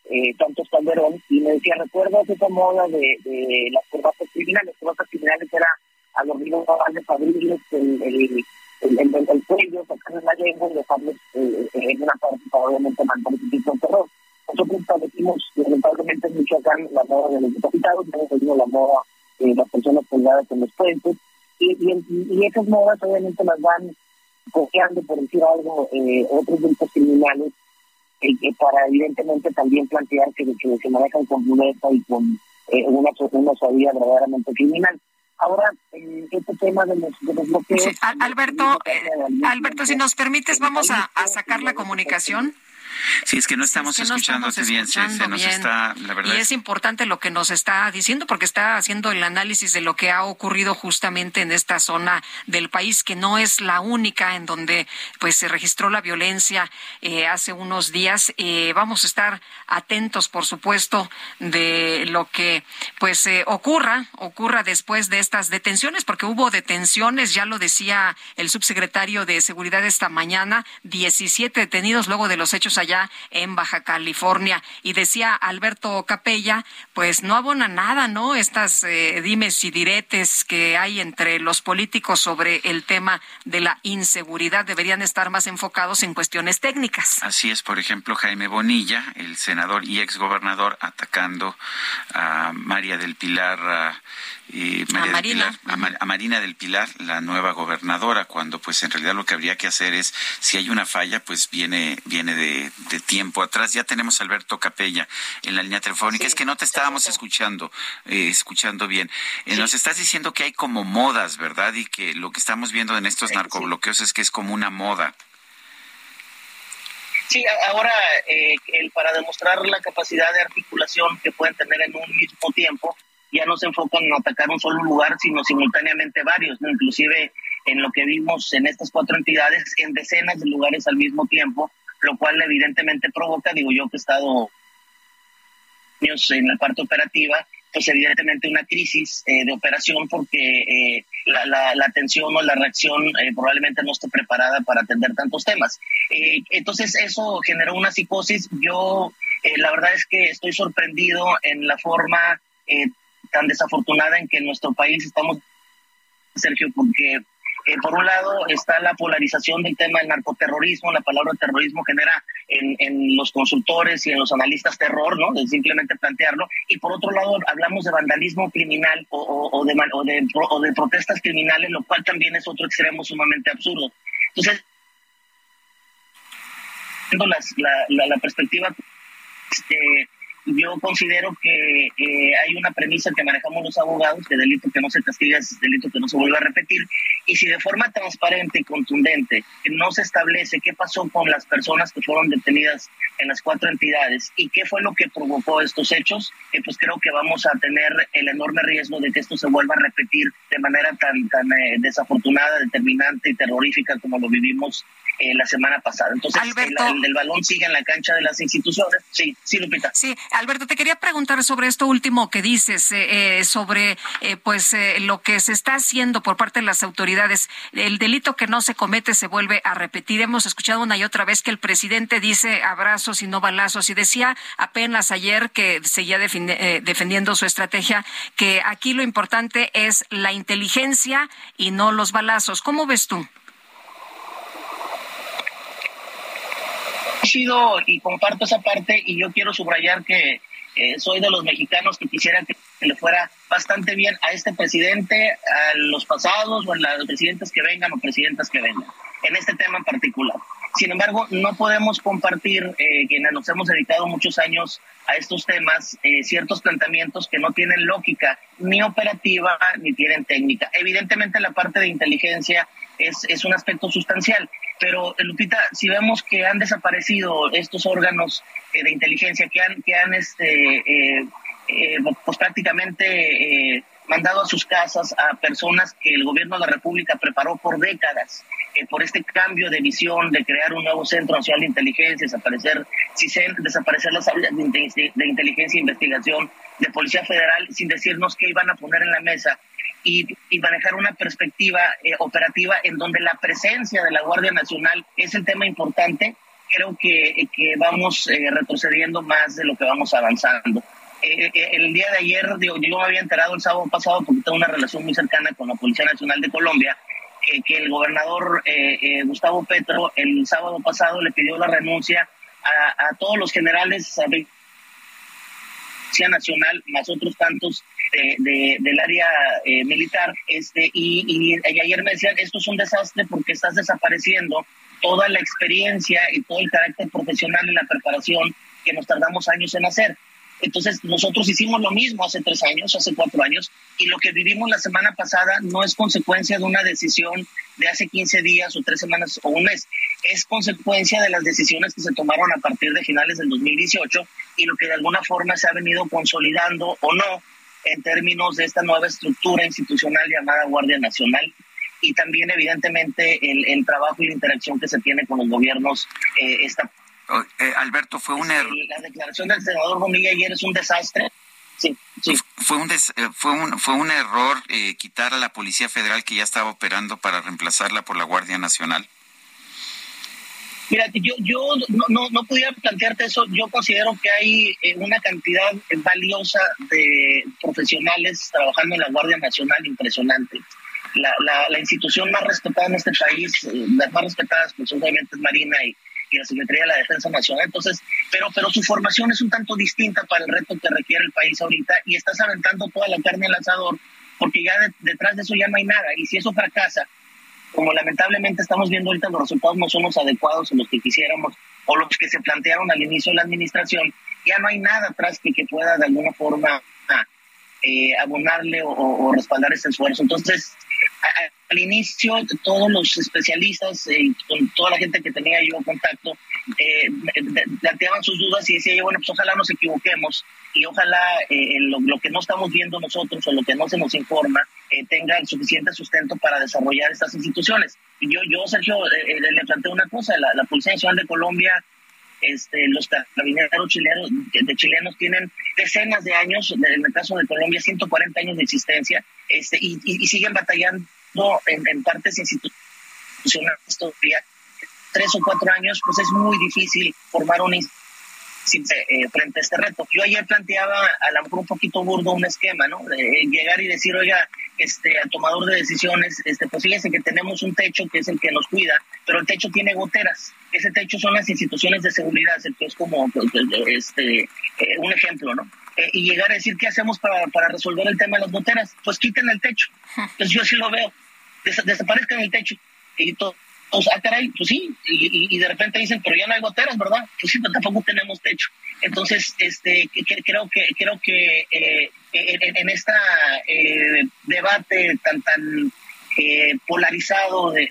eh, Santos Calderón, y me decía, ¿recuerdas esa moda de, de las corbatas criminales? Las corbatas criminales era a los niños abrirles el, el, el, el, el cuello, sacarles la lengua y dejarles eh, en una parte para obviamente mandar ese tipo de terror. Nosotros establecimos, lamentablemente, en Michoacán la moda de los decapitados, la moda de las personas colgadas en los puentes, y, y, y esas modas obviamente las van cojeando, por decir algo, eh, otros grupos criminales eh, para evidentemente también plantear que, que se manejan con violencia y con eh, una, una sabía verdaderamente criminal. Ahora, eh, este tema de los, de los bloqueos... Alberto, Alberto, si nos permites, vamos a, a sacar la comunicación. Sí, es que no estamos escuchando bien, se, nos está, la verdad. Y es importante lo que nos está diciendo porque está haciendo el análisis de lo que ha ocurrido justamente en esta zona del país, que no es la única en donde pues se registró la violencia eh, hace unos días. Eh, vamos a estar atentos, por supuesto, de lo que pues eh, ocurra, ocurra después de estas detenciones, porque hubo detenciones, ya lo decía el subsecretario de Seguridad esta mañana, 17 detenidos luego de los hechos allá en Baja California. Y decía Alberto Capella, pues no abona nada, ¿no? Estas eh, dimes y diretes que hay entre los políticos sobre el tema de la inseguridad deberían estar más enfocados en cuestiones técnicas. Así es, por ejemplo, Jaime Bonilla, el senador y exgobernador, atacando a María del Pilar Marina. a, Marina del Pilar, la nueva gobernadora, cuando pues en realidad lo que habría que hacer es, si hay una falla, pues viene, viene de, tiempo atrás. Ya tenemos a Alberto Capella en la línea telefónica. es que no te estábamos escuchando, eh, escuchando bien. Eh, nos estás diciendo que hay como modas, ¿verdad? Y que lo que estamos viendo en estos narcobloqueos es que es como una moda. Sí, ahora eh, el, para demostrar la capacidad de articulación que pueden tener en un mismo tiempo, ya no se enfocan en atacar un solo lugar, sino simultáneamente varios, inclusive en lo que vimos en estas cuatro entidades, en decenas de lugares al mismo tiempo, lo cual evidentemente provoca, digo yo que he estado en la parte operativa, pues evidentemente una crisis eh, de operación porque eh, la, la, la, atención o la reacción eh, probablemente no esté preparada para atender tantos temas. entonces eso generó una psicosis. Yo la verdad es que estoy sorprendido en la forma tan desafortunada en que en nuestro país estamos, Sergio, porque Eh, por un lado está la polarización del tema del narcoterrorismo, la palabra terrorismo genera en, en los consultores y en los analistas terror, ¿no? De simplemente plantearlo. Y por otro lado hablamos de vandalismo criminal o, o, o de, o, de, o de protestas criminales, lo cual también es otro extremo sumamente absurdo. Entonces, las, la, la, la perspectiva este, yo considero que eh, hay una premisa que manejamos los abogados, que delito que no se castiga es delito que no se vuelve a repetir, y si de forma transparente y contundente no se establece qué pasó con las personas que fueron detenidas en las cuatro entidades y qué fue lo que provocó estos hechos, eh, pues creo que vamos a tener el enorme riesgo de que esto se vuelva a repetir de manera tan, tan eh, desafortunada, determinante y terrorífica como lo vivimos eh, la semana pasada. Entonces, el, el, balón sigue en la cancha de las instituciones. Sí, sí, Lupita. Sí, Alberto, te quería preguntar sobre esto último que dices, eh, eh, sobre eh, pues eh, lo que se está haciendo por parte de las autoridades. El delito que no se comete se vuelve a repetir. Hemos escuchado una y otra vez que el presidente dice abrazos y no balazos y decía apenas ayer que seguía defendiendo su estrategia que aquí lo importante es la inteligencia y no los balazos. ¿Cómo ves tú? Y comparto esa parte y yo quiero subrayar que eh, soy de los mexicanos que quisiera que le fuera bastante bien a este presidente, a los pasados o a los presidentes que vengan o presidentas que vengan, en este tema en particular. Sin embargo, no podemos compartir, eh, quienes nos hemos dedicado muchos años a estos temas, eh, ciertos planteamientos que no tienen lógica ni operativa ni tienen técnica. Evidentemente la parte de inteligencia es, es un aspecto sustancial, pero Lupita, si vemos que han desaparecido estos órganos eh, de inteligencia, que han, que han este, eh, eh, pues prácticamente eh, mandado a sus casas a personas que el gobierno de la República preparó por décadas, eh, por este cambio de visión de crear un nuevo Centro Nacional de Inteligencia, desaparecer CISEN, desaparecer las áreas de, de inteligencia e investigación de Policía Federal, sin decirnos qué iban a poner en la mesa y, y, manejar una perspectiva eh, operativa en donde la presencia de la Guardia Nacional es el tema importante, creo que, que vamos eh, retrocediendo más de lo que vamos avanzando. Eh, eh, el día de ayer, digo, yo me había enterado el sábado pasado porque tengo una relación muy cercana con la Policía Nacional de Colombia, que, que el gobernador eh, Gustavo Petro el sábado pasado le pidió la renuncia a, a todos los generales a Policía Nacional, más otros tantos de, de, del área eh, militar, este, y, y, y, ayer me decían, esto es un desastre porque estás desapareciendo toda la experiencia y todo el carácter profesional en la preparación que nos tardamos años en hacer. Entonces, nosotros hicimos lo mismo hace tres años, hace cuatro años, y lo que vivimos la semana pasada no es consecuencia de una decisión de hace 15 días o tres semanas o un mes, es consecuencia de las decisiones que se tomaron a partir de finales del 2018 y lo que de alguna forma se ha venido consolidando o no en términos de esta nueva estructura institucional llamada Guardia Nacional y también evidentemente el, el trabajo y la interacción que se tiene con los gobiernos eh, esta eh, Alberto, fue un error. La declaración del senador Bonilla ayer es un desastre. Sí, sí. Fue, un des fue, un, fue un error eh, quitar a la Policía Federal que ya estaba operando para reemplazarla por la Guardia Nacional. Mira, yo, yo no, no, no pudiera plantearte eso. Yo considero que hay eh, una cantidad valiosa de profesionales trabajando en la Guardia Nacional impresionante. La, la, la institución más respetada en este país, eh, las más respetadas, pues obviamente es Marina y, y la Secretaría de la Defensa Nacional. Entonces, pero, pero su formación es un tanto distinta para el reto que requiere el país ahorita y estás aventando toda la carne al asador porque ya de, detrás de eso ya no hay nada. Y si eso fracasa, como lamentablemente estamos viendo ahorita, los resultados no son los adecuados o los que quisiéramos o los que se plantearon al inicio de la administración, ya no hay nada atrás que, que pueda de alguna forma eh, abonarle o, respaldar ese esfuerzo. Entonces, a, al inicio, todos los especialistas, eh, con toda la gente que tenía yo contacto, eh, planteaban sus dudas y decía yo, bueno, pues ojalá nos equivoquemos y ojalá eh, lo, lo, que no estamos viendo nosotros o lo que no se nos informa eh, tenga el suficiente sustento para desarrollar estas instituciones. Yo, yo Sergio, eh, le planteé una cosa, la, la Policía Nacional de Colombia este, los carabineros chilenos, de chilenos tienen decenas de años, en el caso de Colombia 140 años de existencia, este, y, siguen batallando en, en partes institucionales todavía. Tres o cuatro años, pues es muy difícil formar una frente a este reto. Yo ayer planteaba a lo mejor un poquito burdo un esquema, ¿no? De llegar y decir, oiga, este, al tomador de decisiones, este, pues fíjese que tenemos un techo que es el que nos cuida, pero el techo tiene goteras. Ese techo son las instituciones de seguridad, que es como pues, este, un ejemplo, ¿no? y llegar a decir, ¿qué hacemos para, para resolver el tema de las goteras? Pues quiten el techo. Entonces yo sí lo veo, desaparezcan el techo y todo o sea, caray, pues sí, y, de repente dicen, pero ya no hay goteras, ¿verdad? Pues sí, pero tampoco tenemos techo. Entonces, este, creo que creo que eh, en, este debate tan tan eh, polarizado de,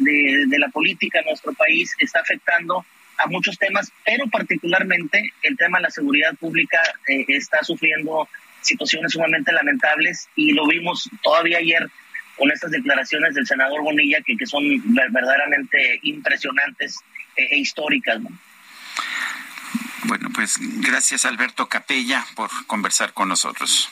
la política en nuestro país está afectando a muchos temas, pero particularmente el tema de la seguridad pública está sufriendo situaciones sumamente lamentables y lo vimos todavía ayer con estas declaraciones del senador Bonilla que, que son verdaderamente impresionantes e, e históricas. Bueno, pues gracias Alberto Capella por conversar con nosotros.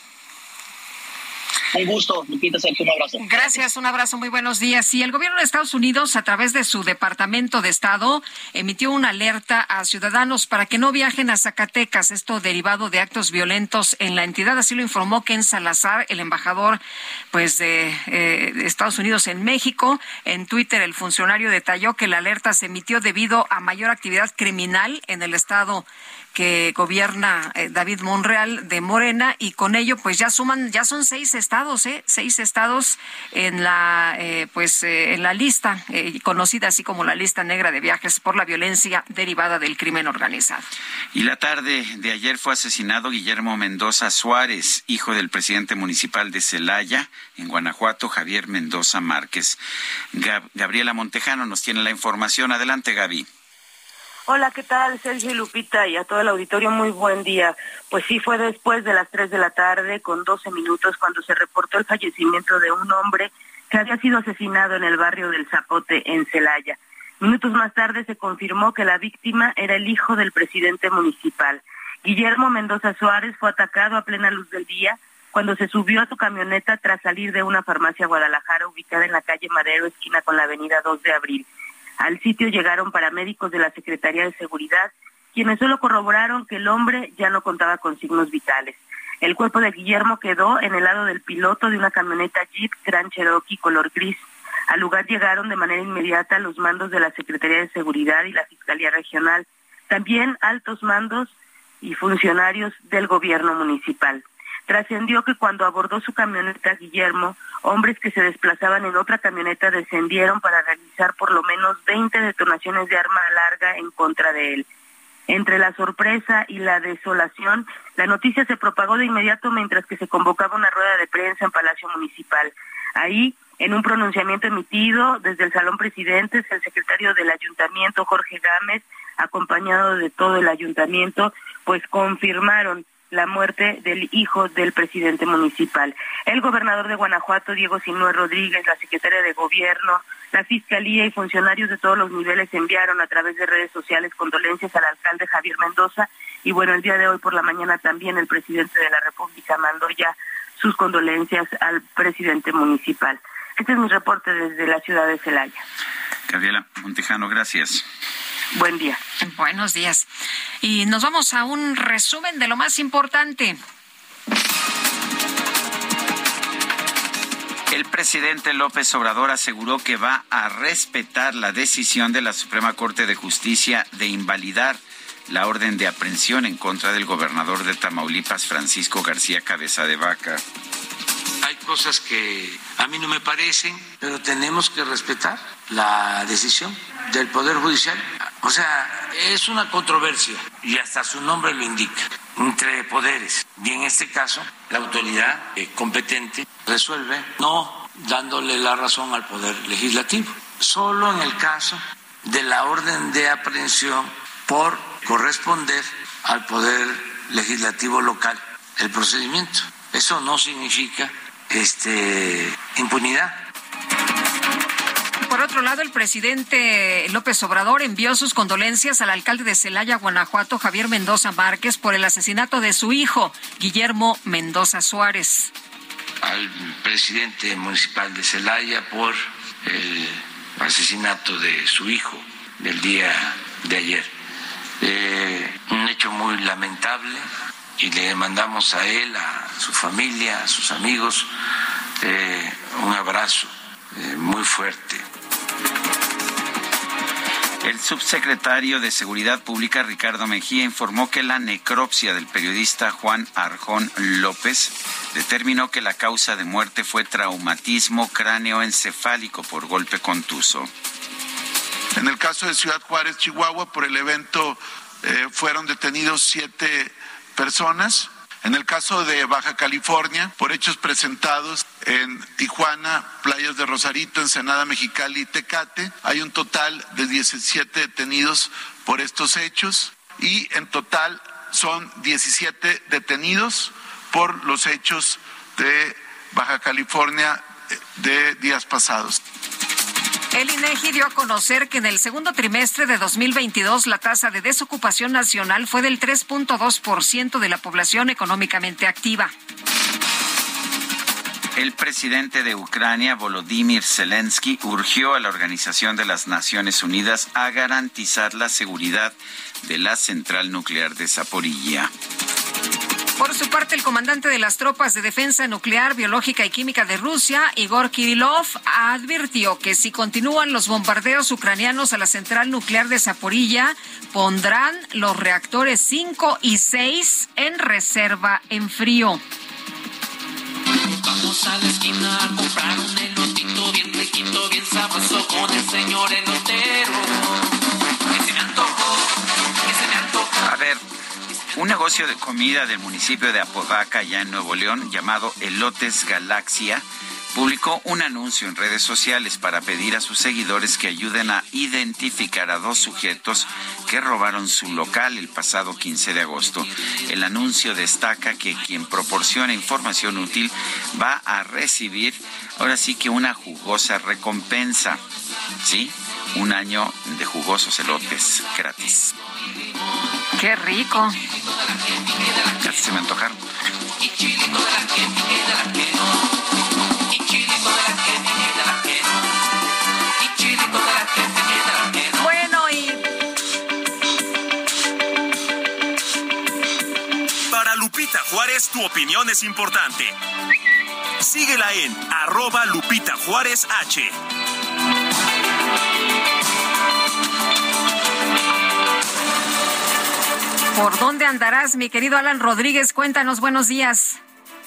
Un gusto, Lupita, un abrazo. Gracias, un abrazo, muy buenos días. Y el gobierno de Estados Unidos, a través de su Departamento de Estado, emitió una alerta a ciudadanos para que no viajen a Zacatecas, esto derivado de actos violentos en la entidad. Así lo informó Ken Salazar, el embajador pues de, eh, de Estados Unidos en México. En Twitter, el funcionario detalló que la alerta se emitió debido a mayor actividad criminal en el estado que gobierna eh, David Monreal de Morena y con ello pues ya suman ya son seis estados eh seis estados en la eh, pues eh, en la lista conocida así como la lista negra de viajes por la violencia derivada del crimen organizado. Y la tarde de ayer fue asesinado Guillermo Mendoza Suárez hijo del presidente municipal de Celaya en Guanajuato Javier Mendoza Márquez. Gabriela Montejano nos tiene la información. Adelante Gaby Hola, ¿qué tal? Sergio y Lupita y a todo el auditorio, muy buen día. Pues sí, fue después de las 3 de la tarde, con 12 minutos, cuando se reportó el fallecimiento de un hombre que había sido asesinado en el barrio del Zapote, en Celaya. Minutos más tarde se confirmó que la víctima era el hijo del presidente municipal. Guillermo Mendoza Suárez fue atacado a plena luz del día cuando se subió a su camioneta tras salir de una farmacia Guadalajara ubicada en la calle Madero, esquina con la avenida 2 de abril. Al sitio llegaron paramédicos de la Secretaría de Seguridad, quienes solo corroboraron que el hombre ya no contaba con signos vitales. El cuerpo de Guillermo quedó en el lado del piloto de una camioneta Jeep Grand Cherokee color gris. Al lugar llegaron de manera inmediata los mandos de la Secretaría de Seguridad y la Fiscalía Regional, también altos mandos y funcionarios del gobierno municipal. Trascendió que cuando abordó su camioneta Guillermo, hombres que se desplazaban en otra camioneta descendieron para realizar por lo menos 20 detonaciones de arma larga en contra de él. Entre la sorpresa y la desolación, la noticia se propagó de inmediato mientras que se convocaba una rueda de prensa en Palacio Municipal. Ahí, en un pronunciamiento emitido desde el Salón Presidentes, el secretario del Ayuntamiento, Jorge Gámez, acompañado de todo el ayuntamiento, pues confirmaron la muerte del hijo del presidente municipal. El gobernador de Guanajuato, Diego Sinue Rodríguez, la secretaria de Gobierno, la Fiscalía y funcionarios de todos los niveles enviaron a través de redes sociales condolencias al alcalde Javier Mendoza y bueno, el día de hoy por la mañana también el presidente de la República mandó ya sus condolencias al presidente municipal. Este es mi reporte desde la ciudad de Celaya. Gabriela Montejano, gracias. Buen día. Buenos días. Y nos vamos a un resumen de lo más importante. El presidente López Obrador aseguró que va a respetar la decisión de la Suprema Corte de Justicia de invalidar la orden de aprehensión en contra del gobernador de Tamaulipas, Francisco García Cabeza de Vaca. Hay cosas que a mí no me parecen, pero tenemos que respetar la decisión del Poder Judicial. O sea, es una controversia y hasta su nombre lo indica entre poderes. Y en este caso, la autoridad eh, competente resuelve no dándole la razón al Poder Legislativo. Solo en el caso de la orden de aprehensión por corresponder al Poder Legislativo local el procedimiento. Eso no significa este, impunidad. Por otro lado, el presidente López Obrador envió sus condolencias al alcalde de Celaya, Guanajuato, Javier Mendoza Márquez, por el asesinato de su hijo, Guillermo Mendoza Suárez. Al presidente municipal de Celaya por el asesinato de su hijo del día de ayer. eh, un hecho muy lamentable y le mandamos a él, a su familia, a sus amigos, eh, un abrazo eh, muy fuerte. El subsecretario de Seguridad Pública, Ricardo Mejía, informó que la necropsia del periodista Juan Arjón López determinó que la causa de muerte fue traumatismo cráneoencefálico por golpe contuso. En el caso de Ciudad Juárez, Chihuahua, por el evento eh, fueron detenidos siete personas. En el caso de Baja California, por hechos presentados en Tijuana, Playas de Rosarito, Ensenada Mexicali y Tecate, hay un total de 17 detenidos por estos hechos y en total son 17 detenidos por los hechos de Baja California eh, de días pasados. El INEGI dio a conocer que en el segundo trimestre de 2022 la tasa de desocupación nacional fue del 3.2% de la población económicamente activa. El presidente de Ucrania, Volodymyr Zelensky, urgió a la Organización de las Naciones Unidas a garantizar la seguridad de la central nuclear de Zaporilla. Por su parte, el comandante de las tropas de defensa nuclear, biológica y química de Rusia, Igor Kirillov, advirtió que si continúan los bombardeos ucranianos a la central nuclear de Zaporilla, pondrán los reactores 5 y 6 en reserva en frío. Vamos a la esquina comprar un elotito bien riquito, bien sabroso con el señor elotero. Un negocio de comida del municipio de Apodaca, ya en Nuevo León, llamado Elotes Galaxia, publicó un anuncio en redes sociales para pedir a sus seguidores que ayuden a identificar a dos sujetos que robaron su local el pasado 15 de agosto. El anuncio destaca que quien proporciona información útil va a recibir ahora sí que una jugosa recompensa. ¿Sí? Un año de jugosos elotes gratis. Qué rico. Ya se me antojaron. Bueno, y Para Lupita Juárez, tu opinión es importante. Síguela en arroba Lupita Juárez H. ¿por dónde andarás, mi querido Alan Rodríguez? Cuéntanos, buenos días.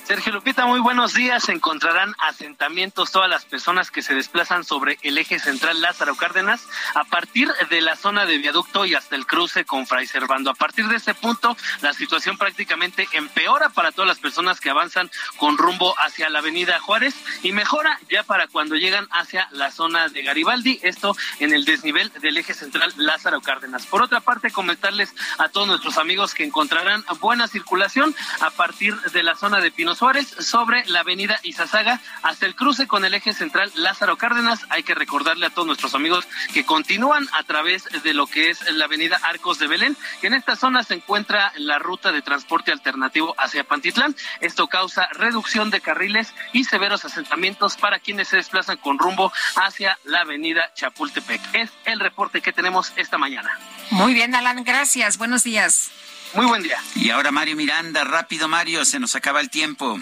Sergio Lupita, muy buenos días. Encontrarán asentamientos todas las personas que se desplazan sobre el eje central Lázaro Cárdenas a partir de la zona de viaducto y hasta el cruce con Fray Servando. A partir de ese punto, la situación prácticamente empeora para todas las personas que avanzan con rumbo hacia la avenida Juárez y mejora ya para cuando llegan hacia la zona de Garibaldi, esto en el desnivel del eje central Lázaro Cárdenas. Por otra parte, comentarles a todos nuestros amigos que encontrarán buena circulación a partir de la zona de Pinos Suárez sobre la avenida Izazaga hasta el cruce con el eje central Lázaro Cárdenas. Hay que recordarle a todos nuestros amigos que continúan a través de lo que es la avenida Arcos de Belén, que en esta zona se encuentra la ruta de transporte alternativo hacia Pantitlán. Esto causa reducción de carriles y severos asentamientos para quienes se desplazan con rumbo hacia la avenida Chapultepec. Es el reporte que tenemos esta mañana. Muy bien, Alan, gracias. Buenos días. Muy buen día. Y ahora Mario Miranda, rápido Mario, se nos acaba el tiempo.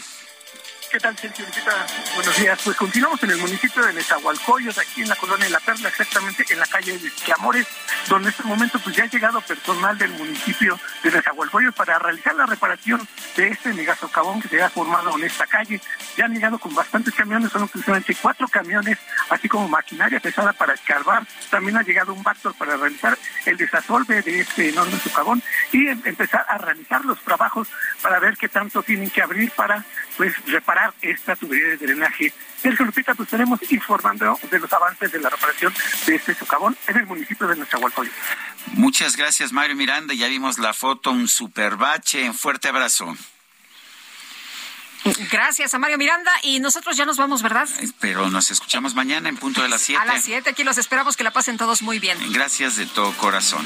¿Qué tal, Sergio? Buenos días. Pues continuamos en el municipio de Nezahualcóyotl, aquí en la colonia de La Perla, exactamente en la calle de Chiamores, donde en este momento pues ya ha llegado personal del municipio de Nezahualcóyotl para realizar la reparación de este megasocavón que se ha formado en esta calle. Ya han llegado con bastantes camiones, son aproximadamente cuatro camiones, así como maquinaria pesada para escarbar. También ha llegado un Bactor para realizar el desasolve de este enorme socavón y em- empezar a realizar los trabajos para ver qué tanto tienen que abrir para pues reparar esta tubería de drenaje. Sergio Lupita, pues estaremos informando de los avances de la reparación de este socavón en el municipio de Nezahualcóyotl. Muchas gracias Mario Miranda, ya vimos la foto, un super bache, fuerte abrazo. Gracias a Mario Miranda y nosotros ya nos vamos, ¿verdad? Pero nos escuchamos mañana en punto de las 7. A las 7, aquí los esperamos, que la pasen todos muy bien. Gracias de todo corazón.